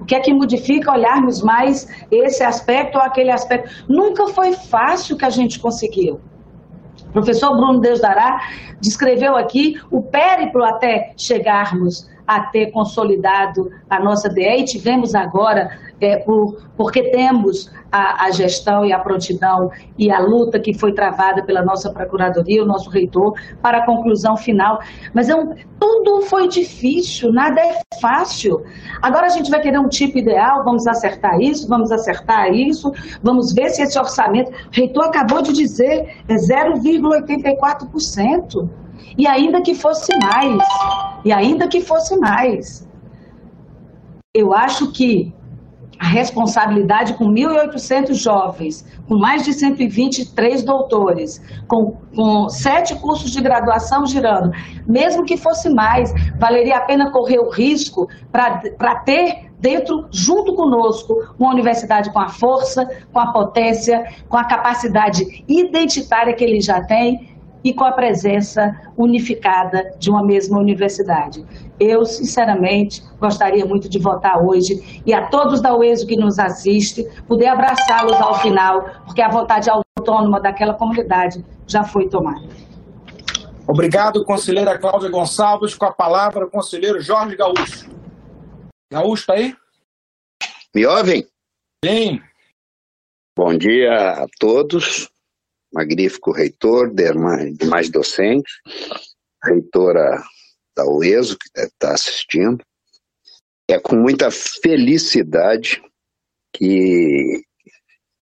O que é que modifica olharmos mais esse aspecto ou aquele aspecto? Nunca foi fácil que a gente conseguiu. O professor Bruno Deus Dará descreveu aqui o périplo até chegarmos a ter consolidado a nossa DE e tivemos agora, é, por, porque temos a, a, gestão e a prontidão e a luta que foi travada pela nossa Procuradoria, o nosso reitor, para a conclusão final. Mas é um, tudo foi difícil, nada é fácil. Agora a gente vai querer um tipo ideal, vamos acertar isso, vamos acertar isso, vamos ver se esse orçamento. O reitor acabou de dizer, é 0,84%. E ainda que fosse mais, e ainda que fosse mais, eu acho que a responsabilidade com 1.800 jovens, com mais de 123 doutores, com, com sete cursos de graduação girando, mesmo que fosse mais, valeria a pena correr o risco para ter dentro, junto conosco, uma universidade com a força, com a potência, com a capacidade identitária que ele já tem e com a presença unificada de uma mesma universidade. Eu, sinceramente, gostaria muito de votar hoje e a todos da UESO que nos assiste, poder abraçá-los ao final, porque a vontade autônoma daquela comunidade já foi tomada. Obrigado, conselheira Cláudia Gonçalves. Com a palavra, o conselheiro Jorge Gaúcho. Gaúcho, está aí? Me ouvem? Sim. Bom dia a todos magnífico reitor, demais docentes, reitora da UESO, que deve estar assistindo. É com muita felicidade que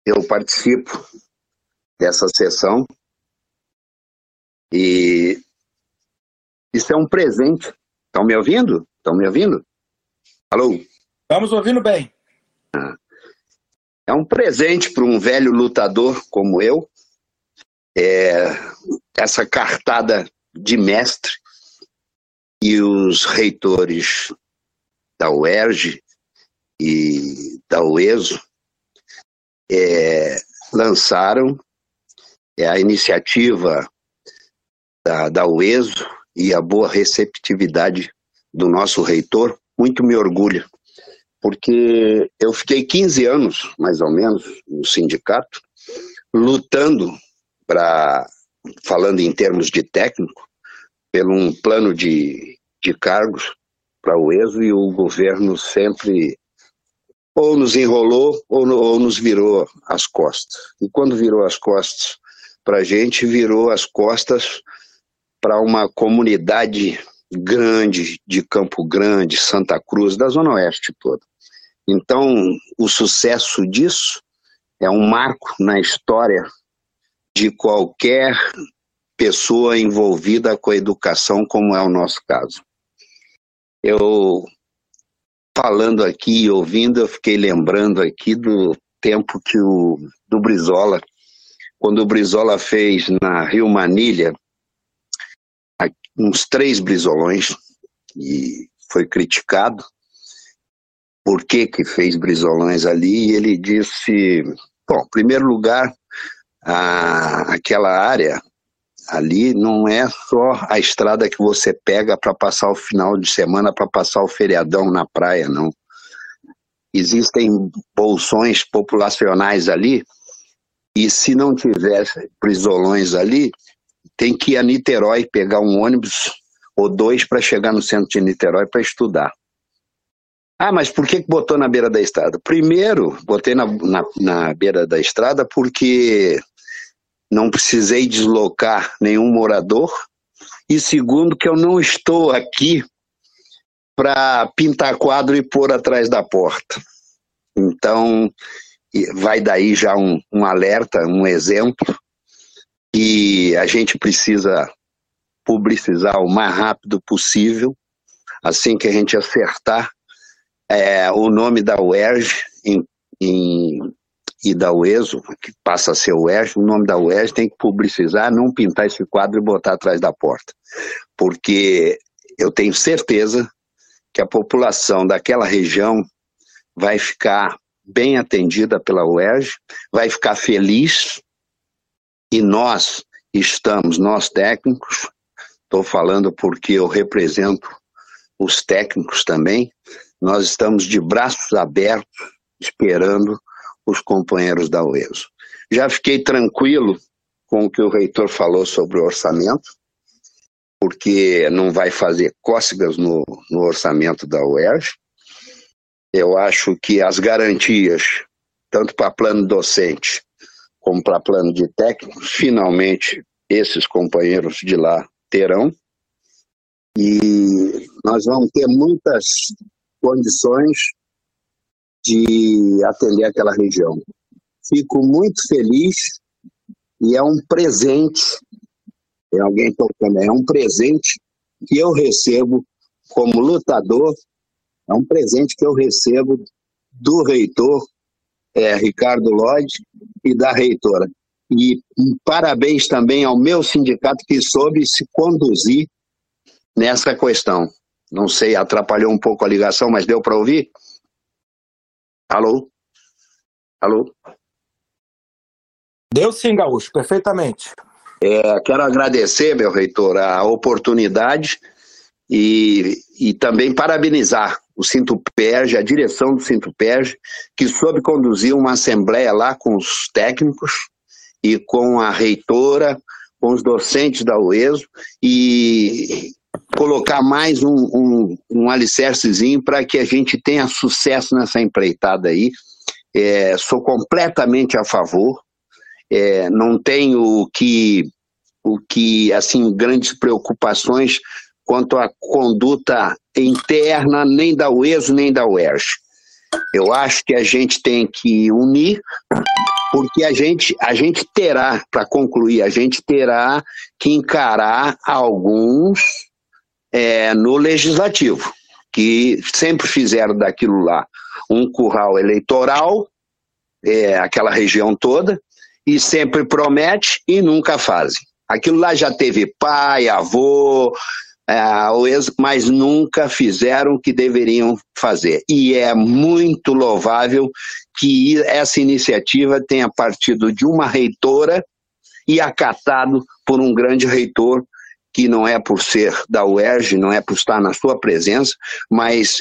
eu participo dessa sessão e isso é um presente. Estão me ouvindo? Estão me ouvindo? Alô? Estamos ouvindo bem. Ah. É um presente para um velho lutador como eu, é, essa cartada de mestre e os reitores da UERJ e da UESO é, lançaram é, a iniciativa da, da UESO e a boa receptividade do nosso reitor, muito me orgulha, porque eu fiquei 15 anos, mais ou menos, no sindicato, lutando para, falando em termos de técnico, pelo um plano de, de cargos para o ESO e o governo sempre ou nos enrolou ou, ou nos virou as costas. E quando virou as costas para a gente, virou as costas para uma comunidade grande de Campo Grande, Santa Cruz, da Zona Oeste toda. Então, o sucesso disso é um marco na história de qualquer pessoa envolvida com a educação, como é o nosso caso. Eu, falando aqui e ouvindo, eu fiquei lembrando aqui do tempo que o do Brizola, quando o Brizola fez na Rio Manilha uns três brizolões e foi criticado por que que fez brizolões ali e ele disse, bom, em primeiro lugar, a, aquela área ali não é só a estrada que você pega para passar o final de semana, para passar o feriadão na praia, não. Existem bolsões populacionais ali, e se não tivesse prisolões ali, tem que ir a Niterói pegar um ônibus ou dois para chegar no centro de Niterói para estudar. Ah, mas por que botou na beira da estrada? Primeiro, botei na, na, na beira da estrada porque não precisei deslocar nenhum morador. E segundo, que eu não estou aqui para pintar quadro e pôr atrás da porta. Então, vai daí já um, um alerta, um exemplo, que a gente precisa publicizar o mais rápido possível, assim que a gente acertar é, o nome da UERJ em, em e da UESO, que passa a ser UERJ, o nome da UERJ tem que publicizar, não pintar esse quadro e botar atrás da porta. Porque eu tenho certeza que a população daquela região vai ficar bem atendida pela UERJ, vai ficar feliz e nós estamos, nós técnicos, estou falando porque eu represento os técnicos também, nós estamos de braços abertos esperando os companheiros da UESO. Já fiquei tranquilo com o que o reitor falou sobre o orçamento, porque não vai fazer cócegas no, no orçamento da UERJ. Eu acho que as garantias, tanto para plano docente como para plano de técnico, finalmente esses companheiros de lá terão. E nós vamos ter muitas condições de atender aquela região. Fico muito feliz e é um presente, tem alguém tocando, é um presente que eu recebo como lutador, é um presente que eu recebo do reitor é, Ricardo Lodge e da reitora. E um parabéns também ao meu sindicato que soube se conduzir nessa questão. Não sei, atrapalhou um pouco a ligação, mas deu para ouvir? Alô? Alô? Deu sim, Gaúcho, perfeitamente. É, quero agradecer, meu reitor, a oportunidade e, e também parabenizar o Cinto Perge, a direção do Cinto Perge, que soube conduzir uma assembleia lá com os técnicos e com a reitora, com os docentes da UESO e colocar mais um, um, um alicercezinho para que a gente tenha sucesso nessa empreitada aí. É, sou completamente a favor, é, não tenho que, o que, assim, grandes preocupações quanto à conduta interna nem da UESO nem da UERJ. Eu acho que a gente tem que unir, porque a gente, a gente terá, para concluir, a gente terá que encarar alguns é, no legislativo, que sempre fizeram daquilo lá um curral eleitoral, é, aquela região toda, e sempre promete e nunca fazem. Aquilo lá já teve pai, avô, é, mas nunca fizeram o que deveriam fazer. E é muito louvável que essa iniciativa tenha partido de uma reitora e acatado por um grande reitor que não é por ser da UERJ, não é por estar na sua presença, mas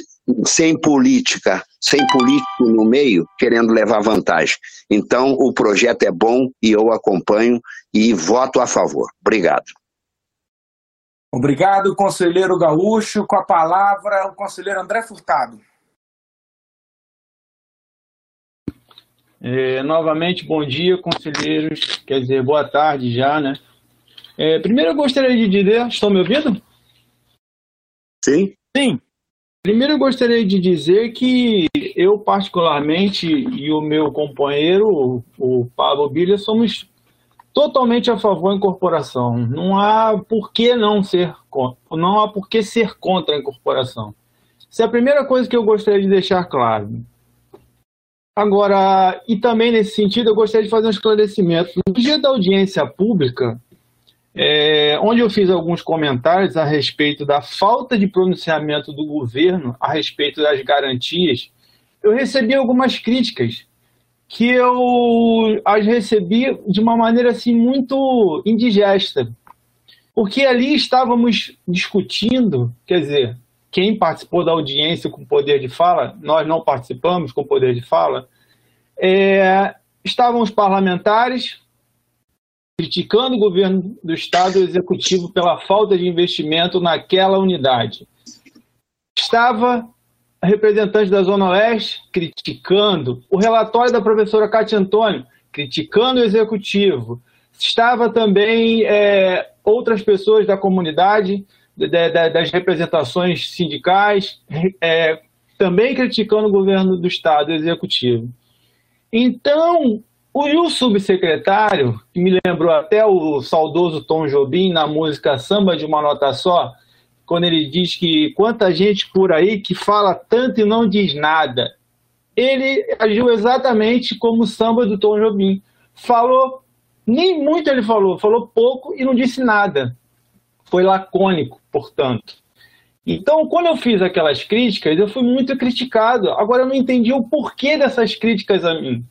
sem política, sem político no meio, querendo levar vantagem. Então, o projeto é bom e eu acompanho e voto a favor. Obrigado. Obrigado, conselheiro Gaúcho. Com a palavra, o conselheiro André Furtado. É, novamente, bom dia, conselheiros. Quer dizer, boa tarde já, né? É, primeiro, eu gostaria de dizer. Estão me ouvindo? Sim. Sim. Primeiro, eu gostaria de dizer que eu, particularmente, e o meu companheiro, o Pablo Bilha, somos totalmente a favor da incorporação. Não há por que não ser não há por que ser contra a incorporação. Essa é a primeira coisa que eu gostaria de deixar claro. Agora, e também nesse sentido, eu gostaria de fazer um esclarecimento. No dia da audiência pública, é, onde eu fiz alguns comentários a respeito da falta de pronunciamento do governo a respeito das garantias, eu recebi algumas críticas que eu as recebi de uma maneira assim muito indigesta. Porque ali estávamos discutindo, quer dizer, quem participou da audiência com poder de fala, nós não participamos com poder de fala, é, estavam os parlamentares criticando o governo do Estado Executivo pela falta de investimento naquela unidade. Estava representante da Zona Oeste criticando o relatório da professora Cátia Antônio, criticando o Executivo. Estava também é, outras pessoas da comunidade, de, de, das representações sindicais, é, também criticando o governo do Estado Executivo. Então, o, o subsecretário, que me lembrou até o saudoso Tom Jobim na música Samba de uma Nota Só, quando ele diz que quanta gente por aí que fala tanto e não diz nada. Ele agiu exatamente como o samba do Tom Jobim. Falou, nem muito ele falou, falou pouco e não disse nada. Foi lacônico, portanto. Então, quando eu fiz aquelas críticas, eu fui muito criticado. Agora, eu não entendi o porquê dessas críticas a mim.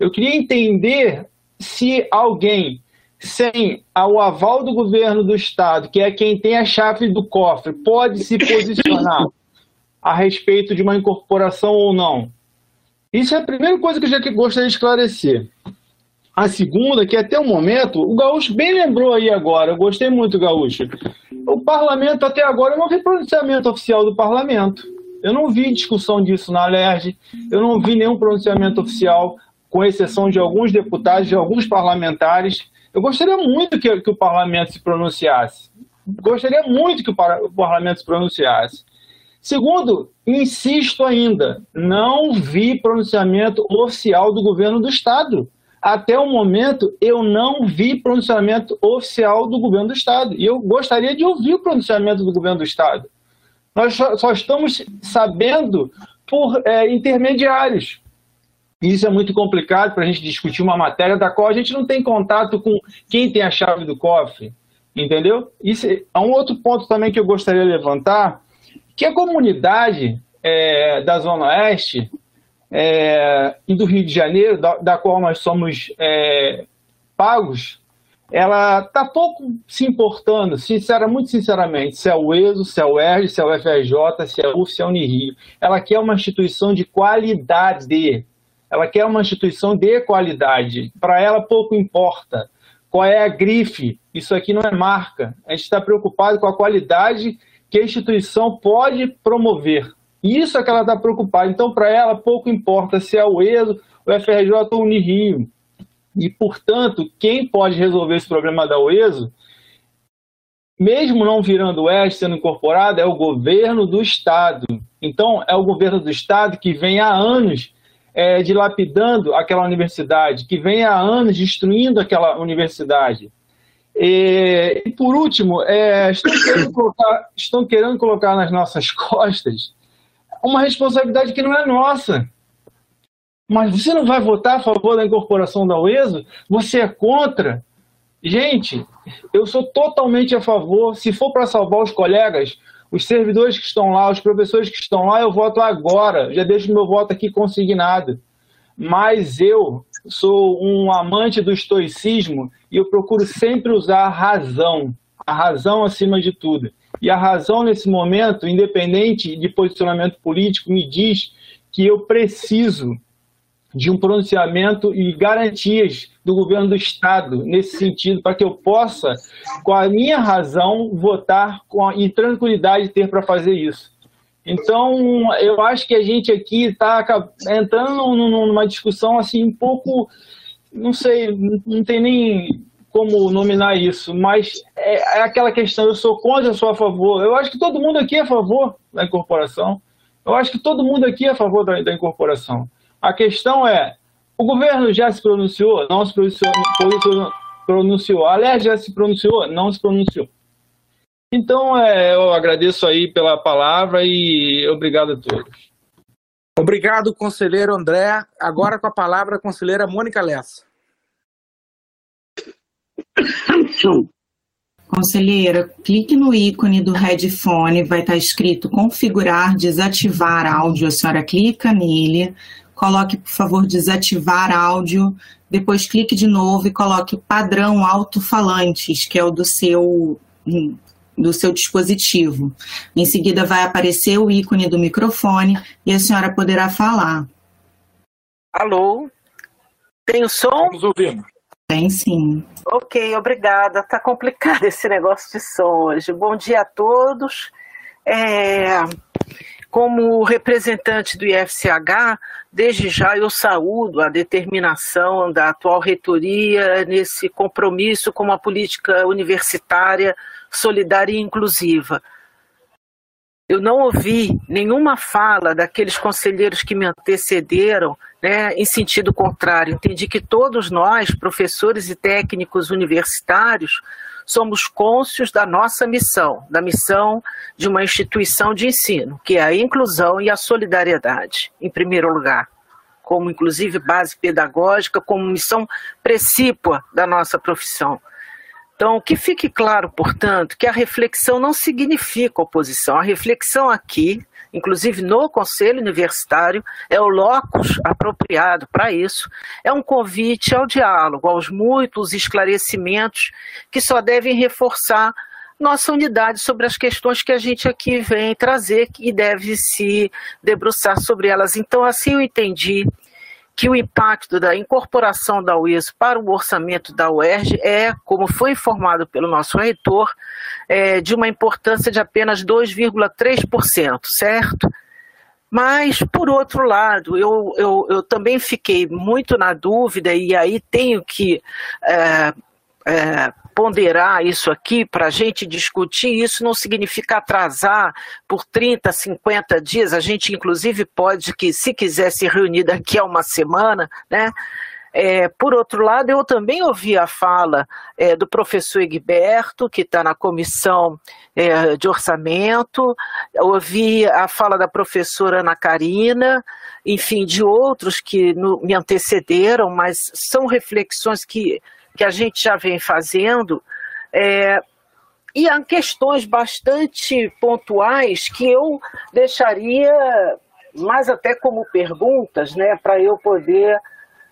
Eu queria entender se alguém, sem o aval do governo do Estado, que é quem tem a chave do cofre, pode se posicionar a respeito de uma incorporação ou não. Isso é a primeira coisa que eu já gostaria de esclarecer. A segunda, que até o momento, o Gaúcho bem lembrou aí agora, eu gostei muito, Gaúcho. O parlamento, até agora, eu não vi pronunciamento oficial do parlamento. Eu não vi discussão disso na LERJ, eu não vi nenhum pronunciamento oficial com exceção de alguns deputados, de alguns parlamentares. Eu gostaria muito que, que o parlamento se pronunciasse. Gostaria muito que o, o parlamento se pronunciasse. Segundo, insisto ainda, não vi pronunciamento oficial do governo do Estado. Até o momento, eu não vi pronunciamento oficial do governo do Estado. E eu gostaria de ouvir o pronunciamento do governo do Estado. Nós só, só estamos sabendo por é, intermediários. Isso é muito complicado para a gente discutir uma matéria da qual a gente não tem contato com quem tem a chave do cofre, entendeu? Isso é um outro ponto também que eu gostaria de levantar, que a comunidade é, da Zona Oeste é, e do Rio de Janeiro, da, da qual nós somos é, pagos, ela está pouco se importando, sincera, muito sinceramente, se é o ESO, se é o ERJ, se é o FRJ, se é o se é o Unirio. Ela quer uma instituição de qualidade, ela quer uma instituição de qualidade. Para ela, pouco importa qual é a grife. Isso aqui não é marca. A gente está preocupado com a qualidade que a instituição pode promover. Isso é que ela está preocupada. Então, para ela, pouco importa se é o ESO, o FRJ ou o Unirio. E, portanto, quem pode resolver esse problema da UESO, mesmo não virando o ES sendo incorporado, é o governo do Estado. Então, é o governo do Estado que vem há anos é, dilapidando aquela universidade, que vem há anos destruindo aquela universidade. E, e por último, é, estão, querendo colocar, estão querendo colocar nas nossas costas uma responsabilidade que não é nossa. Mas você não vai votar a favor da incorporação da UESO? Você é contra? Gente, eu sou totalmente a favor. Se for para salvar os colegas, os servidores que estão lá, os professores que estão lá, eu voto agora. Já deixo meu voto aqui consignado. Mas eu sou um amante do estoicismo e eu procuro sempre usar a razão, a razão acima de tudo. E a razão nesse momento, independente de posicionamento político, me diz que eu preciso de um pronunciamento e garantias do governo do Estado nesse sentido, para que eu possa, com a minha razão, votar com e tranquilidade ter para fazer isso. Então, eu acho que a gente aqui está entrando numa discussão assim um pouco, não sei, não tem nem como nominar isso, mas é, é aquela questão, eu sou contra, eu sou a favor. Eu acho que todo mundo aqui é a favor da incorporação. Eu acho que todo mundo aqui é a favor da, da incorporação. A questão é, o governo já se pronunciou? Não se pronunciou, pronunciou, pronunciou. Aliás, já se pronunciou? Não se pronunciou. Então, é, eu agradeço aí pela palavra e obrigado a todos. Obrigado, conselheiro André. Agora com a palavra a conselheira Mônica Lessa. Conselheira, clique no ícone do headphone, vai estar escrito configurar, desativar áudio. A senhora clica nele, coloque, por favor, desativar áudio, depois clique de novo e coloque padrão alto-falantes, que é o do seu do seu dispositivo. Em seguida vai aparecer o ícone do microfone e a senhora poderá falar. Alô? Tem o som? Estamos ouvindo. Tem sim. Ok, obrigada. Tá complicado esse negócio de som hoje. Bom dia a todos. É, como representante do IFCH, desde já eu saúdo a determinação da atual reitoria nesse compromisso com uma política universitária solidária e inclusiva. Eu não ouvi nenhuma fala daqueles conselheiros que me antecederam né, em sentido contrário. Entendi que todos nós, professores e técnicos universitários, somos cônscios da nossa missão, da missão de uma instituição de ensino, que é a inclusão e a solidariedade, em primeiro lugar, como inclusive base pedagógica, como missão precípua da nossa profissão. Então, que fique claro, portanto, que a reflexão não significa oposição. A reflexão aqui inclusive no Conselho Universitário, é o locus apropriado para isso. É um convite ao diálogo, aos muitos esclarecimentos que só devem reforçar nossa unidade sobre as questões que a gente aqui vem trazer e deve se debruçar sobre elas. Então, assim eu entendi que o impacto da incorporação da UES para o orçamento da UERJ é, como foi informado pelo nosso reitor, é, de uma importância de apenas 2,3%, certo? Mas, por outro lado, eu, eu, eu, também fiquei muito na dúvida, e aí tenho que é, é, ponderar isso aqui para a gente discutir. Isso não significa atrasar por 30, 50 dias. A gente, inclusive, pode, que se quiser se reunir daqui a uma semana, né? É, por outro lado, eu também ouvi a fala é, do professor Egberto, que está na comissão é, de orçamento, ouvi a fala da professora Ana Karina, enfim, de outros que no, me antecederam, mas são reflexões que que a gente já vem fazendo, é, e há questões bastante pontuais que eu deixaria mais até como perguntas, né, para eu poder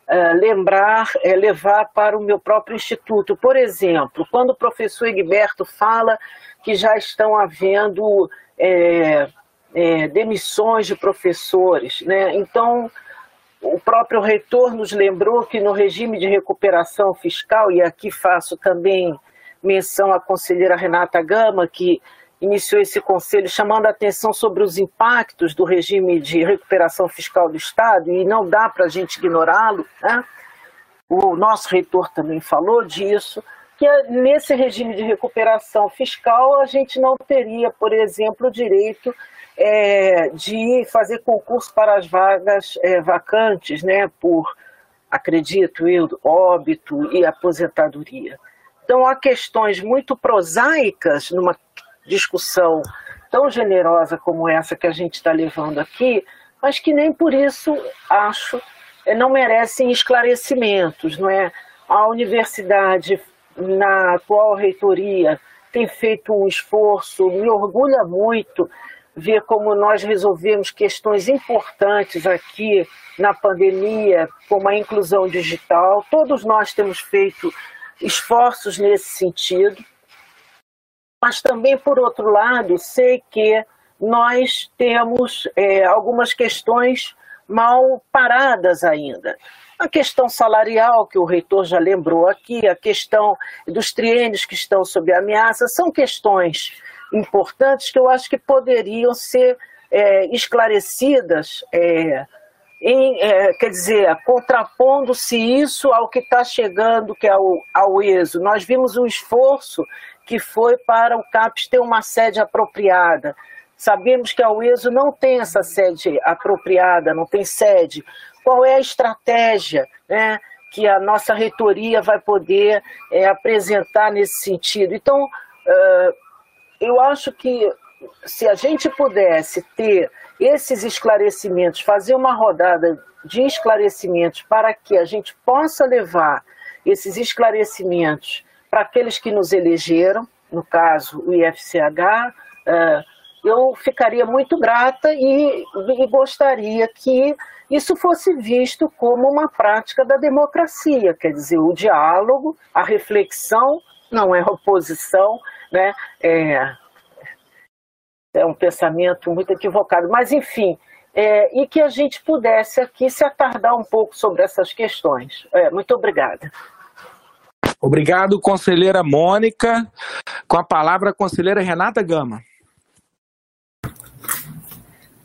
é, lembrar, é, levar para o meu próprio instituto. Por exemplo, quando o professor Egberto fala que já estão havendo é, é demissões de professores, né, então o próprio reitor nos lembrou que no regime de recuperação fiscal, e aqui faço também menção à conselheira Renata Gama, que iniciou esse conselho chamando a atenção sobre os impactos do regime de recuperação fiscal do Estado, e não dá para a gente ignorá-lo. Né? O nosso reitor também falou disso, que nesse regime de recuperação fiscal a gente não teria, por exemplo, o direito é, de fazer concurso para as vagas é, vacantes, né, por, acredito eu, óbito e aposentadoria. Então, há questões muito prosaicas numa discussão tão generosa como essa que a gente está levando aqui, mas que nem por isso acho eh, não merecem esclarecimentos, não é? A universidade, na atual reitoria, tem feito um esforço, me orgulha muito ver como nós resolvemos questões importantes aqui na pandemia, como a inclusão digital. Todos nós temos feito esforços nesse sentido. Mas também, por outro lado, sei que nós temos é, algumas questões mal paradas ainda. A questão salarial, que o reitor já lembrou aqui, a questão dos triênios que estão sob ameaça, são questões importantes que eu acho que poderiam ser é, esclarecidas, é, em, é, quer dizer, contrapondo-se isso ao que está chegando, que é ao, ao ESO. Nós vimos um esforço que foi para o CAPES ter uma sede apropriada. Sabemos que a UESO não tem essa sede apropriada, não tem sede. Qual é a estratégia né, que a nossa reitoria vai poder é, apresentar nesse sentido? Então, uh, eu acho que se a gente pudesse ter esses esclarecimentos, fazer uma rodada de esclarecimentos para que a gente possa levar esses esclarecimentos para aqueles que nos elegeram, no caso o IFCH, uh, eu ficaria muito grata e, e gostaria que isso fosse visto como uma prática da democracia, quer dizer, o diálogo, a reflexão, não é oposição, né? É, é um pensamento muito equivocado, mas enfim, é, e que a gente pudesse aqui se atardar um pouco sobre essas questões. É, muito obrigada. Obrigado, conselheira Mônica. Com a palavra, a conselheira Renata Gama.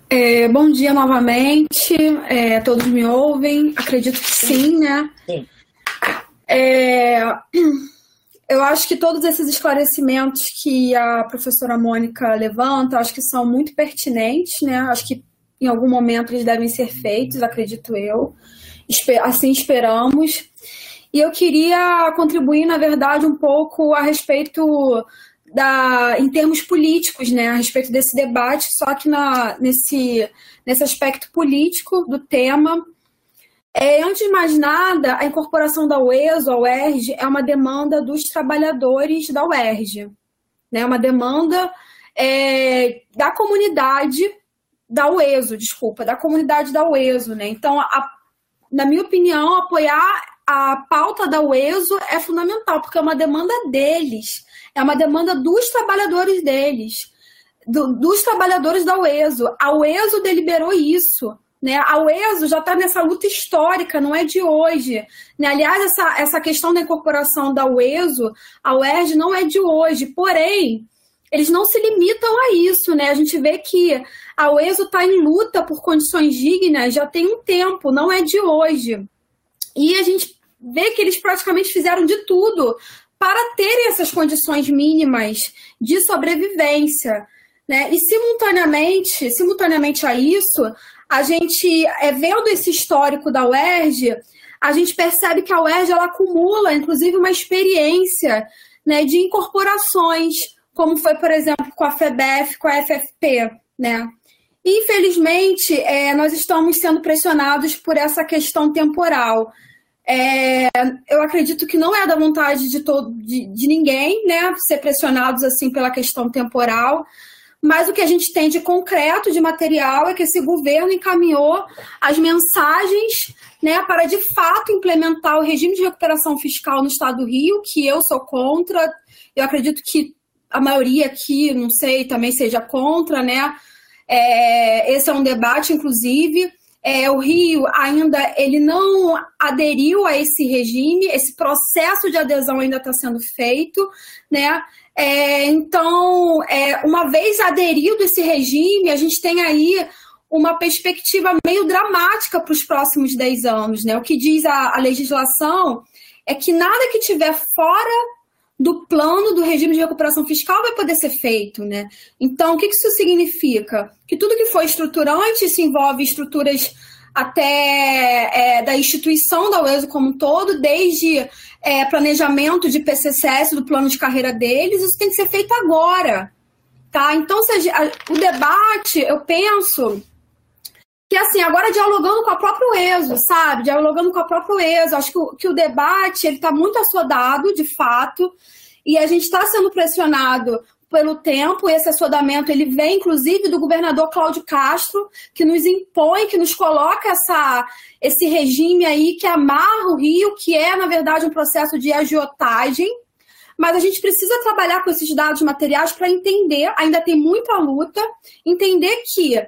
É, bom dia novamente. É, todos me ouvem? Acredito que sim, né? Sim. É, eu acho que todos esses esclarecimentos que a professora Mônica levanta, acho que são muito pertinentes, né? Acho que em algum momento eles devem ser feitos, acredito eu. Assim esperamos. E eu queria contribuir, na verdade, um pouco a respeito da, em termos políticos, né, a respeito desse debate, só que na, nesse, nesse aspecto político do tema. É, antes de mais nada, a incorporação da UESO ao UERJ é uma demanda dos trabalhadores da UERJ, né, uma demanda é, da comunidade da UESO, desculpa, da comunidade da UESO, né? Então, a, na minha opinião, apoiar a pauta da UESO é fundamental, porque é uma demanda deles é uma demanda dos trabalhadores deles, do, dos trabalhadores da UESO. A UESO deliberou isso. Né? A UESO já está nessa luta histórica, não é de hoje. Né? Aliás, essa, essa questão da incorporação da UESO, a UERJ não é de hoje. Porém, eles não se limitam a isso. Né? A gente vê que a UESO está em luta por condições dignas já tem um tempo, não é de hoje. E a gente vê que eles praticamente fizeram de tudo para terem essas condições mínimas de sobrevivência. Né? E simultaneamente, simultaneamente a isso, a gente, é, vendo esse histórico da UERJ, a gente percebe que a UERJ ela acumula, inclusive, uma experiência né, de incorporações, como foi, por exemplo, com a FEBEF, com a FFP. Né? Infelizmente, é, nós estamos sendo pressionados por essa questão temporal. É, eu acredito que não é da vontade de, todo, de, de ninguém, né, ser pressionados assim pela questão temporal, mas o que a gente tem de concreto, de material, é que esse governo encaminhou as mensagens né, para de fato implementar o regime de recuperação fiscal no estado do Rio, que eu sou contra, eu acredito que a maioria aqui, não sei, também seja contra, né? É, esse é um debate, inclusive. É, o Rio ainda ele não aderiu a esse regime, esse processo de adesão ainda está sendo feito, né? É, então, é, uma vez aderido esse regime, a gente tem aí uma perspectiva meio dramática para os próximos 10 anos, né? O que diz a, a legislação é que nada que tiver fora do plano do regime de recuperação fiscal vai poder ser feito, né? Então, o que isso significa? Que tudo que for estruturante se envolve estruturas até é, da instituição da UESO como um todo, desde é, planejamento de PCCS, do plano de carreira deles, isso tem que ser feito agora, tá? Então, se a, a, o debate, eu penso que assim, agora dialogando com a própria ESO, sabe? Dialogando com a própria ESO. Acho que o, que o debate ele está muito assodado, de fato, e a gente está sendo pressionado pelo tempo, esse assodamento ele vem inclusive do governador Cláudio Castro, que nos impõe, que nos coloca essa, esse regime aí que amarra o Rio, que é, na verdade, um processo de agiotagem, mas a gente precisa trabalhar com esses dados materiais para entender, ainda tem muita luta, entender que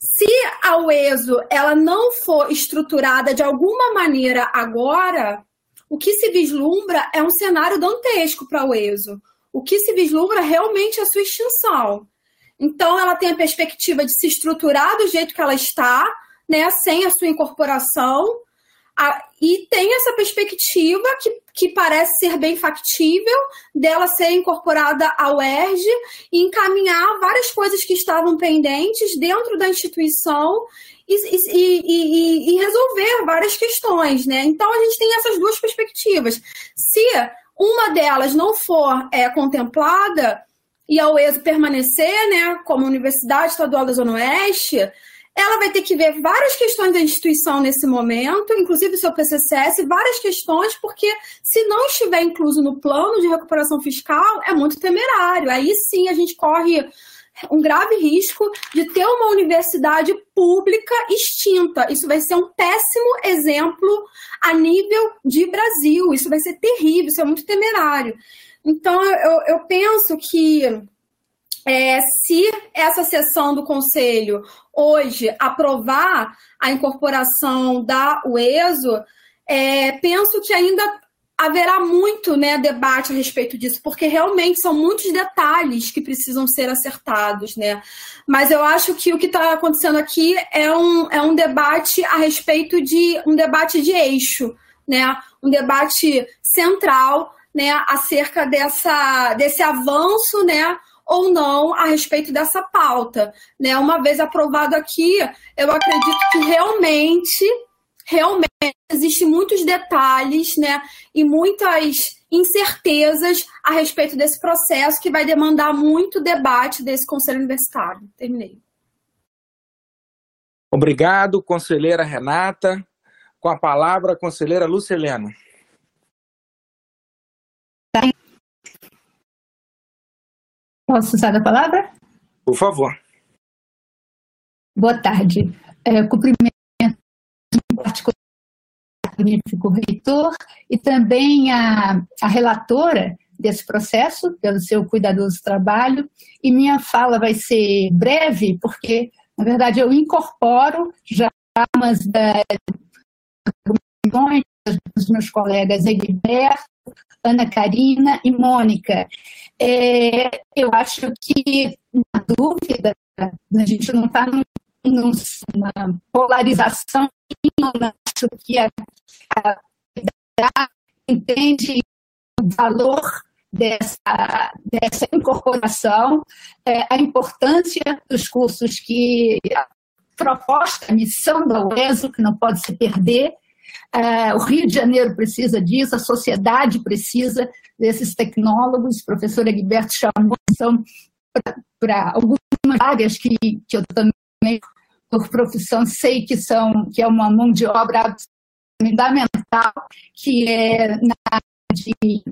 se a UESO ela não for estruturada de alguma maneira agora, o que se vislumbra é um cenário dantesco para a UESO o que se vislumbra realmente é a sua extinção. Então, ela tem a perspectiva de se estruturar do jeito que ela está, né, sem a sua incorporação, a, e tem essa perspectiva que, que parece ser bem factível dela ser incorporada ao ERG e encaminhar várias coisas que estavam pendentes dentro da instituição e, e, e, e resolver várias questões. Né? Então, a gente tem essas duas perspectivas. Se uma delas não for é, contemplada e a UESO permanecer né, como Universidade Estadual da Zona Oeste, ela vai ter que ver várias questões da instituição nesse momento, inclusive o seu PCCS, várias questões, porque se não estiver incluso no plano de recuperação fiscal, é muito temerário. Aí sim a gente corre um grave risco de ter uma universidade pública extinta. Isso vai ser um péssimo exemplo a nível de Brasil. Isso vai ser terrível, isso é muito temerário. Então, eu, eu penso que é, se essa sessão do Conselho hoje aprovar a incorporação da UESO, é, penso que ainda haverá muito né, debate a respeito disso, porque realmente são muitos detalhes que precisam ser acertados. Né? Mas eu acho que o que está acontecendo aqui é um, é um debate a respeito de um debate de eixo, né? um debate central né, acerca dessa, desse avanço né, ou não a respeito dessa pauta. Né? Uma vez aprovado aqui, eu acredito que realmente realmente existem muitos detalhes né, e muitas incertezas a respeito desse processo que vai demandar muito debate desse Conselho Universitário. Terminei. Obrigado, conselheira Renata. Com a palavra, a conselheira Lucilena. Posso usar a palavra? Por favor. Boa tarde. É, cumprimento magnífico reitor e também a, a relatora desse processo, pelo seu cuidadoso trabalho. E minha fala vai ser breve, porque, na verdade, eu incorporo já umas das dos meus colegas Egberto, Ana Karina e Mônica. É, eu acho que, na dúvida, a gente não está numa polarização, não acho que a a entende o valor dessa, dessa incorporação, é, a importância dos cursos que a proposta, a missão da UESO, que não pode se perder, é, o Rio de Janeiro precisa disso, a sociedade precisa desses tecnólogos, o professor Egberto chamou atenção para algumas áreas que, que eu também, por profissão, sei que, são, que é uma mão de obra fundamental, que é na área de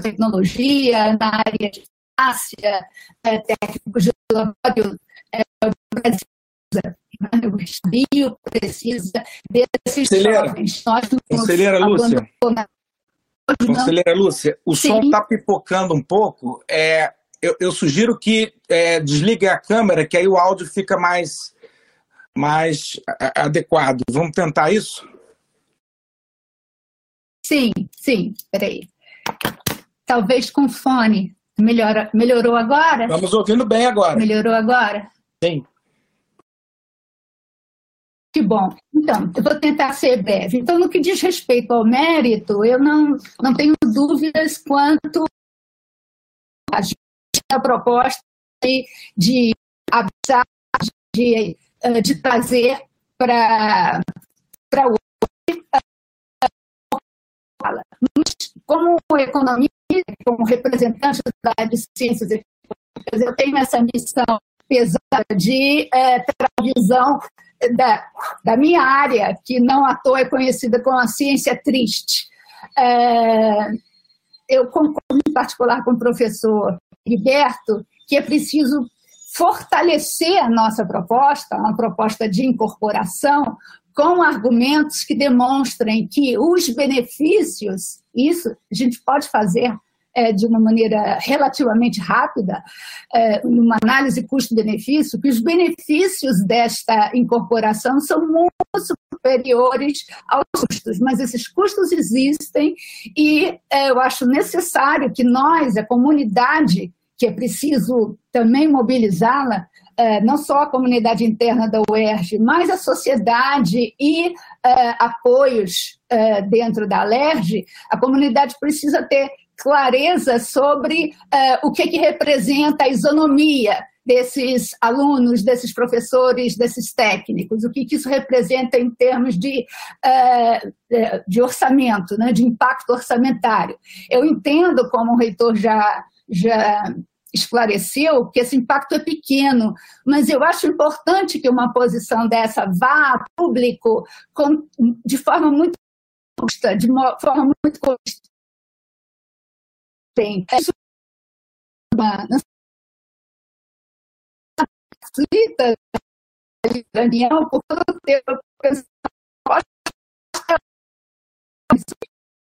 tecnologia, na área de farmácia, é, técnico de laboratório, é, precisa, né, o Rio precisa desses Conselheira, jovens. Nós Conselheira Lúcia, Conselheira Lúcia, o Sim. som está pipocando um pouco. É, eu, eu sugiro que é, desligue a câmera, que aí o áudio fica mais, mais adequado. Vamos tentar isso? Sim, sim, peraí. Talvez com fone. Melhora, melhorou agora? Estamos ouvindo bem agora. Melhorou agora? Sim. Que bom. Então, eu vou tentar ser breve. Então, no que diz respeito ao mérito, eu não, não tenho dúvidas quanto a proposta de, de avisar, de, de trazer para o fala. Como economia, como representante da área de ciências econômicas, eu tenho essa missão pesada de é, ter a visão da, da minha área, que não à toa é conhecida como a ciência triste. É, eu concordo em particular com o professor Gilberto que é preciso fortalecer a nossa proposta, uma proposta de incorporação, com argumentos que demonstrem que os benefícios, isso a gente pode fazer é, de uma maneira relativamente rápida, é, numa análise custo-benefício, que os benefícios desta incorporação são muito superiores aos custos, mas esses custos existem e é, eu acho necessário que nós, a comunidade, que é preciso também mobilizá-la, é, não só a comunidade interna da UERJ, mas a sociedade e é, apoios é, dentro da ALERJ, a comunidade precisa ter clareza sobre o que, que representa a isonomia desses alunos, desses professores, desses técnicos, o que, que isso representa em termos de, de orçamento, né, de impacto orçamentário. Eu entendo, como o reitor já, já esclareceu que esse impacto é pequeno, mas eu acho importante que uma posição dessa vá a público com, de forma muito justa, de uma forma muito consistente. A reunião por todo o tempo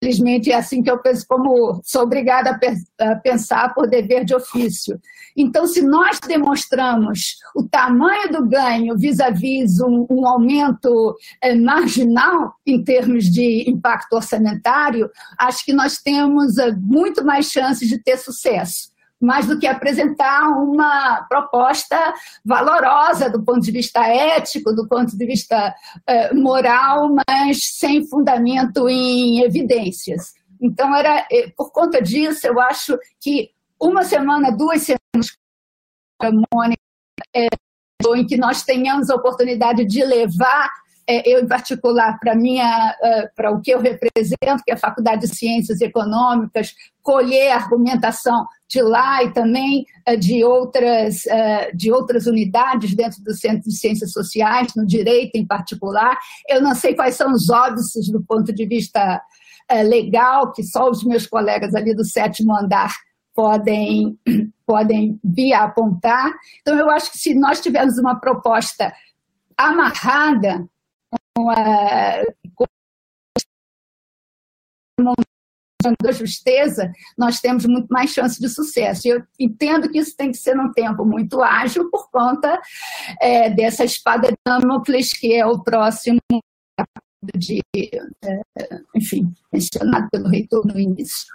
Infelizmente, é assim que eu penso, como sou obrigada a pensar por dever de ofício. Então, se nós demonstramos o tamanho do ganho vis-à-vis um, um, aumento é, marginal em termos de impacto orçamentário, acho que nós temos é, muito mais chances de ter sucesso mais do que apresentar uma proposta valorosa do ponto de vista ético, do ponto de vista eh, moral, mas sem fundamento em evidências. Então, era eh, por conta disso, eu acho que uma semana, duas semanas, Mônica, é, em que nós tenhamos a oportunidade de levar é, eu em particular para minha para o que eu represento que é a Faculdade de Ciências Econômicas colher argumentação de lá e também de outras de outras unidades dentro do Centro de Ciências Sociais no direito em particular. Eu não sei quais são os óbices do ponto de vista legal que só os meus colegas ali do sétimo andar podem podem vir a apontar. Então eu acho que se nós tivermos uma proposta amarrada com a justeza, nós temos muito mais chance de sucesso. Eu entendo que isso tem que ser num tempo muito ágil por conta é, dessa espada de Damocles, que é o próximo de, é, enfim, mencionado pelo reitor no início.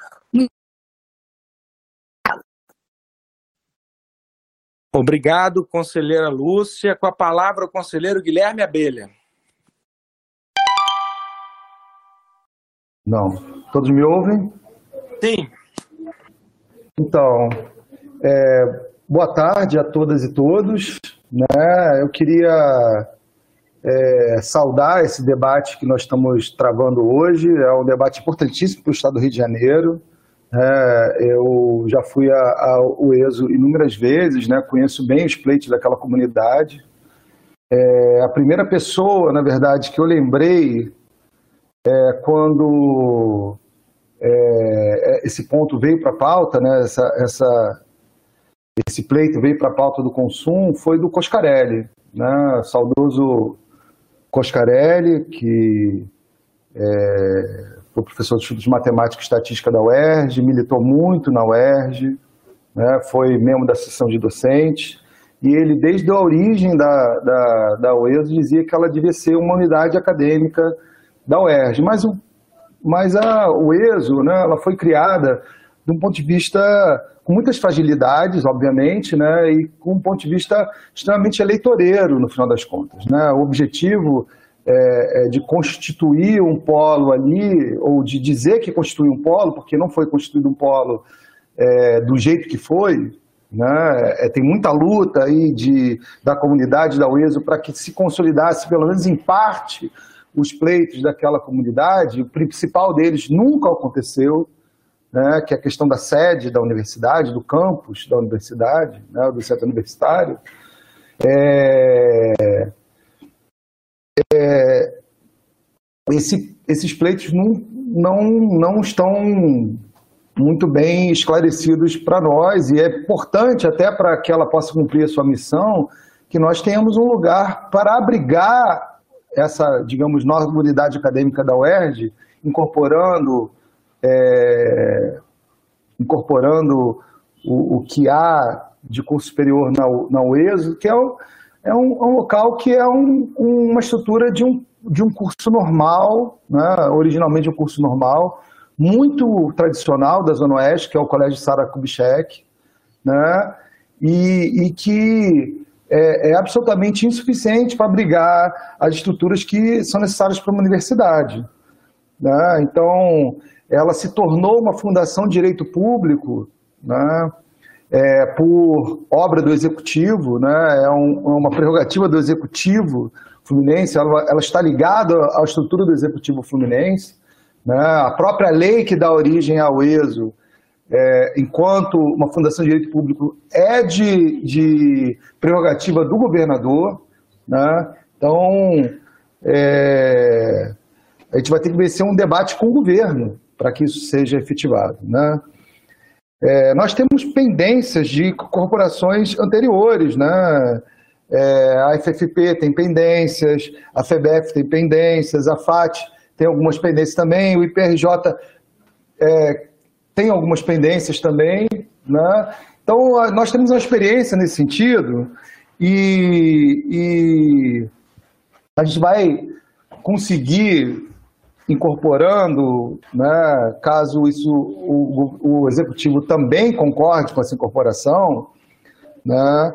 Obrigado, conselheira Lúcia. Com a palavra, o conselheiro Guilherme Abelha. Não. Todos me ouvem? Sim. Então, é, boa tarde a todas e todos. Né? Eu queria é, saudar esse debate que nós estamos travando hoje. É um debate importantíssimo para o Estado do Rio de Janeiro. É, eu já fui ao ESO inúmeras vezes, né? conheço bem os pleitos daquela comunidade. É, a primeira pessoa, na verdade, que eu lembrei é, quando é, esse ponto veio para a pauta, né, essa, essa, esse pleito veio para a pauta do consumo, foi do Coscarelli, né, saudoso Coscarelli, que é, foi professor de estudos de matemática e estatística da UERJ, militou muito na UERJ, né, foi membro da sessão de docentes, e ele, desde a origem da, da, da UESO, dizia que ela devia ser uma unidade acadêmica da UERJ. Mas, o, mas a, o ESO, né, ela foi criada de um ponto de vista com muitas fragilidades, obviamente, né, e com um ponto de vista extremamente eleitoreiro, no final das contas. Né? O objetivo é, é de constituir um polo ali, ou de dizer que constitui um polo, porque não foi constituído um polo é, do jeito que foi, né? É, tem muita luta aí de, da comunidade da UESO para que se consolidasse, pelo menos em parte, os pleitos daquela comunidade, o principal deles nunca aconteceu, né, que é a questão da sede da universidade, do campus da universidade, né, do centro universitário. É... é, esse, esses pleitos não, não, não estão muito bem esclarecidos para nós e é importante até para que ela possa cumprir a sua missão que nós tenhamos um lugar para abrigar essa, digamos, nova unidade acadêmica da UERJ, incorporando é, incorporando o, o, que há de curso superior na, na UESO, que é, o, é um, um, local que é um, uma estrutura de um, de um curso normal, né, originalmente um curso normal, muito tradicional da Zona Oeste, que é o Colégio Sara Kubitschek, né, e, e que é, é, absolutamente insuficiente para abrigar as estruturas que são necessárias para uma universidade. Né? Então, ela se tornou uma fundação de direito público né? é, por obra do executivo, né? é, um, é uma prerrogativa do executivo fluminense, ela, ela, está ligada à estrutura do executivo fluminense. Né? A própria lei que dá origem ao ESO, é, enquanto uma fundação de direito público, é de, de prerrogativa do governador. Né? Então, é, a gente vai ter que vencer um debate com o governo para que isso seja efetivado. Né? É, nós temos pendências de corporações anteriores, né? É, a FFP tem pendências, a FEBEF tem pendências, a FAT tem algumas pendências também, o IPRJ é, tem algumas pendências também, né? Então, nós temos uma experiência nesse sentido e, e a gente vai conseguir incorporando, né, caso isso o, o, executivo também concorde com essa incorporação, né,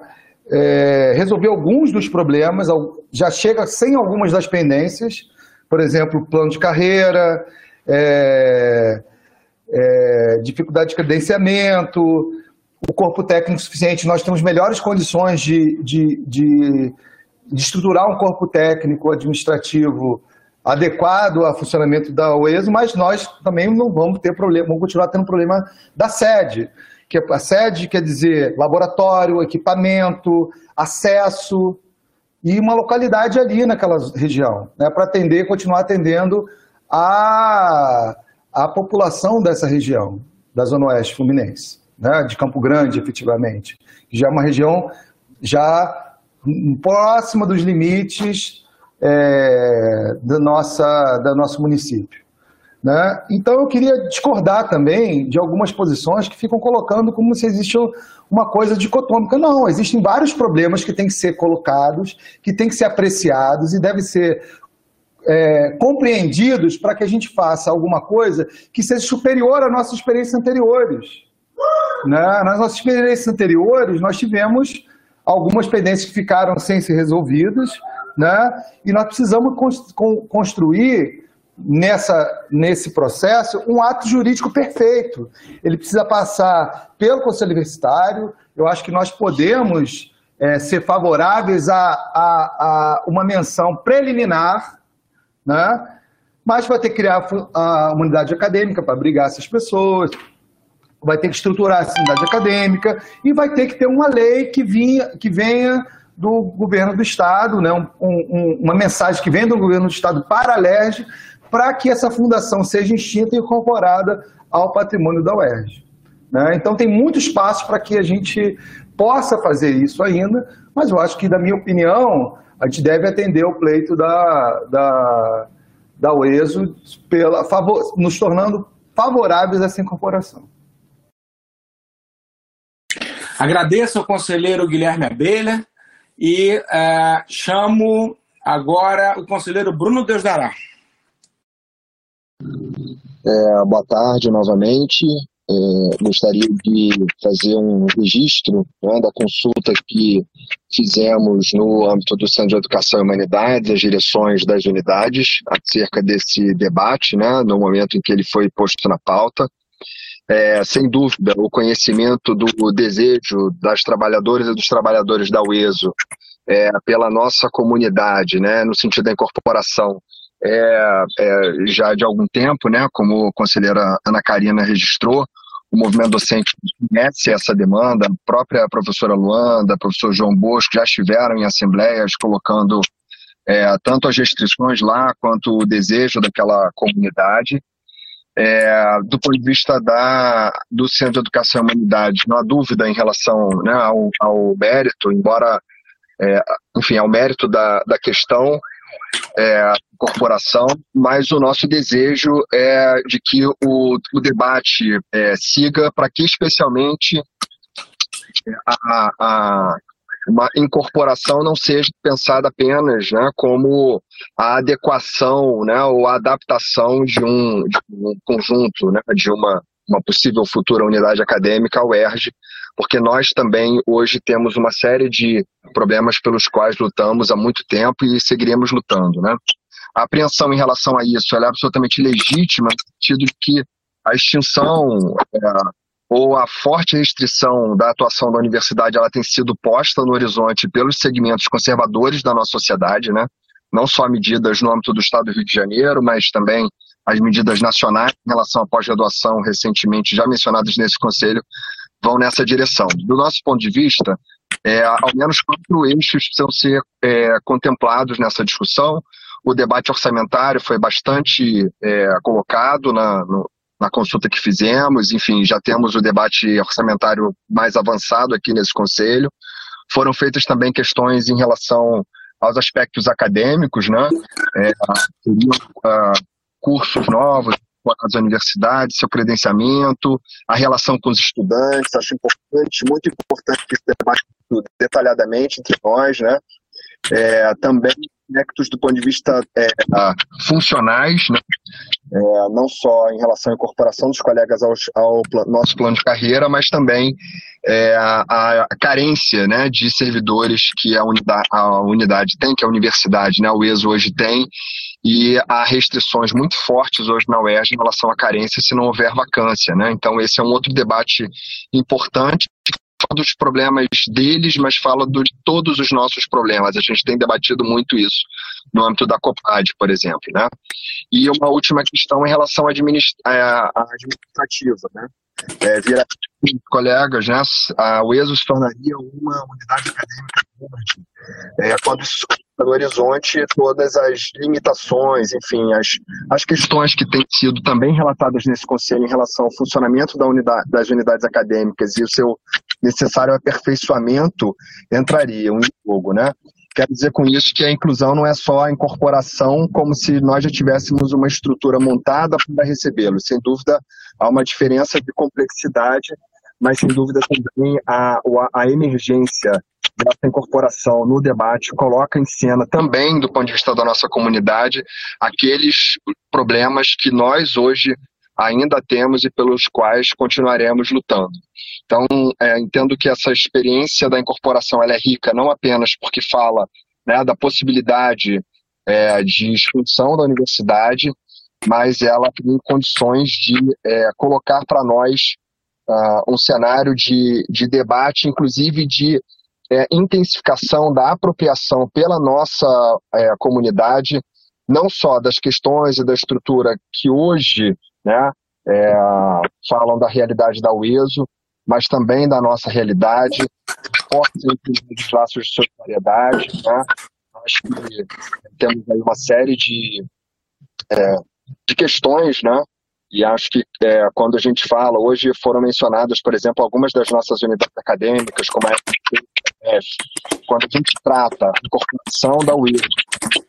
é, resolver alguns dos problemas, já chega sem algumas das pendências, por exemplo, plano de carreira, é, é, dificuldade de credenciamento, o corpo técnico suficiente, nós temos melhores condições de, de, de, de estruturar um corpo técnico administrativo adequado ao funcionamento da UESO, mas nós também não vamos ter problema, vamos continuar tendo problema da sede, que a sede quer dizer laboratório, equipamento, acesso e uma localidade ali naquela região, né, para atender, continuar atendendo a, a população dessa região, da Zona Oeste Fluminense, né, de Campo Grande, efetivamente, que já é uma região já próxima dos limites é, da nossa, do nosso município. Né? Então eu queria discordar também de algumas posições que ficam colocando como se existe uma coisa dicotômica. Não, existem vários problemas que têm que ser colocados, que têm que ser apreciados e devem ser é, compreendidos para que a gente faça alguma coisa que seja superior às nossas experiências anteriores. Né? Nas nossas experiências anteriores, nós tivemos algumas pendências que ficaram sem ser resolvidas, né? E nós precisamos construir nessa, nesse processo um ato jurídico perfeito. Ele precisa passar pelo Conselho Universitário. Eu acho que nós podemos é, ser favoráveis a, a, a, uma menção preliminar, né? mas vai ter que criar a unidade acadêmica para abrigar essas pessoas, vai ter que estruturar essa unidade acadêmica e vai ter que ter uma lei que, vinha, que venha do governo do Estado, né, um, um, uma mensagem que vem do governo do Estado para a LERJ, para que essa fundação seja extinta e incorporada ao patrimônio da UERJ. Né? Então, tem muito espaço para que a gente possa fazer isso ainda, mas eu acho que, na minha opinião, a gente deve atender o pleito da, da, da UESO, pela, favor, nos tornando favoráveis a essa incorporação. Agradeço ao conselheiro Guilherme Abelha e uh, chamo agora o conselheiro Bruno Deusdará. É, boa tarde novamente. É, gostaria de fazer um registro né, da consulta que fizemos no âmbito do Centro de Educação e Humanidades, as direções das unidades, acerca desse debate, né, no momento em que ele foi posto na pauta. É, sem dúvida, o conhecimento do desejo das trabalhadoras e dos trabalhadores da UESO é, pela nossa comunidade, né, no sentido da incorporação, é, é, já de algum tempo, né, como a conselheira Ana Karina registrou, o movimento docente conhece essa demanda, a própria professora Luanda, professor João Bosco já estiveram em assembleias colocando é, tanto as restrições lá quanto o desejo daquela comunidade. É, do ponto de vista da, do Centro de Educação e Humanidade, não há dúvida em relação né, ao, ao mérito, embora, é, enfim, ao mérito da, da questão, é, corporação, mas o nosso desejo é de que o, o debate é, siga para que especialmente a, a, uma incorporação não seja pensada apenas né, como a adequação né, ou a adaptação de um, de um conjunto, né, de uma, uma possível futura unidade acadêmica ao ERJ, porque nós também hoje temos uma série de problemas pelos quais lutamos há muito tempo e seguiremos lutando. Né? A apreensão em relação a isso é absolutamente legítima, no sentido de que a extinção é, ou a forte restrição da atuação da universidade ela tem sido posta no horizonte pelos segmentos conservadores da nossa sociedade, né? não só medidas no âmbito do Estado do Rio de Janeiro, mas também as medidas nacionais em relação à pós-graduação, recentemente já mencionadas nesse conselho, vão nessa direção. Do nosso ponto de vista, é, ao menos quatro eixos precisam ser é, contemplados nessa discussão. O debate orçamentário foi bastante é, colocado na, no, na consulta que fizemos, enfim, já temos o debate orçamentário mais avançado aqui nesse conselho. Foram feitas também questões em relação aos aspectos acadêmicos, né? É, uh, cursos novos, as universidades, seu credenciamento, a relação com os estudantes, acho importante, muito importante que esse debate detalhadamente entre nós, né? É, também aspectos do ponto de vista é, funcionais, né? É, não só em relação à incorporação dos colegas ao, ao nosso plano de carreira, mas também é, a, a, carência né, de servidores que a unidade, a unidade tem, que a universidade, né, o ESO hoje tem, e há restrições muito fortes hoje na UERJ em relação à carência se não houver vacância. Né? Então, esse é um outro debate importante dos problemas deles, mas fala de todos os nossos problemas. A gente tem debatido muito isso no âmbito da COPAD, por exemplo. Né? E uma última questão em relação à administrativa. Né? É, vira colegas, né? a UESO se tornaria uma unidade acadêmica é, quando no horizonte todas as limitações, enfim, as, as questões que têm sido também relatadas nesse conselho em relação ao funcionamento da unidade, das unidades acadêmicas e o seu necessário aperfeiçoamento entrariam em jogo, né? Quero dizer com isso que a inclusão não é só a incorporação, como se nós já tivéssemos uma estrutura montada para recebê-los. Sem dúvida, há uma diferença de complexidade, mas sem dúvida também a, a emergência dessa incorporação no debate coloca em cena também, do ponto de vista da nossa comunidade, aqueles problemas que nós hoje ainda temos e pelos quais continuaremos lutando. Então, é, entendo que essa experiência da incorporação é rica não apenas porque fala né, da possibilidade é, de expansão da universidade, mas ela tem condições de é, colocar para nós uh, um cenário de, de debate, inclusive de é, intensificação da apropriação pela nossa é, comunidade, não só das questões e da estrutura que hoje né, é, falam da realidade da UESO, mas também da nossa realidade, fortes os laços de solidariedade. Né? Acho que temos aí uma série de, é, de questões né, e acho que é, quando a gente fala, hoje foram mencionadas, por exemplo, algumas das nossas unidades acadêmicas, como a FPF, quando a gente trata a incorporação da UIR,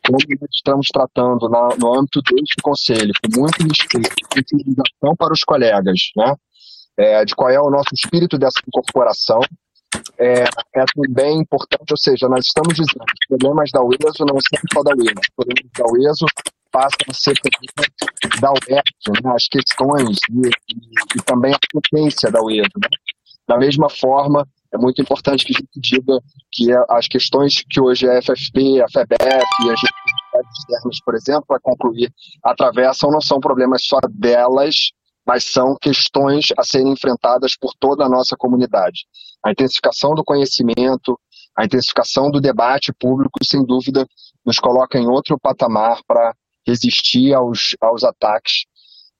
como estamos tratando na, no âmbito deste conselho, com muito sensibilização para os colegas, né? É, de qual é o nosso espírito dessa incorporação, é, é, também importante, ou seja, nós estamos dizendo que problemas da UESO não são só da UESO, os problemas da UESO passam a ser da UERJ, né, as questões e, e, e, também a potência da UERJ. Né? Da mesma forma, é muito importante que a gente diga que as questões que hoje a FFP, a FEBEF e as universidades externas, por exemplo, para concluir, atravessam, não são problemas só delas, mas são questões a serem enfrentadas por toda a nossa comunidade. A intensificação do conhecimento, a intensificação do debate público, sem dúvida, nos coloca em outro patamar para resistir aos, aos ataques.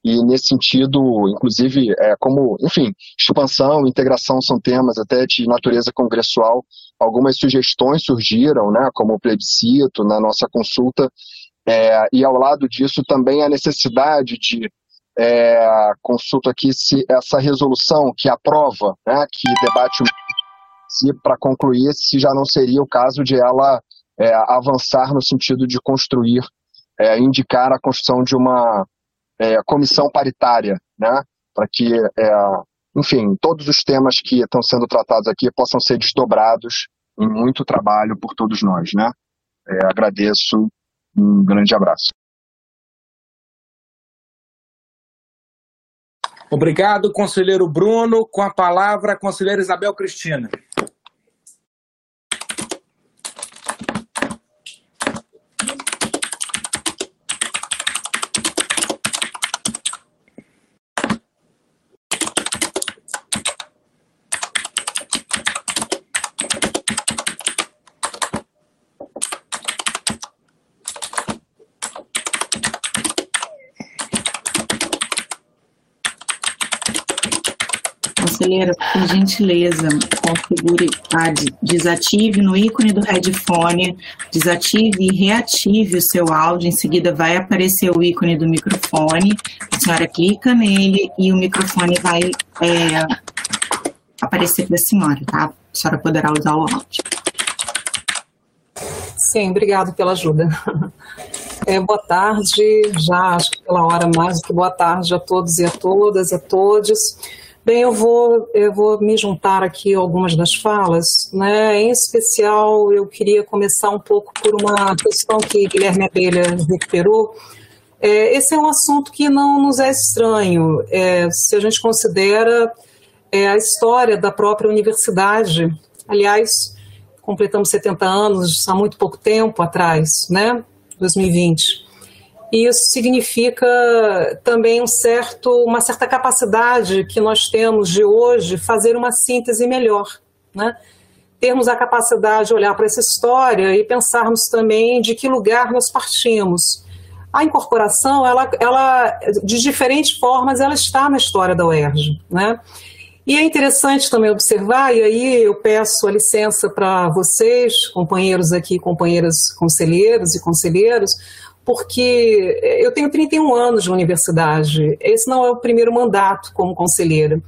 E nesse sentido, inclusive, é, como, enfim, expansão, integração são temas até de natureza congressual, algumas sugestões surgiram, né, como o plebiscito na nossa consulta, é, e ao lado disso também a necessidade de é, consulta aqui se essa resolução que aprova, né, que debate se para concluir se já não seria o caso de ela é, avançar no sentido de construir, é, indicar a construção de uma é, comissão paritária, né, para que, é, enfim, todos os temas que estão sendo tratados aqui possam ser desdobrados em muito trabalho por todos nós, né. É, agradeço, um grande abraço. Obrigado, conselheiro Bruno. Com a palavra, conselheira Isabel Cristina. Conselheira, por gentileza, configure, ah, desative no ícone do headphone, desative e reative o seu áudio. Em seguida, vai aparecer o ícone do microfone. A senhora clica nele e o microfone vai é, aparecer para a senhora, tá? A senhora poderá usar o áudio. Sim, obrigado pela ajuda. É, boa tarde, já acho que pela hora mais do que boa tarde a todos e a todas, a todos. Bem, eu vou, eu vou me juntar aqui algumas das falas, né? Em especial, eu queria começar um pouco por uma questão que Guilherme Abelha recuperou. É, esse é um assunto que não nos é estranho, é, se a gente considera é, a história da própria universidade. Aliás, completamos 70 anos há muito pouco tempo atrás, né? 2020. E isso significa também um certo, uma certa capacidade que nós temos de hoje fazer uma síntese melhor, né? Termos a capacidade de olhar para essa história e pensarmos também de que lugar nós partimos. A incorporação, ela, ela de diferentes formas, ela está na história da UERJ, né? E é interessante também observar, e aí eu peço a licença para vocês, companheiros aqui, companheiras conselheiros e conselheiros, porque eu tenho 31 anos de universidade, esse não é o primeiro mandato como conselheira,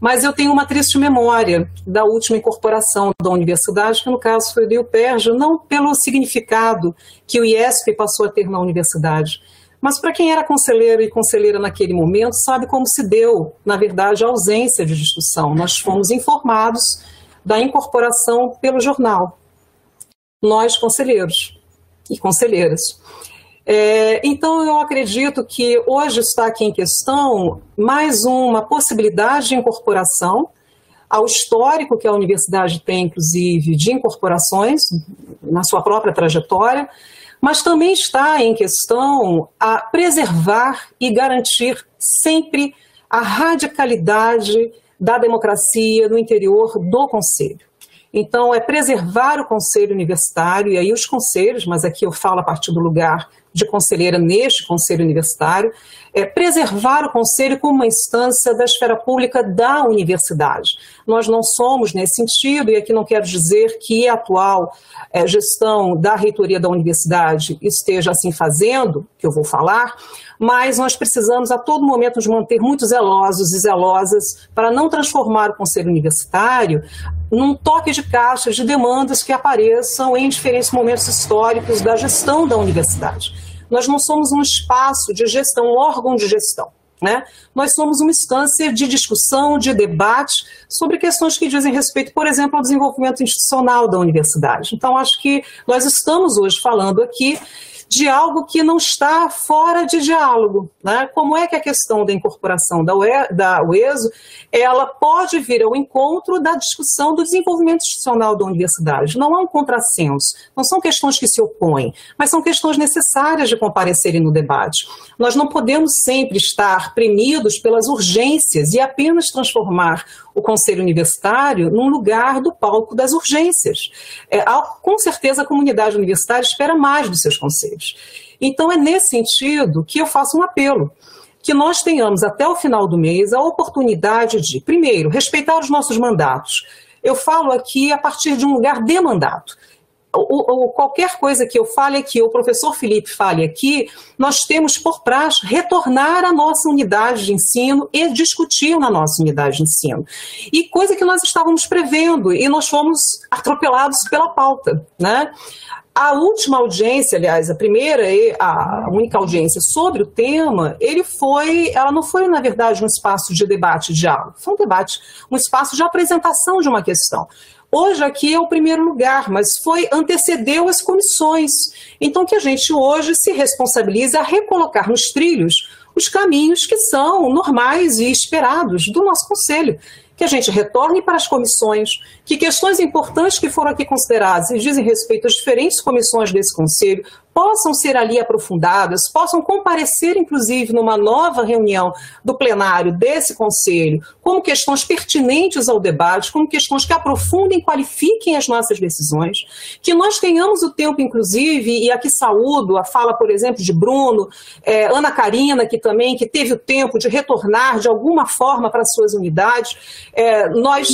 mas eu tenho uma triste memória da última incorporação da universidade, que no caso foi do IUPERJ, não pelo significado que o IESP passou a ter na universidade, mas para quem era conselheiro e conselheira naquele momento, sabe como se deu, na verdade, a ausência de discussão. Nós fomos informados da incorporação pelo jornal, nós conselheiros e conselheiras. É, então, eu acredito que hoje está aqui em questão mais uma possibilidade de incorporação ao histórico que a universidade tem, inclusive, de incorporações na sua própria trajetória, mas também está em questão a preservar e garantir sempre a radicalidade da democracia no interior do Conselho. Então, é preservar o Conselho Universitário, e aí os conselhos, mas aqui eu falo a partir do lugar de conselheira neste Conselho Universitário, é preservar o Conselho como uma instância da esfera pública da universidade. Nós não somos nesse sentido, e aqui não quero dizer que a atual é, gestão da reitoria da universidade esteja assim fazendo, que eu vou falar, mas nós precisamos a todo momento nos manter muito zelosos e zelosas para não transformar o Conselho Universitário num toque de caixa de demandas que apareçam em diferentes momentos históricos da gestão da universidade. Nós não somos um espaço de gestão, um órgão de gestão. Né? Nós somos uma instância de discussão, de debate sobre questões que dizem respeito, por exemplo, ao desenvolvimento institucional da universidade. Então, acho que nós estamos hoje falando aqui de algo que não está fora de diálogo. Né? Como é que a questão da incorporação da, UE, da UESO ela pode vir ao encontro da discussão do desenvolvimento institucional da universidade? Não há um contrassenso, não são questões que se opõem, mas são questões necessárias de comparecerem no debate. Nós não podemos sempre estar premidos pelas urgências e apenas transformar o Conselho Universitário num lugar do palco das urgências. É, com certeza a comunidade universitária espera mais dos seus conselhos. Então é nesse sentido que eu faço um apelo que nós tenhamos até o final do mês a oportunidade de, primeiro, respeitar os nossos mandatos. Eu falo aqui a partir de um lugar de mandato ou, qualquer coisa que eu fale aqui, o professor Felipe fale aqui, nós temos por praxe retornar à nossa unidade de ensino e discutir na nossa unidade de ensino. E coisa que nós estávamos prevendo, e nós fomos atropelados pela pauta. Né? A última audiência, aliás, a primeira e a única audiência sobre o tema, ele foi, ela não foi, na verdade, um espaço de debate, de diálogo, foi um debate, um espaço de apresentação de uma questão. Hoje aqui é o primeiro lugar, mas foi antecedeu as comissões. Então que a gente hoje se responsabilize a recolocar nos trilhos os caminhos que são normais e esperados do nosso conselho que a gente retorne para as comissões, que questões importantes que foram aqui consideradas e dizem respeito às diferentes comissões desse Conselho possam ser ali aprofundadas, possam comparecer, inclusive, numa nova reunião do plenário desse Conselho, como questões pertinentes ao debate, como questões que aprofundem e qualifiquem as nossas decisões, que nós tenhamos o tempo, inclusive, e aqui saúdo a fala, por exemplo, de Bruno, é, Ana Karina, que também que teve o tempo de retornar de alguma forma para suas unidades, é, nós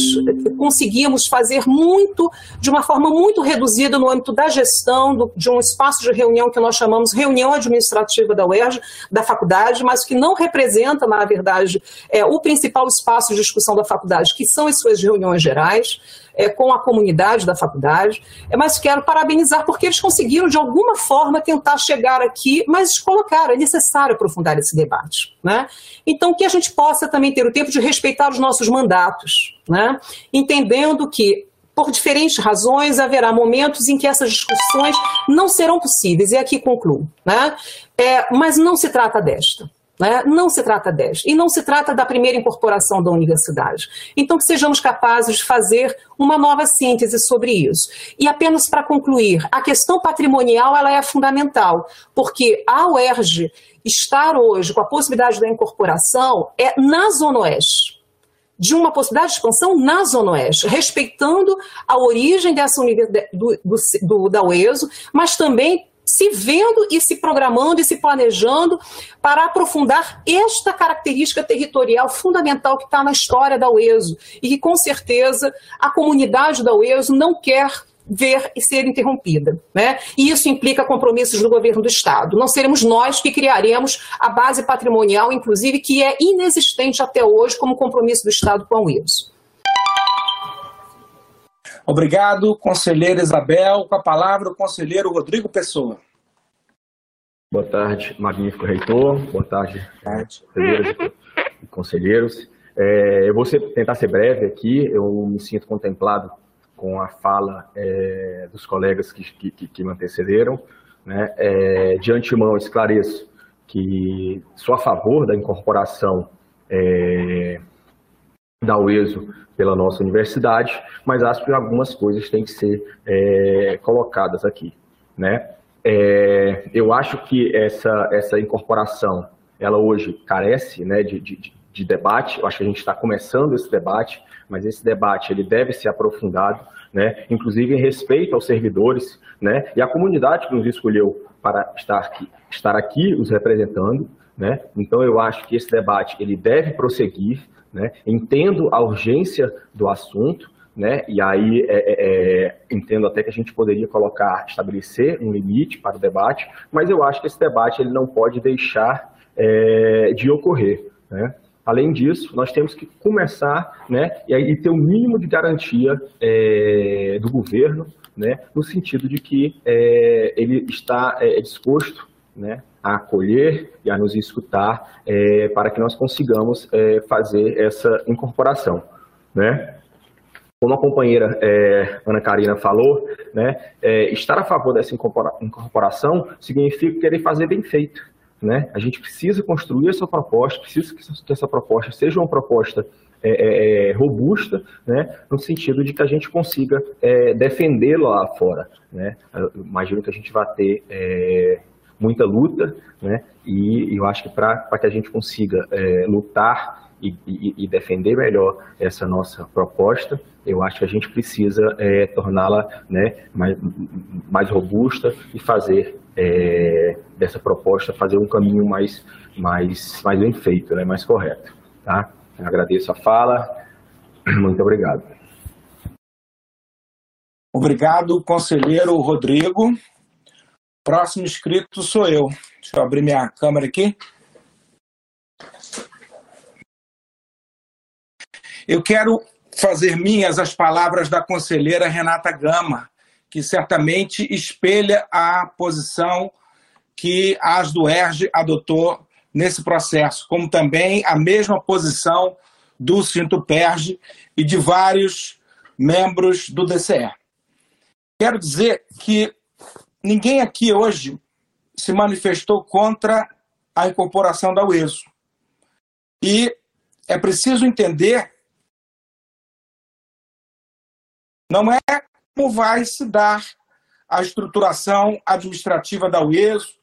conseguimos fazer muito, de uma forma muito reduzida no âmbito da gestão do, de um espaço de reunião que nós chamamos reunião administrativa da UERJ, da faculdade, mas que não representa, na verdade, é, o principal espaço de discussão da faculdade, que são as suas reuniões gerais é, com a comunidade da faculdade, é, mas quero parabenizar porque eles conseguiram, de alguma forma, tentar chegar aqui, mas colocar, é necessário aprofundar esse debate. Né? Então, que a gente possa também ter o tempo de respeitar os nossos mandatos, né? entendendo que por diferentes razões, haverá momentos em que essas discussões não serão possíveis, e aqui concluo. Né? É, mas não se trata desta. Né? Não se trata desta. E não se trata da primeira incorporação da universidade. Então, que sejamos capazes de fazer uma nova síntese sobre isso. E apenas para concluir, a questão patrimonial ela é fundamental, porque a UERJ estar hoje com a possibilidade da incorporação é na Zona Oeste de uma possibilidade de expansão na Zona Oeste, respeitando a origem dessa universidade do, do, do, da UESO, mas também se vendo e se programando e se planejando para aprofundar esta característica territorial fundamental que está na história da UESO e que, com certeza, a comunidade da UESO não quer ver e ser interrompida. Né? E isso implica compromissos do governo do Estado. Não seremos nós que criaremos a base patrimonial, inclusive, que é inexistente até hoje como compromisso do Estado com a UESO. Obrigado, conselheira Isabel. Com a palavra, o conselheiro Rodrigo Pessoa. Boa tarde, magnífico reitor. Boa tarde, conselheiros e conselheiros. É, eu vou ser, tentar ser breve aqui. Eu me sinto contemplado com a fala é, dos colegas que, que, que me antecederam. Né? É, de antemão, esclareço que sou a favor da incorporação é, da UESO pela nossa universidade, mas acho que algumas coisas têm que ser é, colocadas aqui. Né? É, eu acho que essa, essa incorporação, ela hoje carece né, de, de, de debate, eu acho que a gente está começando esse debate, mas esse debate ele deve ser aprofundado, né, inclusive em respeito aos servidores né, e à comunidade que nos escolheu para estar aqui, estar aqui os representando. Né? Então, eu acho que esse debate ele deve prosseguir, né? Entendo a urgência do assunto, né? E aí é, é, é, entendo até que a gente poderia colocar, estabelecer um limite para o debate, mas eu acho que esse debate ele não pode deixar é, de ocorrer, né? Além disso, nós temos que começar, né, e, aí, ter o um mínimo de garantia é, do governo, né, no sentido de que é, ele está disposto, né, a acolher e a nos escutar é, para que nós consigamos é, fazer essa incorporação, né? Como a companheira é, Ana Karina falou, né, é, estar a favor dessa incorporação significa querer fazer bem feito. Né? A gente precisa construir essa proposta, precisa que essa proposta seja uma proposta é, é, é, robusta, né, no sentido de que a gente consiga é, defendê-la lá fora. Né? Imagino que a gente vai ter é, muita luta, né? E, eu acho que para que a gente consiga é, lutar e, e, defender melhor essa nossa proposta, eu acho que a gente precisa é, torná-la né, mais, mais robusta e fazer é, dessa proposta fazer um caminho mais, mais, mais bem feito, né, mais correto. Tá? Agradeço a fala, muito obrigado. Obrigado, conselheiro Rodrigo. Próximo inscrito sou eu. Deixa eu abrir minha câmera aqui. Eu quero fazer minhas as palavras da conselheira Renata Gama, que certamente espelha a posição que a Asduerge adotou nesse processo, como também a mesma posição do Cinto Perge e de vários membros do DCE. Quero dizer que ninguém aqui hoje se manifestou contra a incorporação da UESO. E é preciso entender não é como vai se dar a estruturação administrativa da UESO,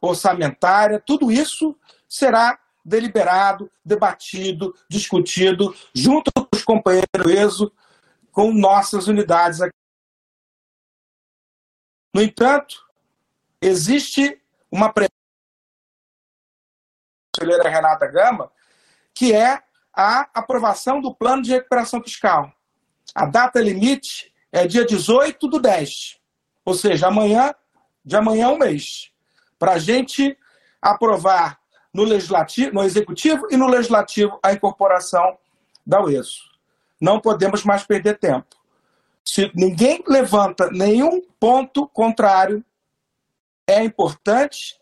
orçamentária, tudo isso será deliberado, debatido, discutido junto com os companheiros do ESO, com nossas unidades aqui no entanto, existe uma conselheira Renata Gama, que é a aprovação do plano de recuperação fiscal. A data limite é dia 18 do 10, ou seja, amanhã, de amanhã um mês, para a gente aprovar no legislativo, no executivo e no legislativo a incorporação da UESO. Não podemos mais perder tempo. Se ninguém levanta nenhum ponto contrário, é importante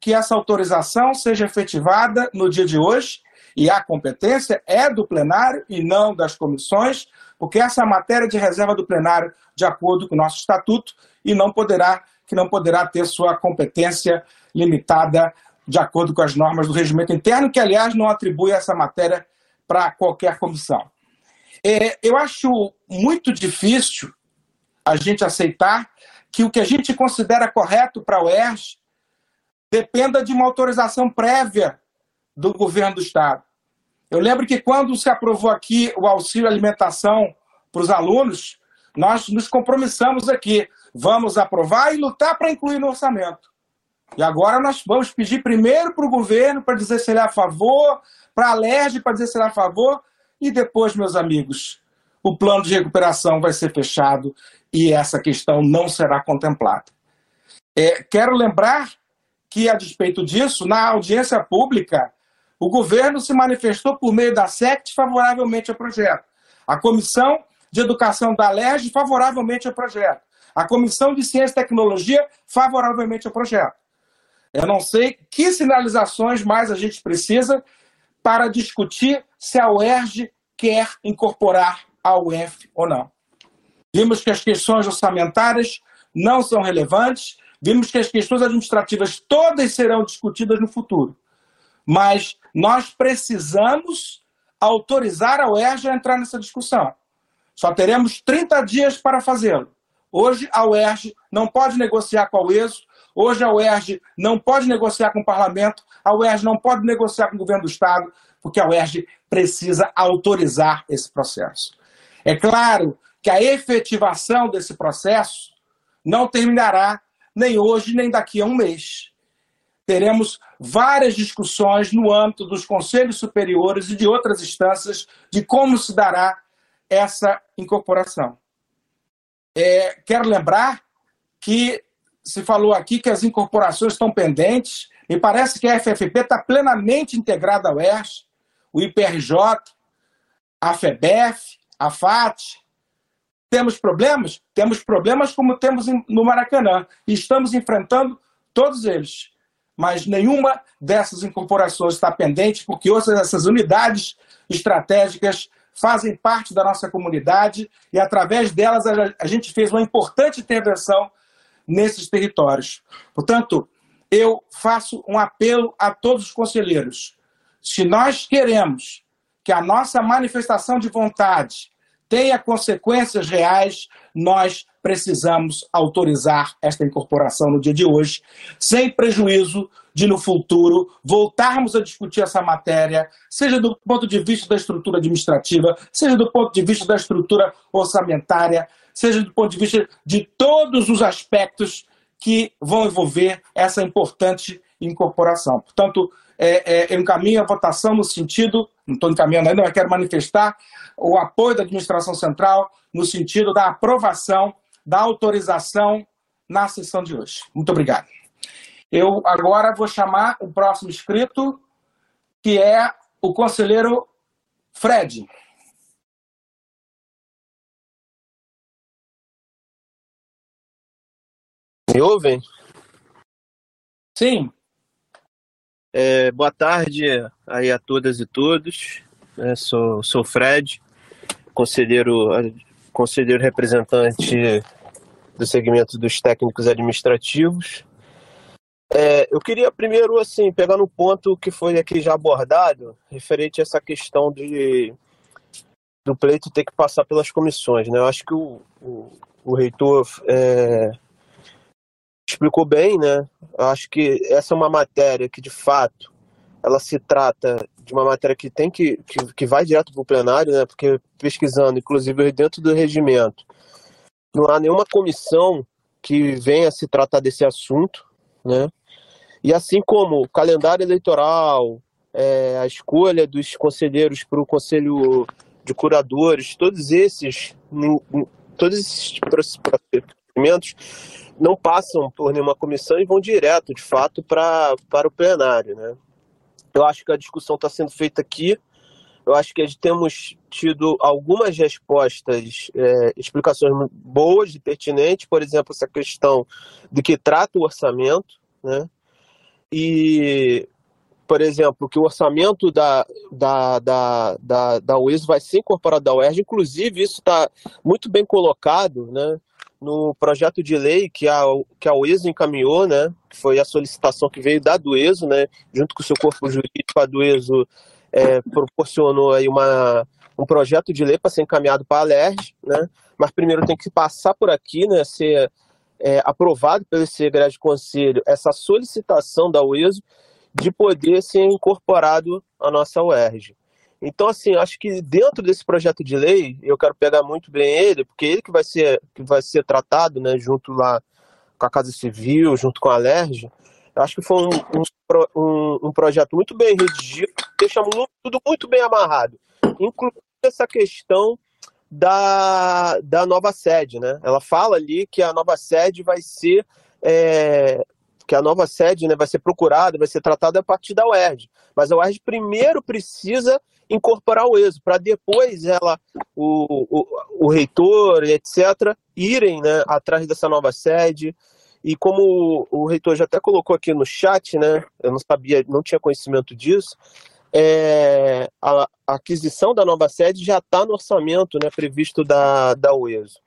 que essa autorização seja efetivada no dia de hoje e a competência é do plenário e não das comissões, porque essa é a matéria de reserva do plenário de acordo com o nosso estatuto e não poderá que não poderá ter sua competência limitada de acordo com as normas do regimento interno, que aliás não atribui essa matéria para qualquer comissão. É, eu acho muito difícil a gente aceitar que o que a gente considera correto para a UERJ dependa de uma autorização prévia do governo do Estado. Eu lembro que quando se aprovou aqui o auxílio alimentação para os alunos, nós nos compromissamos aqui, vamos aprovar e lutar para incluir no orçamento. E agora nós vamos pedir primeiro para o governo para dizer se ele é a favor, para a LERJ para dizer se ele é a favor, e depois, meus amigos, o plano de recuperação vai ser fechado e essa questão não será contemplada. É, quero lembrar que, a despeito disso, na audiência pública, o governo se manifestou por meio da SECT favoravelmente ao projeto. A Comissão de Educação da LERJ favoravelmente ao projeto. A Comissão de Ciência e Tecnologia favoravelmente ao projeto. Eu não sei que sinalizações mais a gente precisa para discutir se a UERJ quer incorporar a UF ou não. Vimos que as questões orçamentárias não são relevantes, vimos que as questões administrativas todas serão discutidas no futuro. Mas nós precisamos autorizar a UERJ a entrar nessa discussão. Só teremos 30 dias para fazê-lo. Hoje a UERJ não pode negociar com a UESO, hoje a UERJ não pode negociar com o parlamento, a UERJ não pode negociar com o governo do Estado, porque a UERJ precisa autorizar esse processo. É claro que a efetivação desse processo não terminará nem hoje, nem daqui a um mês. Teremos várias discussões no âmbito dos conselhos superiores e de outras instâncias de como se dará essa incorporação. É, quero lembrar que se falou aqui que as incorporações estão pendentes. Me parece que a FFP está plenamente integrada ao ERS, o IPRJ, a FEBEF, a FAT. Temos problemas? Temos problemas como temos no Maracanã. E estamos enfrentando todos eles. Mas nenhuma dessas incorporações está pendente, porque outras dessas unidades estratégicas fazem parte da nossa comunidade e, através delas, a gente fez uma importante intervenção nesses territórios. Portanto, eu faço um apelo a todos os conselheiros. Se nós queremos que a nossa manifestação de vontade tenha consequências reais, nós precisamos autorizar esta incorporação no dia de hoje, sem prejuízo de no futuro voltarmos a discutir essa matéria, seja do ponto de vista da estrutura administrativa, seja do ponto de vista da estrutura orçamentária, seja do ponto de vista de todos os aspectos que vão envolver essa importante incorporação. Portanto, é, é, eu encaminho a votação no sentido, não estou encaminhando ainda, mas quero manifestar o apoio da administração central no sentido da aprovação da autorização na sessão de hoje. Muito obrigado. Eu agora vou chamar o próximo inscrito, que é o conselheiro Fred. Me ouvem? Sim. É, boa tarde aí a todas e todos. É, sou, sou Fred, conselheiro, conselheiro representante do segmento dos técnicos administrativos. É, eu queria primeiro, assim, pegar no ponto que foi aqui já abordado, referente a essa questão de do pleito ter que passar pelas comissões. Né? Eu acho que o, o, o reitor é, explicou bem, né? Eu acho que essa é uma matéria que, de fato, ela se trata de uma matéria que tem que, que, que vai direto para o plenário, né? Porque pesquisando, inclusive dentro do regimento, não há nenhuma comissão que venha se tratar desse assunto, né? E assim como o calendário eleitoral, é, a escolha dos conselheiros para o conselho de curadores, todos esses, todos esses procedimentos não passam por nenhuma comissão e vão direto, de fato, pra, para o plenário. Né? Eu acho que a discussão está sendo feita aqui. Eu acho que temos tido algumas respostas, é, explicações boas e pertinentes, por exemplo, essa questão de que trata o orçamento, né? E, por exemplo, que o orçamento da, da, da, da, da UES vai ser incorporado à UERJ, inclusive isso está muito bem colocado, né? No projeto de lei que a, que a UESO encaminhou, né, que foi a solicitação que veio da Dueso, né, junto com o seu corpo jurídico, a Dueso é, proporcionou aí uma, um projeto de lei para ser encaminhado para a LERJ, né, mas primeiro tem que passar por aqui, né, ser é, aprovado pelo Segredo de Conselho essa solicitação da UESO de poder ser incorporado à nossa UERJ. Então, assim, acho que dentro desse projeto de lei, eu quero pegar muito bem ele, porque ele que vai ser, que vai ser tratado, né, junto lá com a Casa Civil, junto com a LERJ, acho que foi um, um, um, projeto muito bem redigido, deixa tudo muito bem amarrado, inclusive essa questão da, da nova sede, né? Ela fala ali que a nova sede vai ser é, que a nova sede né, vai ser procurada, vai ser tratada a partir da UERJ. Mas a UERJ primeiro precisa incorporar o ESO, para depois ela, o, o, o, reitor, etc., irem né, atrás dessa nova sede. E como o, o reitor já até colocou aqui no chat, né, eu não sabia, não tinha conhecimento disso, é, a, a, aquisição da nova sede já está no orçamento né, previsto da, da UESO.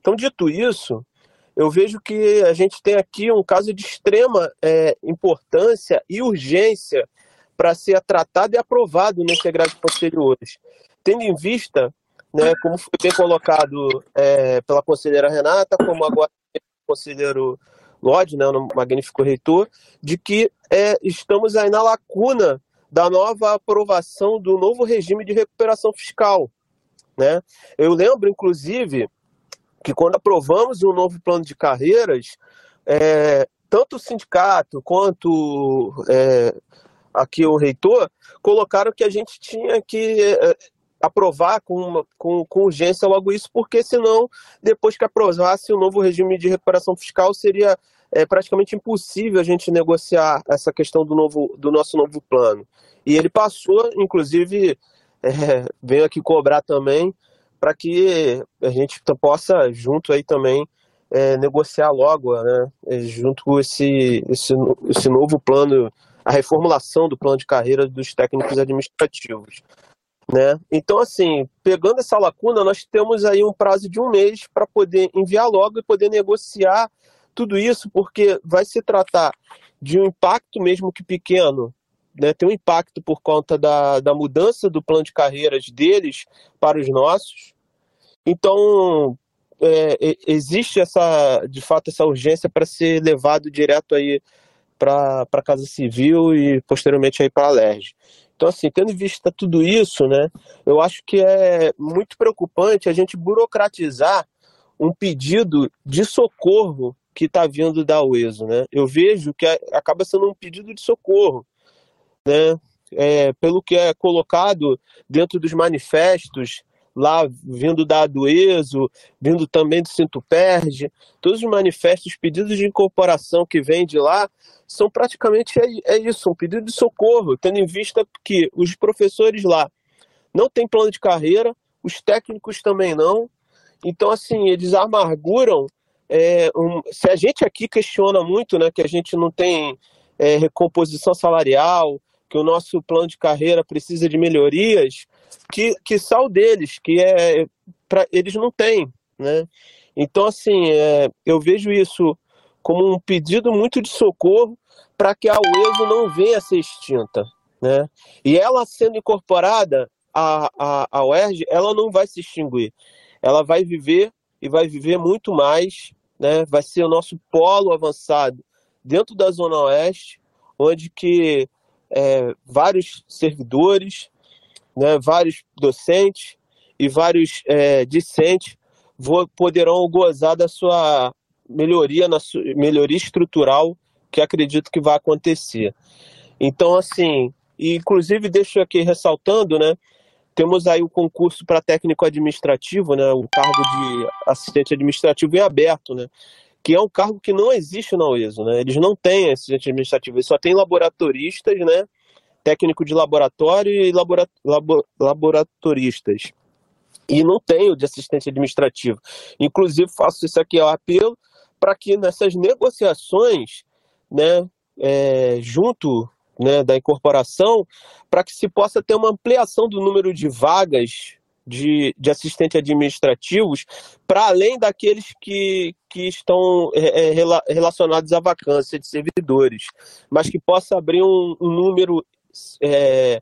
Então, dito isso, eu vejo que a gente tem aqui um caso de extrema é, importância e urgência para ser tratado e aprovado nesse grade posteriores. Tendo em vista, né, como foi bem colocado é, pela conselheira Renata, como agora o conselheiro Lodge, né, o magnífico reitor, de que é, estamos aí na lacuna da nova aprovação do novo regime de recuperação fiscal. Né? Eu lembro, inclusive, que quando aprovamos um novo plano de carreiras, é, tanto o sindicato quanto é, aqui o reitor, colocaram que a gente tinha que é, aprovar com, com, com urgência logo isso, porque senão, depois que aprovasse o novo regime de recuperação fiscal, seria é, praticamente impossível a gente negociar essa questão do, novo, do nosso novo plano. E ele passou, inclusive, é, veio aqui cobrar também, para que a gente possa, junto aí também, é, negociar logo, né, junto com esse, esse, esse novo plano a reformulação do plano de carreira dos técnicos administrativos. Né? Então, assim, pegando essa lacuna, nós temos aí um prazo de um mês para poder enviar logo e poder negociar tudo isso, porque vai se tratar de um impacto, mesmo que pequeno, né? tem um impacto por conta da, da mudança do plano de carreiras deles para os nossos. Então, é, existe essa, de fato, essa urgência para ser levado direto aí para a Casa Civil e posteriormente aí para a LERJ. Então, assim, tendo em vista tudo isso, né, eu acho que é muito preocupante a gente burocratizar um pedido de socorro que está vindo da UESO, né? Eu vejo que acaba sendo um pedido de socorro, né? É, pelo que é colocado dentro dos manifestos lá vindo da Adueso, vindo também do Cinto Perde, todos os manifestos, pedidos de incorporação que vêm de lá, são praticamente é, é isso, um pedido de socorro, tendo em vista que os professores lá não têm plano de carreira, os técnicos também não, então assim, eles amarguram é, um, se a gente aqui questiona muito, né, que a gente não tem é, recomposição salarial, que o nosso plano de carreira precisa de melhorias, que, que o deles, que é pra, eles não têm, né? Então, assim, é, eu vejo isso como um pedido muito de socorro para que a UESO não venha a ser extinta, né? E ela sendo incorporada à, à, à UERJ, ela não vai se extinguir. Ela vai viver e vai viver muito mais né, vai ser o nosso polo avançado dentro da Zona Oeste, onde que é, vários servidores, né, vários docentes e vários é, discentes vou, poderão gozar da sua melhoria, na melhoria estrutural que acredito que vai acontecer. Então, assim, e inclusive deixo aqui ressaltando, né, temos aí o concurso para técnico administrativo, né, o cargo de assistente administrativo em aberto, né, que é um cargo que não existe na UESO, né, eles não têm assistente administrativo, eles só tem laboratoristas, né, técnico de laboratório e labora, labo, laboratoristas. E não tem o de assistente administrativo. Inclusive, faço isso aqui ao apelo para que nessas negociações, né, é, junto né, da incorporação, para que se possa ter uma ampliação do número de vagas de, de assistentes administrativos para além daqueles que, que estão é, é relacionados à vacância de servidores, mas que possa abrir um, um número é,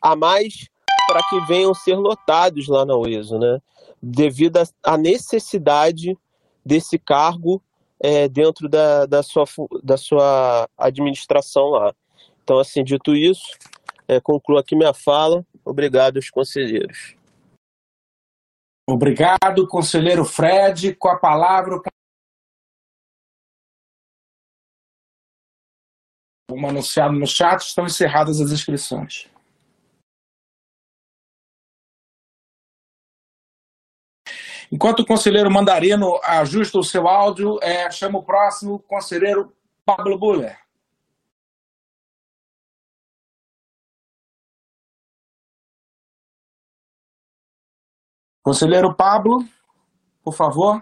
a mais para que venham ser lotados lá na UESO, né? devido à necessidade desse cargo é, dentro da, da, sua, da sua administração lá. Então, assim, dito isso, é, concluo aqui minha fala. Obrigado aos conselheiros. Obrigado, conselheiro Fred. Com a palavra, como anunciado no chat, estão encerradas as inscrições. Enquanto o conselheiro Mandarino ajusta o seu áudio, é, chama o próximo conselheiro Pablo Buller. Conselheiro Pablo, por favor.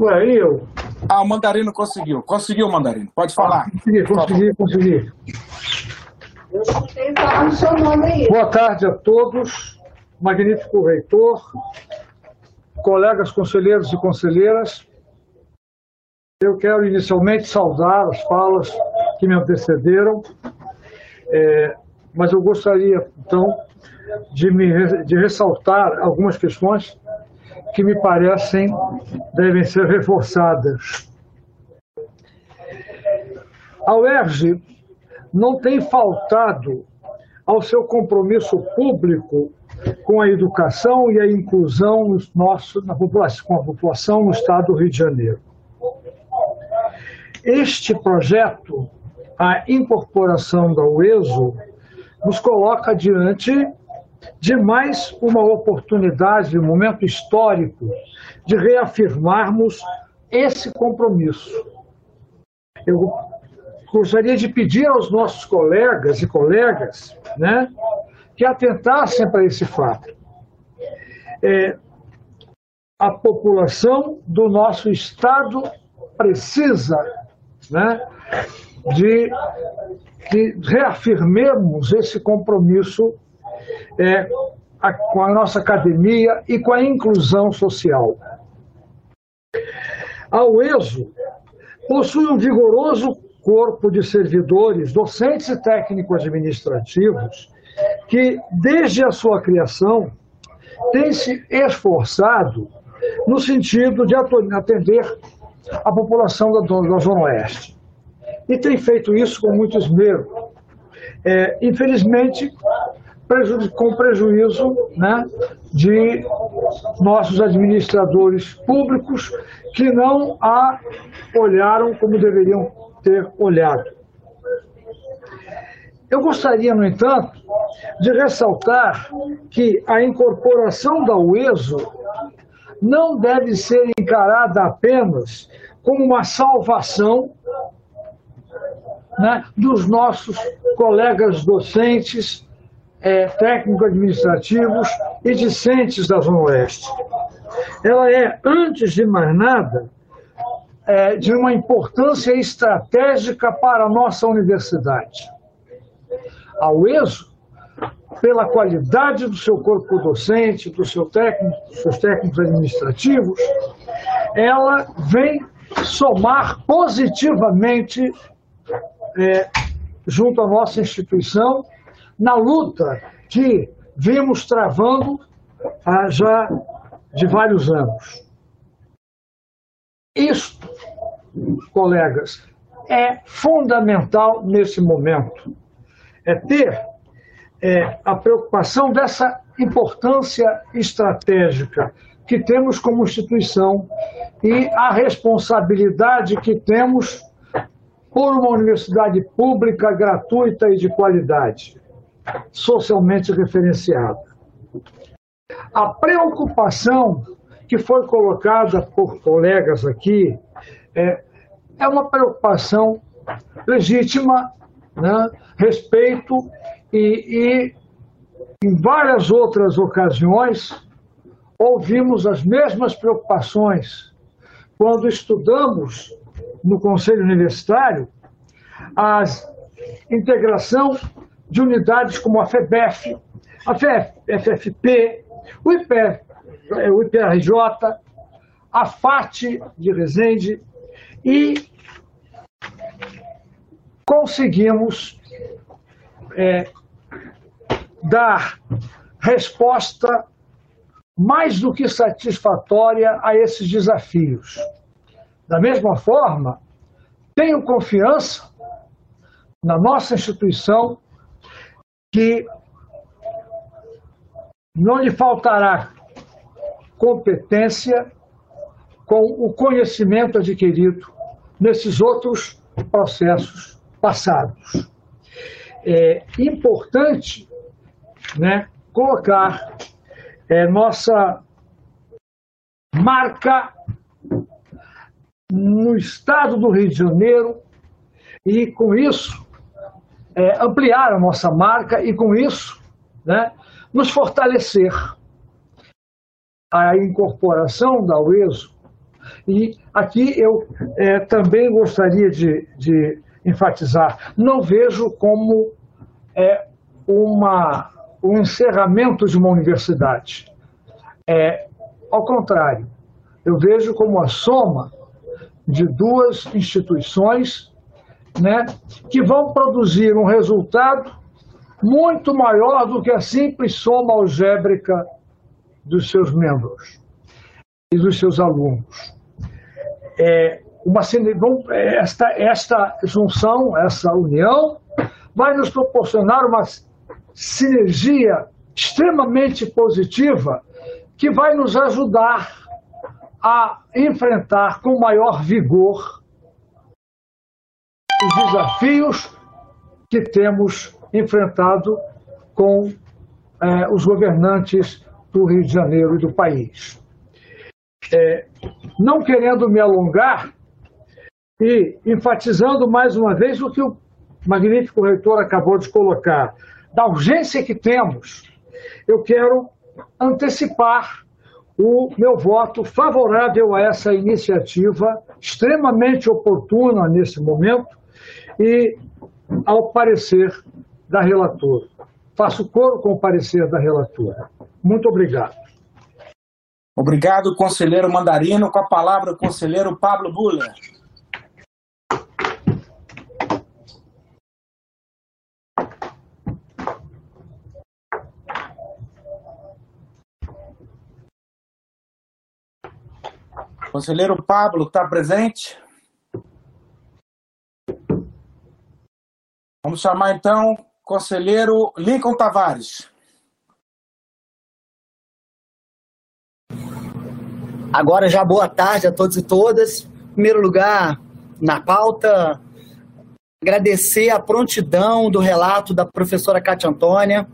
Ué, eu? Ah, o Mandarino conseguiu. Conseguiu, Mandarino. Pode falar. Ah, consegui, consegui, consegui. Boa tarde a todos. Magnífico reitor, colegas conselheiros e conselheiras. Eu quero inicialmente saudar as falas que me antecederam é, mas eu gostaria, então, de, me, de ressaltar algumas questões que me parecem devem ser reforçadas. A UERJ não tem faltado ao seu compromisso público com a educação e a inclusão nosso, na população, com a população no estado do Rio de Janeiro. Este projeto a incorporação da UESO nos coloca diante de mais uma oportunidade, um momento histórico, de reafirmarmos esse compromisso. Eu gostaria de pedir aos nossos colegas e colegas né, que atentassem para esse fato. É, a população do nosso Estado precisa né, de que reafirmemos esse compromisso é, a, com a nossa academia e com a inclusão social. A UESO possui um vigoroso corpo de servidores, docentes e técnicos administrativos, que, desde a sua criação, tem se esforçado no sentido de atender a população da, da Zona Oeste e tem feito isso com muito esmero. É, infelizmente, com prejuízo né, de nossos administradores públicos que não a olharam como deveriam ter olhado. Eu gostaria, no entanto, de ressaltar que a incorporação da UESO não deve ser encarada apenas como uma salvação né, dos nossos colegas docentes, é, técnico-administrativos e discentes da Zona Oeste. Ela é, antes de mais nada, é, de uma importância estratégica para a nossa universidade. A UESO, pela qualidade do seu corpo docente, do seu técnico, dos seus técnicos administrativos, ela vem somar positivamente é, junto à nossa instituição na luta que vimos travando há já de vários anos. Isto, colegas, é fundamental nesse momento. É ter é, a preocupação dessa importância estratégica que temos como instituição e a responsabilidade que temos por uma universidade pública, gratuita e de qualidade, socialmente referenciada. A preocupação que foi colocada por colegas aqui é, é uma preocupação legítima, né? respeito e, e em várias outras ocasiões ouvimos as mesmas preocupações quando estudamos no Conselho Universitário a integração de unidades como a FEBEF, a FFP, o, IPR, o IPRJ, a FAT de Resende e conseguimos é, dar resposta mais do que satisfatória a esses desafios. Da mesma forma, tenho confiança na nossa instituição que não lhe faltará competência com o conhecimento adquirido nesses outros processos passados. É importante né, colocar é, nossa marca no estado do Rio de Janeiro e, com isso, é, ampliar a nossa marca e, com isso, né, nos fortalecer. A incorporação da UESO, e aqui eu é, também gostaria de, de, enfatizar, não vejo como é, uma, um encerramento de uma universidade. É, ao contrário, eu vejo como a soma de duas instituições né, que vão produzir um resultado muito maior do que a simples soma algébrica dos seus membros e dos seus alunos. É uma, esta, esta junção, essa união, vai nos proporcionar uma sinergia extremamente positiva que vai nos ajudar a enfrentar com maior vigor os desafios que temos enfrentado com é, os governantes do Rio de Janeiro e do país. É, não querendo me alongar e enfatizando mais uma vez o que o magnífico reitor acabou de colocar, da urgência que temos, eu quero antecipar o meu voto favorável a essa iniciativa, extremamente oportuna nesse momento, e ao parecer da relatora. Faço coro com o parecer da relatora. Muito obrigado. Obrigado, conselheiro Mandarino. Com a palavra, o conselheiro Pablo Buller. Conselheiro Pablo, está presente? Vamos chamar então conselheiro Lincoln Tavares. Agora já boa tarde a todos e todas. Em primeiro lugar, na pauta, agradecer a prontidão do relato da professora Cátia Antônia.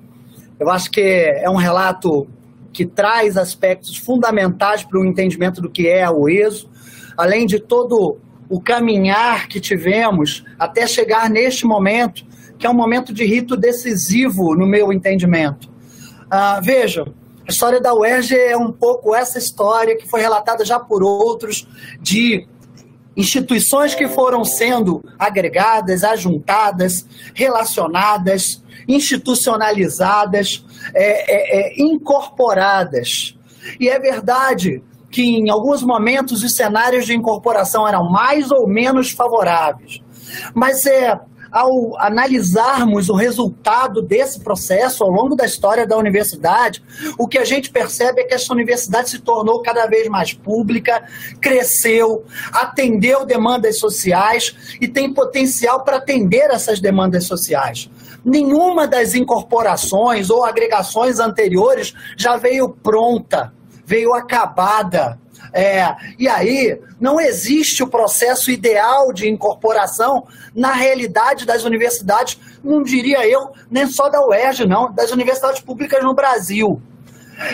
Eu acho que é um relato que traz aspectos fundamentais para o entendimento do que é o ESO, além de todo o caminhar que tivemos até chegar neste momento, que é um momento de rito decisivo no meu entendimento. Ah, veja, a história da UERJ é um pouco essa história que foi relatada já por outros, de instituições que foram sendo agregadas, ajuntadas, relacionadas, institucionalizadas, é, é, é, incorporadas. E é verdade que em alguns momentos os cenários de incorporação eram mais ou menos favoráveis. Mas é ao analisarmos o resultado desse processo ao longo da história da universidade, o que a gente percebe é que essa universidade se tornou cada vez mais pública, cresceu, atendeu demandas sociais e tem potencial para atender essas demandas sociais. Nenhuma das incorporações ou agregações anteriores já veio pronta, veio acabada é, e aí, não existe o processo ideal de incorporação na realidade das universidades, não diria eu, nem só da UERJ, não, das universidades públicas no Brasil.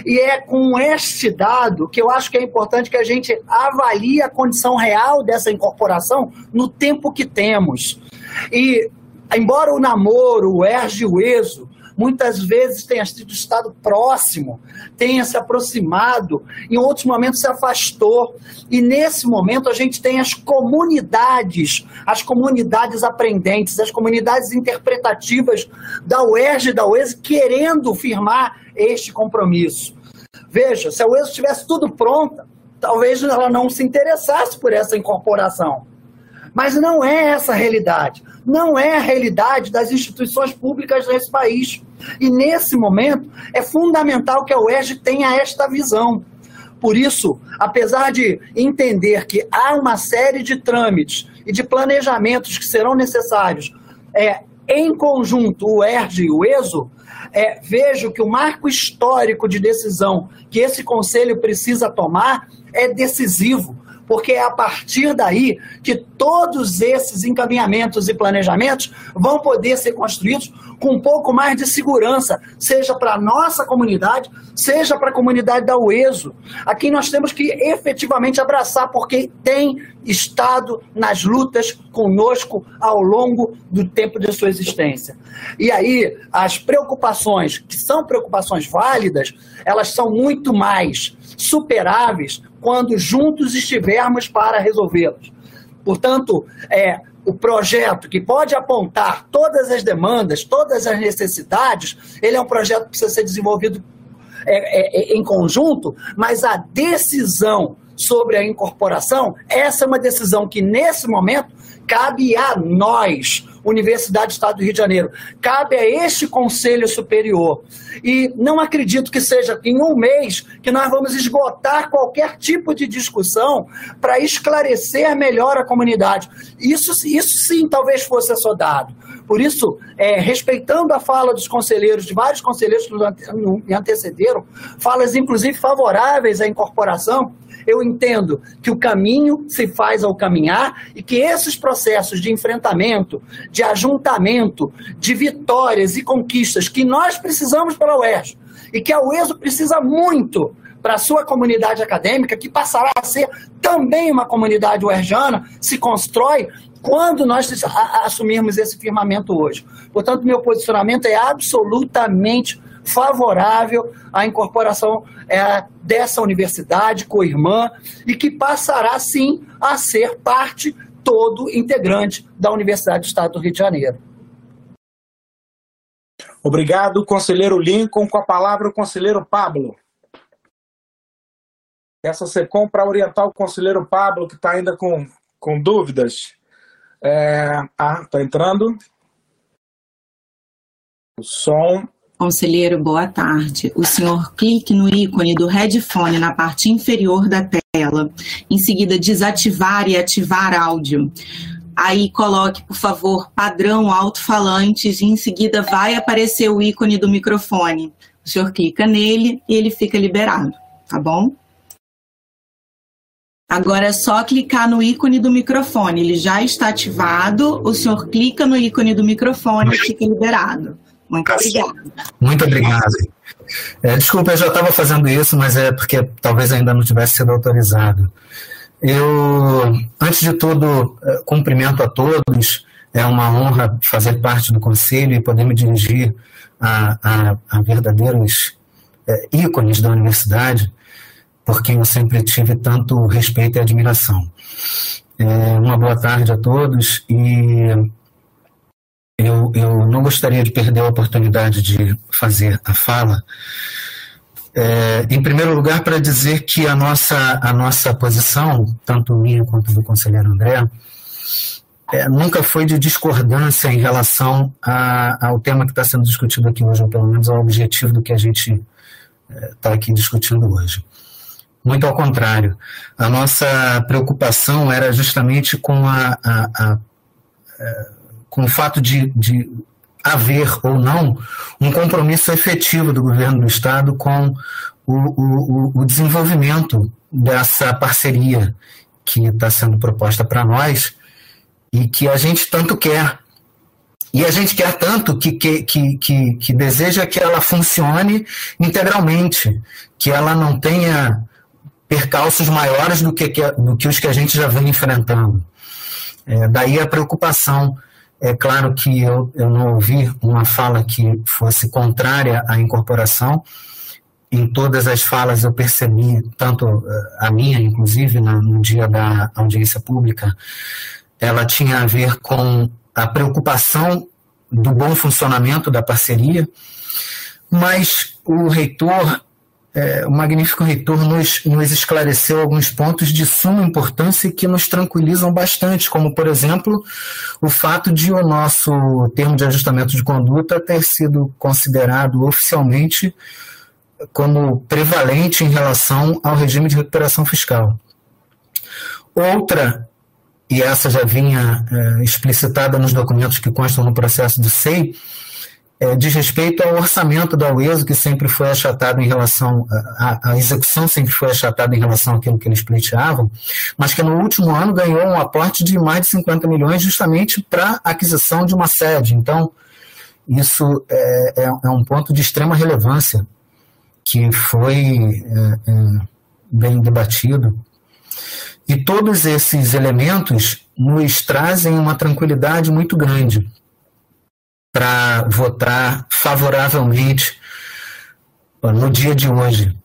E é com este dado que eu acho que é importante que a gente avalie a condição real dessa incorporação no tempo que temos. E, embora o namoro, o ERJ e o ESO muitas vezes tenha sido estado próximo, tenha se aproximado, em outros momentos se afastou. E nesse momento a gente tem as comunidades, as comunidades aprendentes, as comunidades interpretativas da UERJ e da UES querendo firmar este compromisso. Veja, se a UES tivesse tudo pronto, talvez ela não se interessasse por essa incorporação. Mas não é essa a realidade. Não é a realidade das instituições públicas desse país. E nesse momento, é fundamental que a UERJ tenha esta visão. Por isso, apesar de entender que há uma série de trâmites e de planejamentos que serão necessários é, em conjunto, o ERJ e o ESO, é, vejo que o marco histórico de decisão que esse conselho precisa tomar é decisivo porque é a partir daí que todos esses encaminhamentos e planejamentos vão poder ser construídos com um pouco mais de segurança, seja para a nossa comunidade, seja para a comunidade da UESO, a quem nós temos que efetivamente abraçar, porque tem estado nas lutas conosco ao longo do tempo de sua existência. E aí, as preocupações, que são preocupações válidas, elas são muito mais superáveis quando juntos estivermos para resolvê-los. Portanto, é, o projeto que pode apontar todas as demandas, todas as necessidades, ele é um projeto que precisa ser desenvolvido é, é, é em conjunto, mas a decisão sobre a incorporação, essa é uma decisão que, nesse momento, cabe a nós, Universidade do Estado do Rio de Janeiro. Cabe a este Conselho Superior. E não acredito que seja em um mês que nós vamos esgotar qualquer tipo de discussão para esclarecer melhor a comunidade. Isso, isso sim talvez fosse assodado. Por isso, é, respeitando a fala dos conselheiros, de vários conselheiros que nos antecederam, falas inclusive favoráveis à incorporação, eu entendo que o caminho se faz ao caminhar e que esses processos de enfrentamento, de ajuntamento, de vitórias e conquistas que nós precisamos para a UERJ e que a UESO precisa muito para a sua comunidade acadêmica, que passará a ser também uma comunidade uerjana, se constrói quando nós assumirmos esse firmamento hoje. Portanto, meu posicionamento é absolutamente favorável à incorporação é, dessa universidade co-irmã e que passará, sim, a ser parte todo integrante da Universidade do Estado do Rio de Janeiro. Obrigado, conselheiro Lincoln. Com a palavra, o conselheiro Pablo. Essa SECOM para orientar o conselheiro Pablo, que está ainda com, com dúvidas. É... Ah, está entrando. O som. Conselheiro, boa tarde. O senhor clique no ícone do headphone na parte inferior da tela. Em seguida, desativar e ativar áudio. Aí coloque, por favor, padrão alto-falantes e em seguida vai aparecer o ícone do microfone. O senhor clica nele e ele fica liberado, tá bom? Agora é só clicar no ícone do microfone. Ele já está ativado. O senhor clica no ícone do microfone e fica liberado. Muito obrigada. Muito obrigado. É, desculpa, eu já estava fazendo isso, mas é porque talvez ainda não tivesse sido autorizado. Eu, antes de tudo, é, cumprimento a todos. É uma honra fazer parte do conselho e poder me dirigir a, a, a verdadeiros é, ícones da universidade, por quem eu sempre tive tanto respeito e admiração. É, uma boa tarde a todos e eu, eu não gostaria de perder a oportunidade de fazer a fala. É, em primeiro lugar, para dizer que a nossa, a nossa posição, tanto minha quanto do conselheiro André, é, nunca foi de discordância em relação a, ao tema que está sendo discutido aqui hoje, ou pelo menos ao objetivo do que a gente está é, aqui discutindo hoje. Muito ao contrário, a nossa preocupação era justamente com, a, a, a é, com o fato de, de haver ou não um compromisso efetivo do governo do Estado com o, o, o desenvolvimento dessa parceria que está sendo proposta para nós e que a gente tanto quer. E a gente quer tanto que, que, que, que, deseja que ela funcione integralmente, que ela não tenha percalços maiores do que, do que os que a gente já vem enfrentando. É, daí a preocupação. É claro que eu, eu não ouvi uma fala que fosse contrária à incorporação. Em todas as falas eu percebi, tanto eh, a minha, inclusive, no dia da audiência pública, ela tinha a ver com a preocupação do bom funcionamento da parceria, mas o reitor, é, o magnífico reitor, nos, nos esclareceu alguns pontos de suma importância que nos tranquilizam bastante, como, por exemplo, o fato de o nosso termo de ajustamento de conduta ter sido considerado oficialmente como prevalente em relação ao regime de recuperação fiscal. Outra e essa já vinha é, explicitada nos documentos que constam no processo do SEI, é, diz respeito ao orçamento da UESO, que sempre foi achatado em relação, a, a, execução sempre foi achatada em relação àquilo que eles pleiteavam, mas que no último ano ganhou um aporte de mais de 50 milhões justamente para aquisição de uma sede. Então, isso é, é, é, um ponto de extrema relevância, que foi é, é bem debatido e todos esses elementos nos trazem uma tranquilidade muito grande para votar favoravelmente no dia de hoje.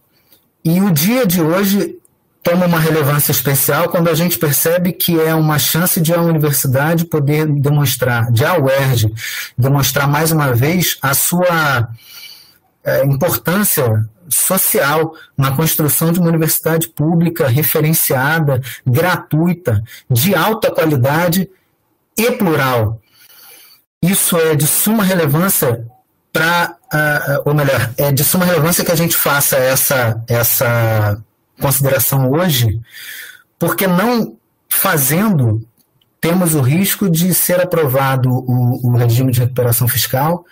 E o dia de hoje toma uma relevância especial quando a gente percebe que é uma chance de a universidade poder demonstrar, de a UERJ, demonstrar mais uma vez a sua é, importância social na construção de uma universidade pública referenciada, gratuita, de alta qualidade e plural. Isso é de suma relevância para, uh, ou melhor, é de suma relevância que a gente faça essa, essa consideração hoje, porque não fazendo temos o risco de ser aprovado o, o regime de recuperação fiscal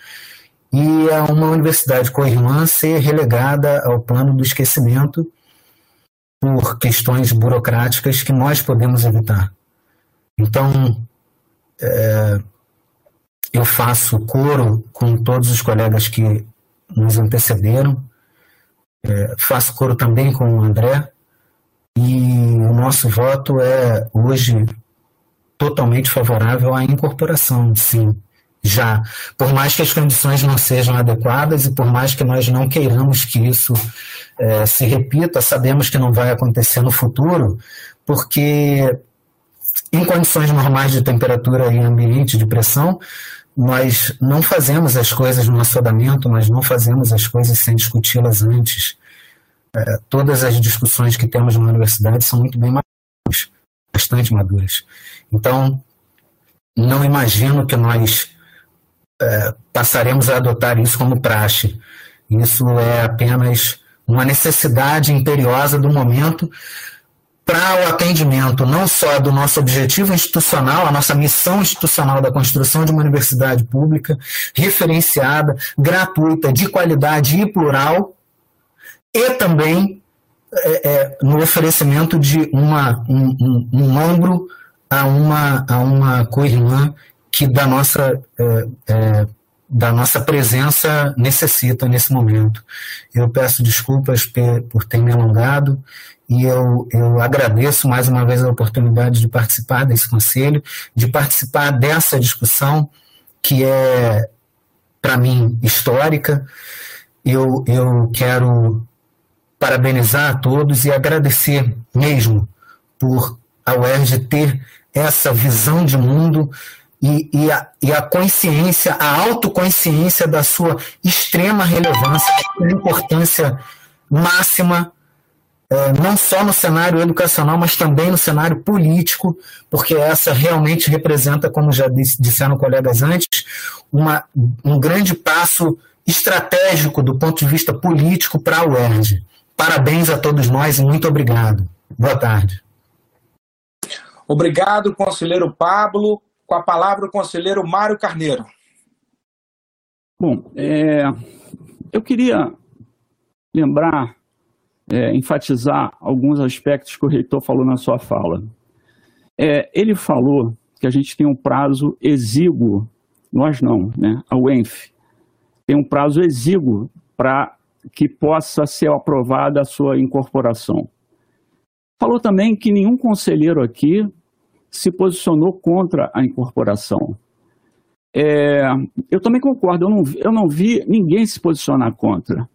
e a uma universidade co-irmã ser relegada ao plano do esquecimento por questões burocráticas que nós podemos evitar. Então, é, eu faço coro com todos os colegas que nos antecederam, é, faço coro também com o André, e o nosso voto é hoje totalmente favorável à incorporação, sim, já. Por mais que as condições não sejam adequadas e por mais que nós não queiramos que isso é, se repita, sabemos que não vai acontecer no futuro, porque em condições normais de temperatura e ambiente de pressão, nós não fazemos as coisas no assodamento, nós não fazemos as coisas sem discuti-las antes. É, todas as discussões que temos na universidade são muito bem maduras, bastante maduras. Então, não imagino que nós é, passaremos a adotar isso como praxe. Isso é apenas uma necessidade imperiosa do momento para o atendimento não só do nosso objetivo institucional, a nossa missão institucional da construção de uma universidade pública referenciada, gratuita, de qualidade e plural, e também é, é, no oferecimento de uma, um, um, um, ombro a uma, a uma co-irmã que da nossa, é, é, da nossa presença necessita nesse momento. Eu peço desculpas por ter me alongado e eu, eu agradeço mais uma vez a oportunidade de participar desse conselho, de participar dessa discussão que é, para mim, histórica. Eu, eu quero parabenizar a todos e agradecer mesmo por a UERJ ter essa visão de mundo e, e, a, e a consciência, a autoconsciência da sua extrema relevância, da importância máxima é, não só no cenário educacional, mas também no cenário político, porque essa realmente representa, como já disse, disseram colegas antes, uma, um grande passo estratégico do ponto de vista político para a UERJ. Parabéns a todos nós e muito obrigado. Boa tarde. Obrigado, conselheiro Pablo. Com a palavra, o conselheiro Mário Carneiro. Bom, é, eu queria lembrar é, enfatizar alguns aspectos que o reitor falou na sua fala. É, ele falou que a gente tem um prazo exíguo, nós não, né? a UENF tem um prazo exíguo para que possa ser aprovada a sua incorporação. Falou também que nenhum conselheiro aqui se posicionou contra a incorporação. É, eu também concordo, eu não, eu não vi ninguém se posicionar contra.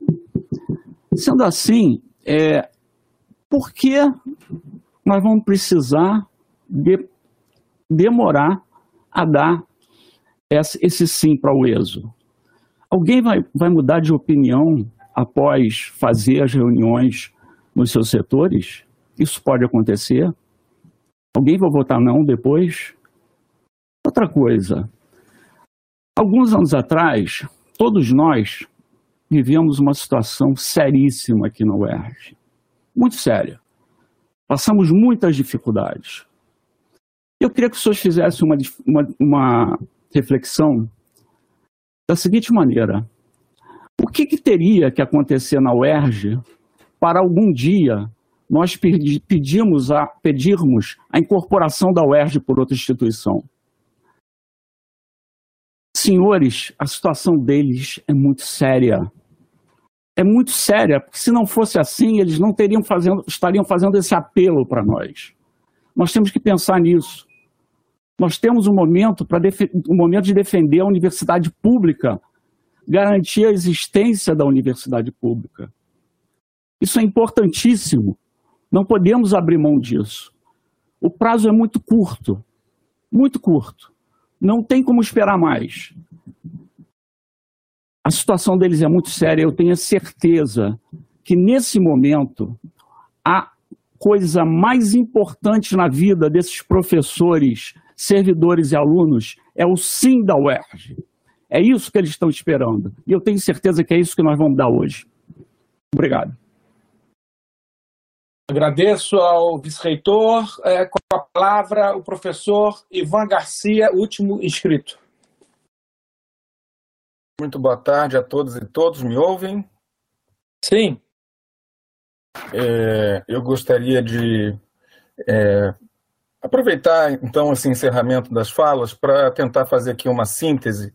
Sendo assim, é, por que nós vamos precisar de, demorar a dar esse sim para o ESO? Alguém vai, vai mudar de opinião após fazer as reuniões nos seus setores? Isso pode acontecer? Alguém vai votar não depois? Outra coisa. Alguns anos atrás, todos nós vivemos uma situação seríssima aqui na UERJ. Muito séria. Passamos muitas dificuldades. Eu queria que os senhores fizessem uma, uma, uma reflexão da seguinte maneira. O que, que, teria que acontecer na UERJ para algum dia nós pedimos a, pedirmos a incorporação da UERJ por outra instituição? Senhores, a situação deles é muito séria é muito séria, porque se não fosse assim, eles não teriam fazendo, estariam fazendo esse apelo para nós. Nós temos que pensar nisso. Nós temos um momento para um momento de defender a universidade pública, garantir a existência da universidade pública. Isso é importantíssimo. Não podemos abrir mão disso. O prazo é muito curto, muito curto. Não tem como esperar mais. A situação deles é muito séria. Eu tenho certeza que nesse momento a coisa mais importante na vida desses professores, servidores e alunos é o sim da UERJ. É isso que eles estão esperando. E eu tenho certeza que é isso que nós vamos dar hoje. Obrigado. Agradeço ao vice-reitor. É, com a palavra, o professor Ivan Garcia, último inscrito. Muito boa tarde a todas e todos. Me ouvem? Sim. É, eu gostaria de é, aproveitar, então, esse encerramento das falas para tentar fazer aqui uma síntese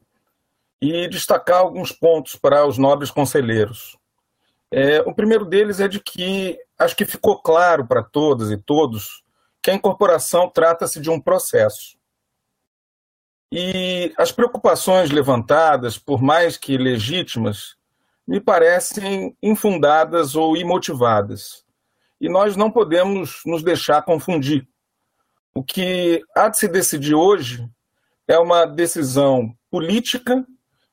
e destacar alguns pontos para os nobres conselheiros. É, o primeiro deles é de que acho que ficou claro para todas e todos que a incorporação trata-se de um processo. E as preocupações levantadas, por mais que legítimas, me parecem infundadas ou imotivadas. E nós não podemos nos deixar confundir. O que há de se decidir hoje é uma decisão política,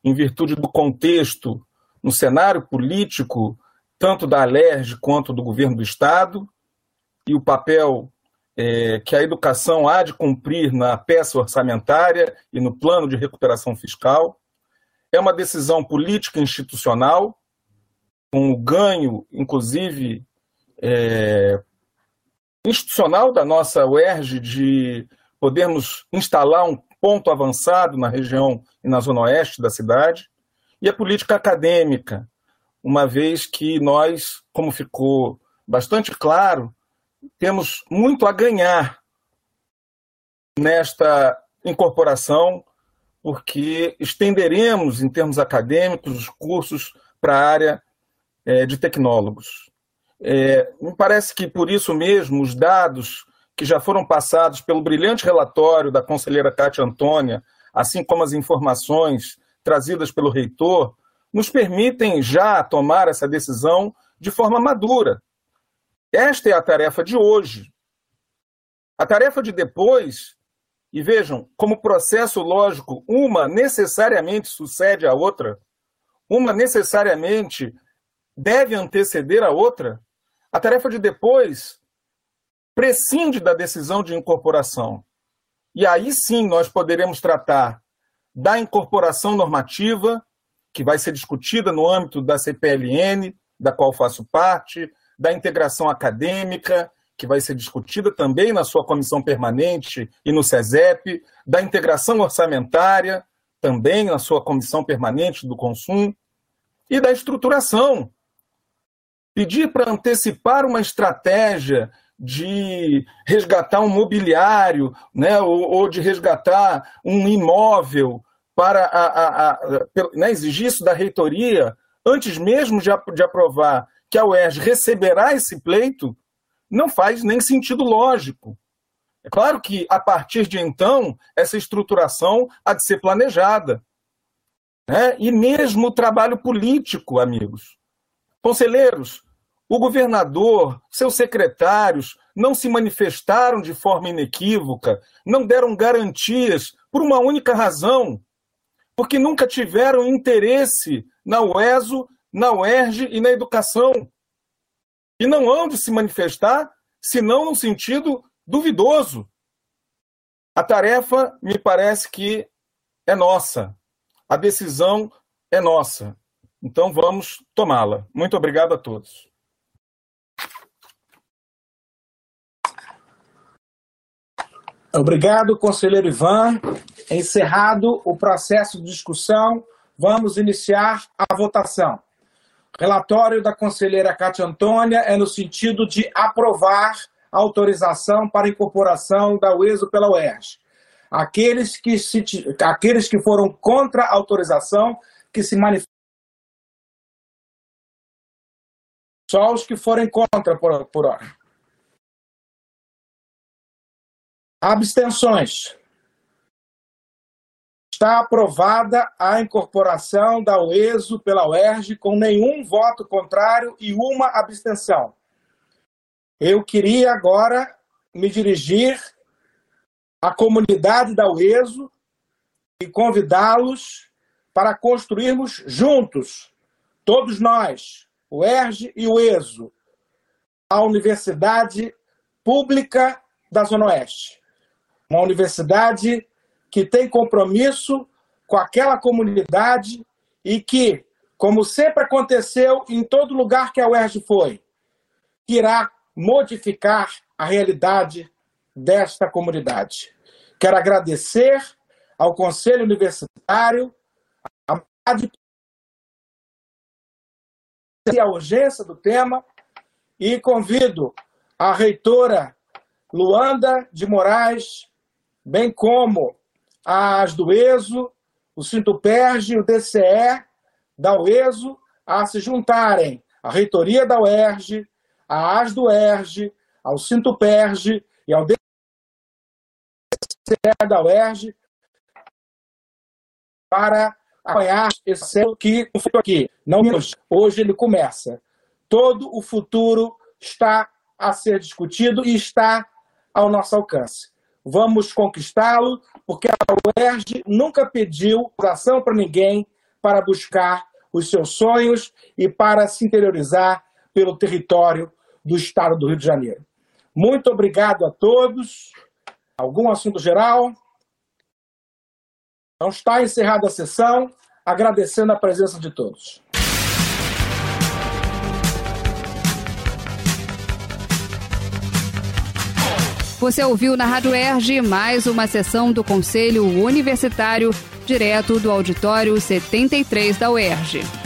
em virtude do contexto, no cenário político, tanto da Alerj quanto do governo do Estado, e o papel é, que a educação há de cumprir na peça orçamentária e no plano de recuperação fiscal. É uma decisão política institucional, com o ganho, inclusive, é, institucional da nossa UERJ de podermos instalar um ponto avançado na região e na zona oeste da cidade, e a política acadêmica, uma vez que nós, como ficou bastante claro, temos muito a ganhar nesta incorporação, porque estenderemos, em termos acadêmicos, os cursos para a área é, de tecnólogos. É, me parece que, por isso mesmo, os dados que já foram passados pelo brilhante relatório da conselheira Cátia Antônia, assim como as informações trazidas pelo reitor, nos permitem já tomar essa decisão de forma madura. Esta é a tarefa de hoje. A tarefa de depois, e vejam, como processo lógico, uma necessariamente sucede à outra, uma necessariamente deve anteceder a outra, a tarefa de depois prescinde da decisão de incorporação. E aí sim nós poderemos tratar da incorporação normativa, que vai ser discutida no âmbito da CPLN, da qual faço parte, da integração acadêmica, que vai ser discutida também na sua comissão permanente e no SESEP, da integração orçamentária, também na sua comissão permanente do consumo, e da estruturação. Pedir para antecipar uma estratégia de resgatar um mobiliário, né, ou, ou de resgatar um imóvel para a, a, a, né, exigir isso da reitoria, antes mesmo de, de aprovar que a UERJ receberá esse pleito, não faz nem sentido lógico. É claro que, a partir de então, essa estruturação há de ser planejada. Né? E mesmo o trabalho político, amigos. Conselheiros, o governador, seus secretários não se manifestaram de forma inequívoca, não deram garantias por uma única razão, porque nunca tiveram interesse na UESO, na UERJ e na educação. E não hão de se manifestar senão no sentido duvidoso. A tarefa me parece que é nossa. A decisão é nossa. Então vamos tomá-la. Muito obrigado a todos. Obrigado, conselheiro Ivan. Encerrado o processo de discussão, vamos iniciar a votação. Relatório da conselheira Cátia Antônia é no sentido de aprovar a autorização para incorporação da UESO pela UERJ. Aqueles que, se, aqueles que foram contra a autorização, que se manifestem. Só os que forem contra por, por hora. Abstenções. Está aprovada a incorporação da UESO pela UERJ com nenhum voto contrário e uma abstenção. Eu queria agora me dirigir à comunidade da UESO e convidá-los para construirmos juntos, todos nós, o ERJ e o ESO, a Universidade Pública da Zona Oeste uma universidade que tem compromisso com aquela comunidade e que, como sempre aconteceu em todo lugar que a UERJ foi, irá modificar a realidade desta comunidade. Quero agradecer ao Conselho Universitário a a urgência do tema e convido a reitora Luanda de Moraes bem como as do ESO, o Sintoperge e o DCE da UESO a se juntarem à reitoria da UERJ, à AS do UERJ, ao Sintoperge e ao DCE da UERJ para acompanhar esse céu que foi aqui. Não hoje, hoje ele começa. Todo o futuro está a ser discutido e está ao nosso alcance vamos conquistá-lo, porque a UERJ nunca pediu ação para ninguém para buscar os seus sonhos e para se interiorizar pelo território do Estado do Rio de Janeiro. Muito obrigado a todos. Algum assunto geral? Então está encerrada a sessão, agradecendo a presença de todos. Você ouviu na Rádio Erge mais uma sessão do Conselho Universitário, direto do auditório 73 da UERJ.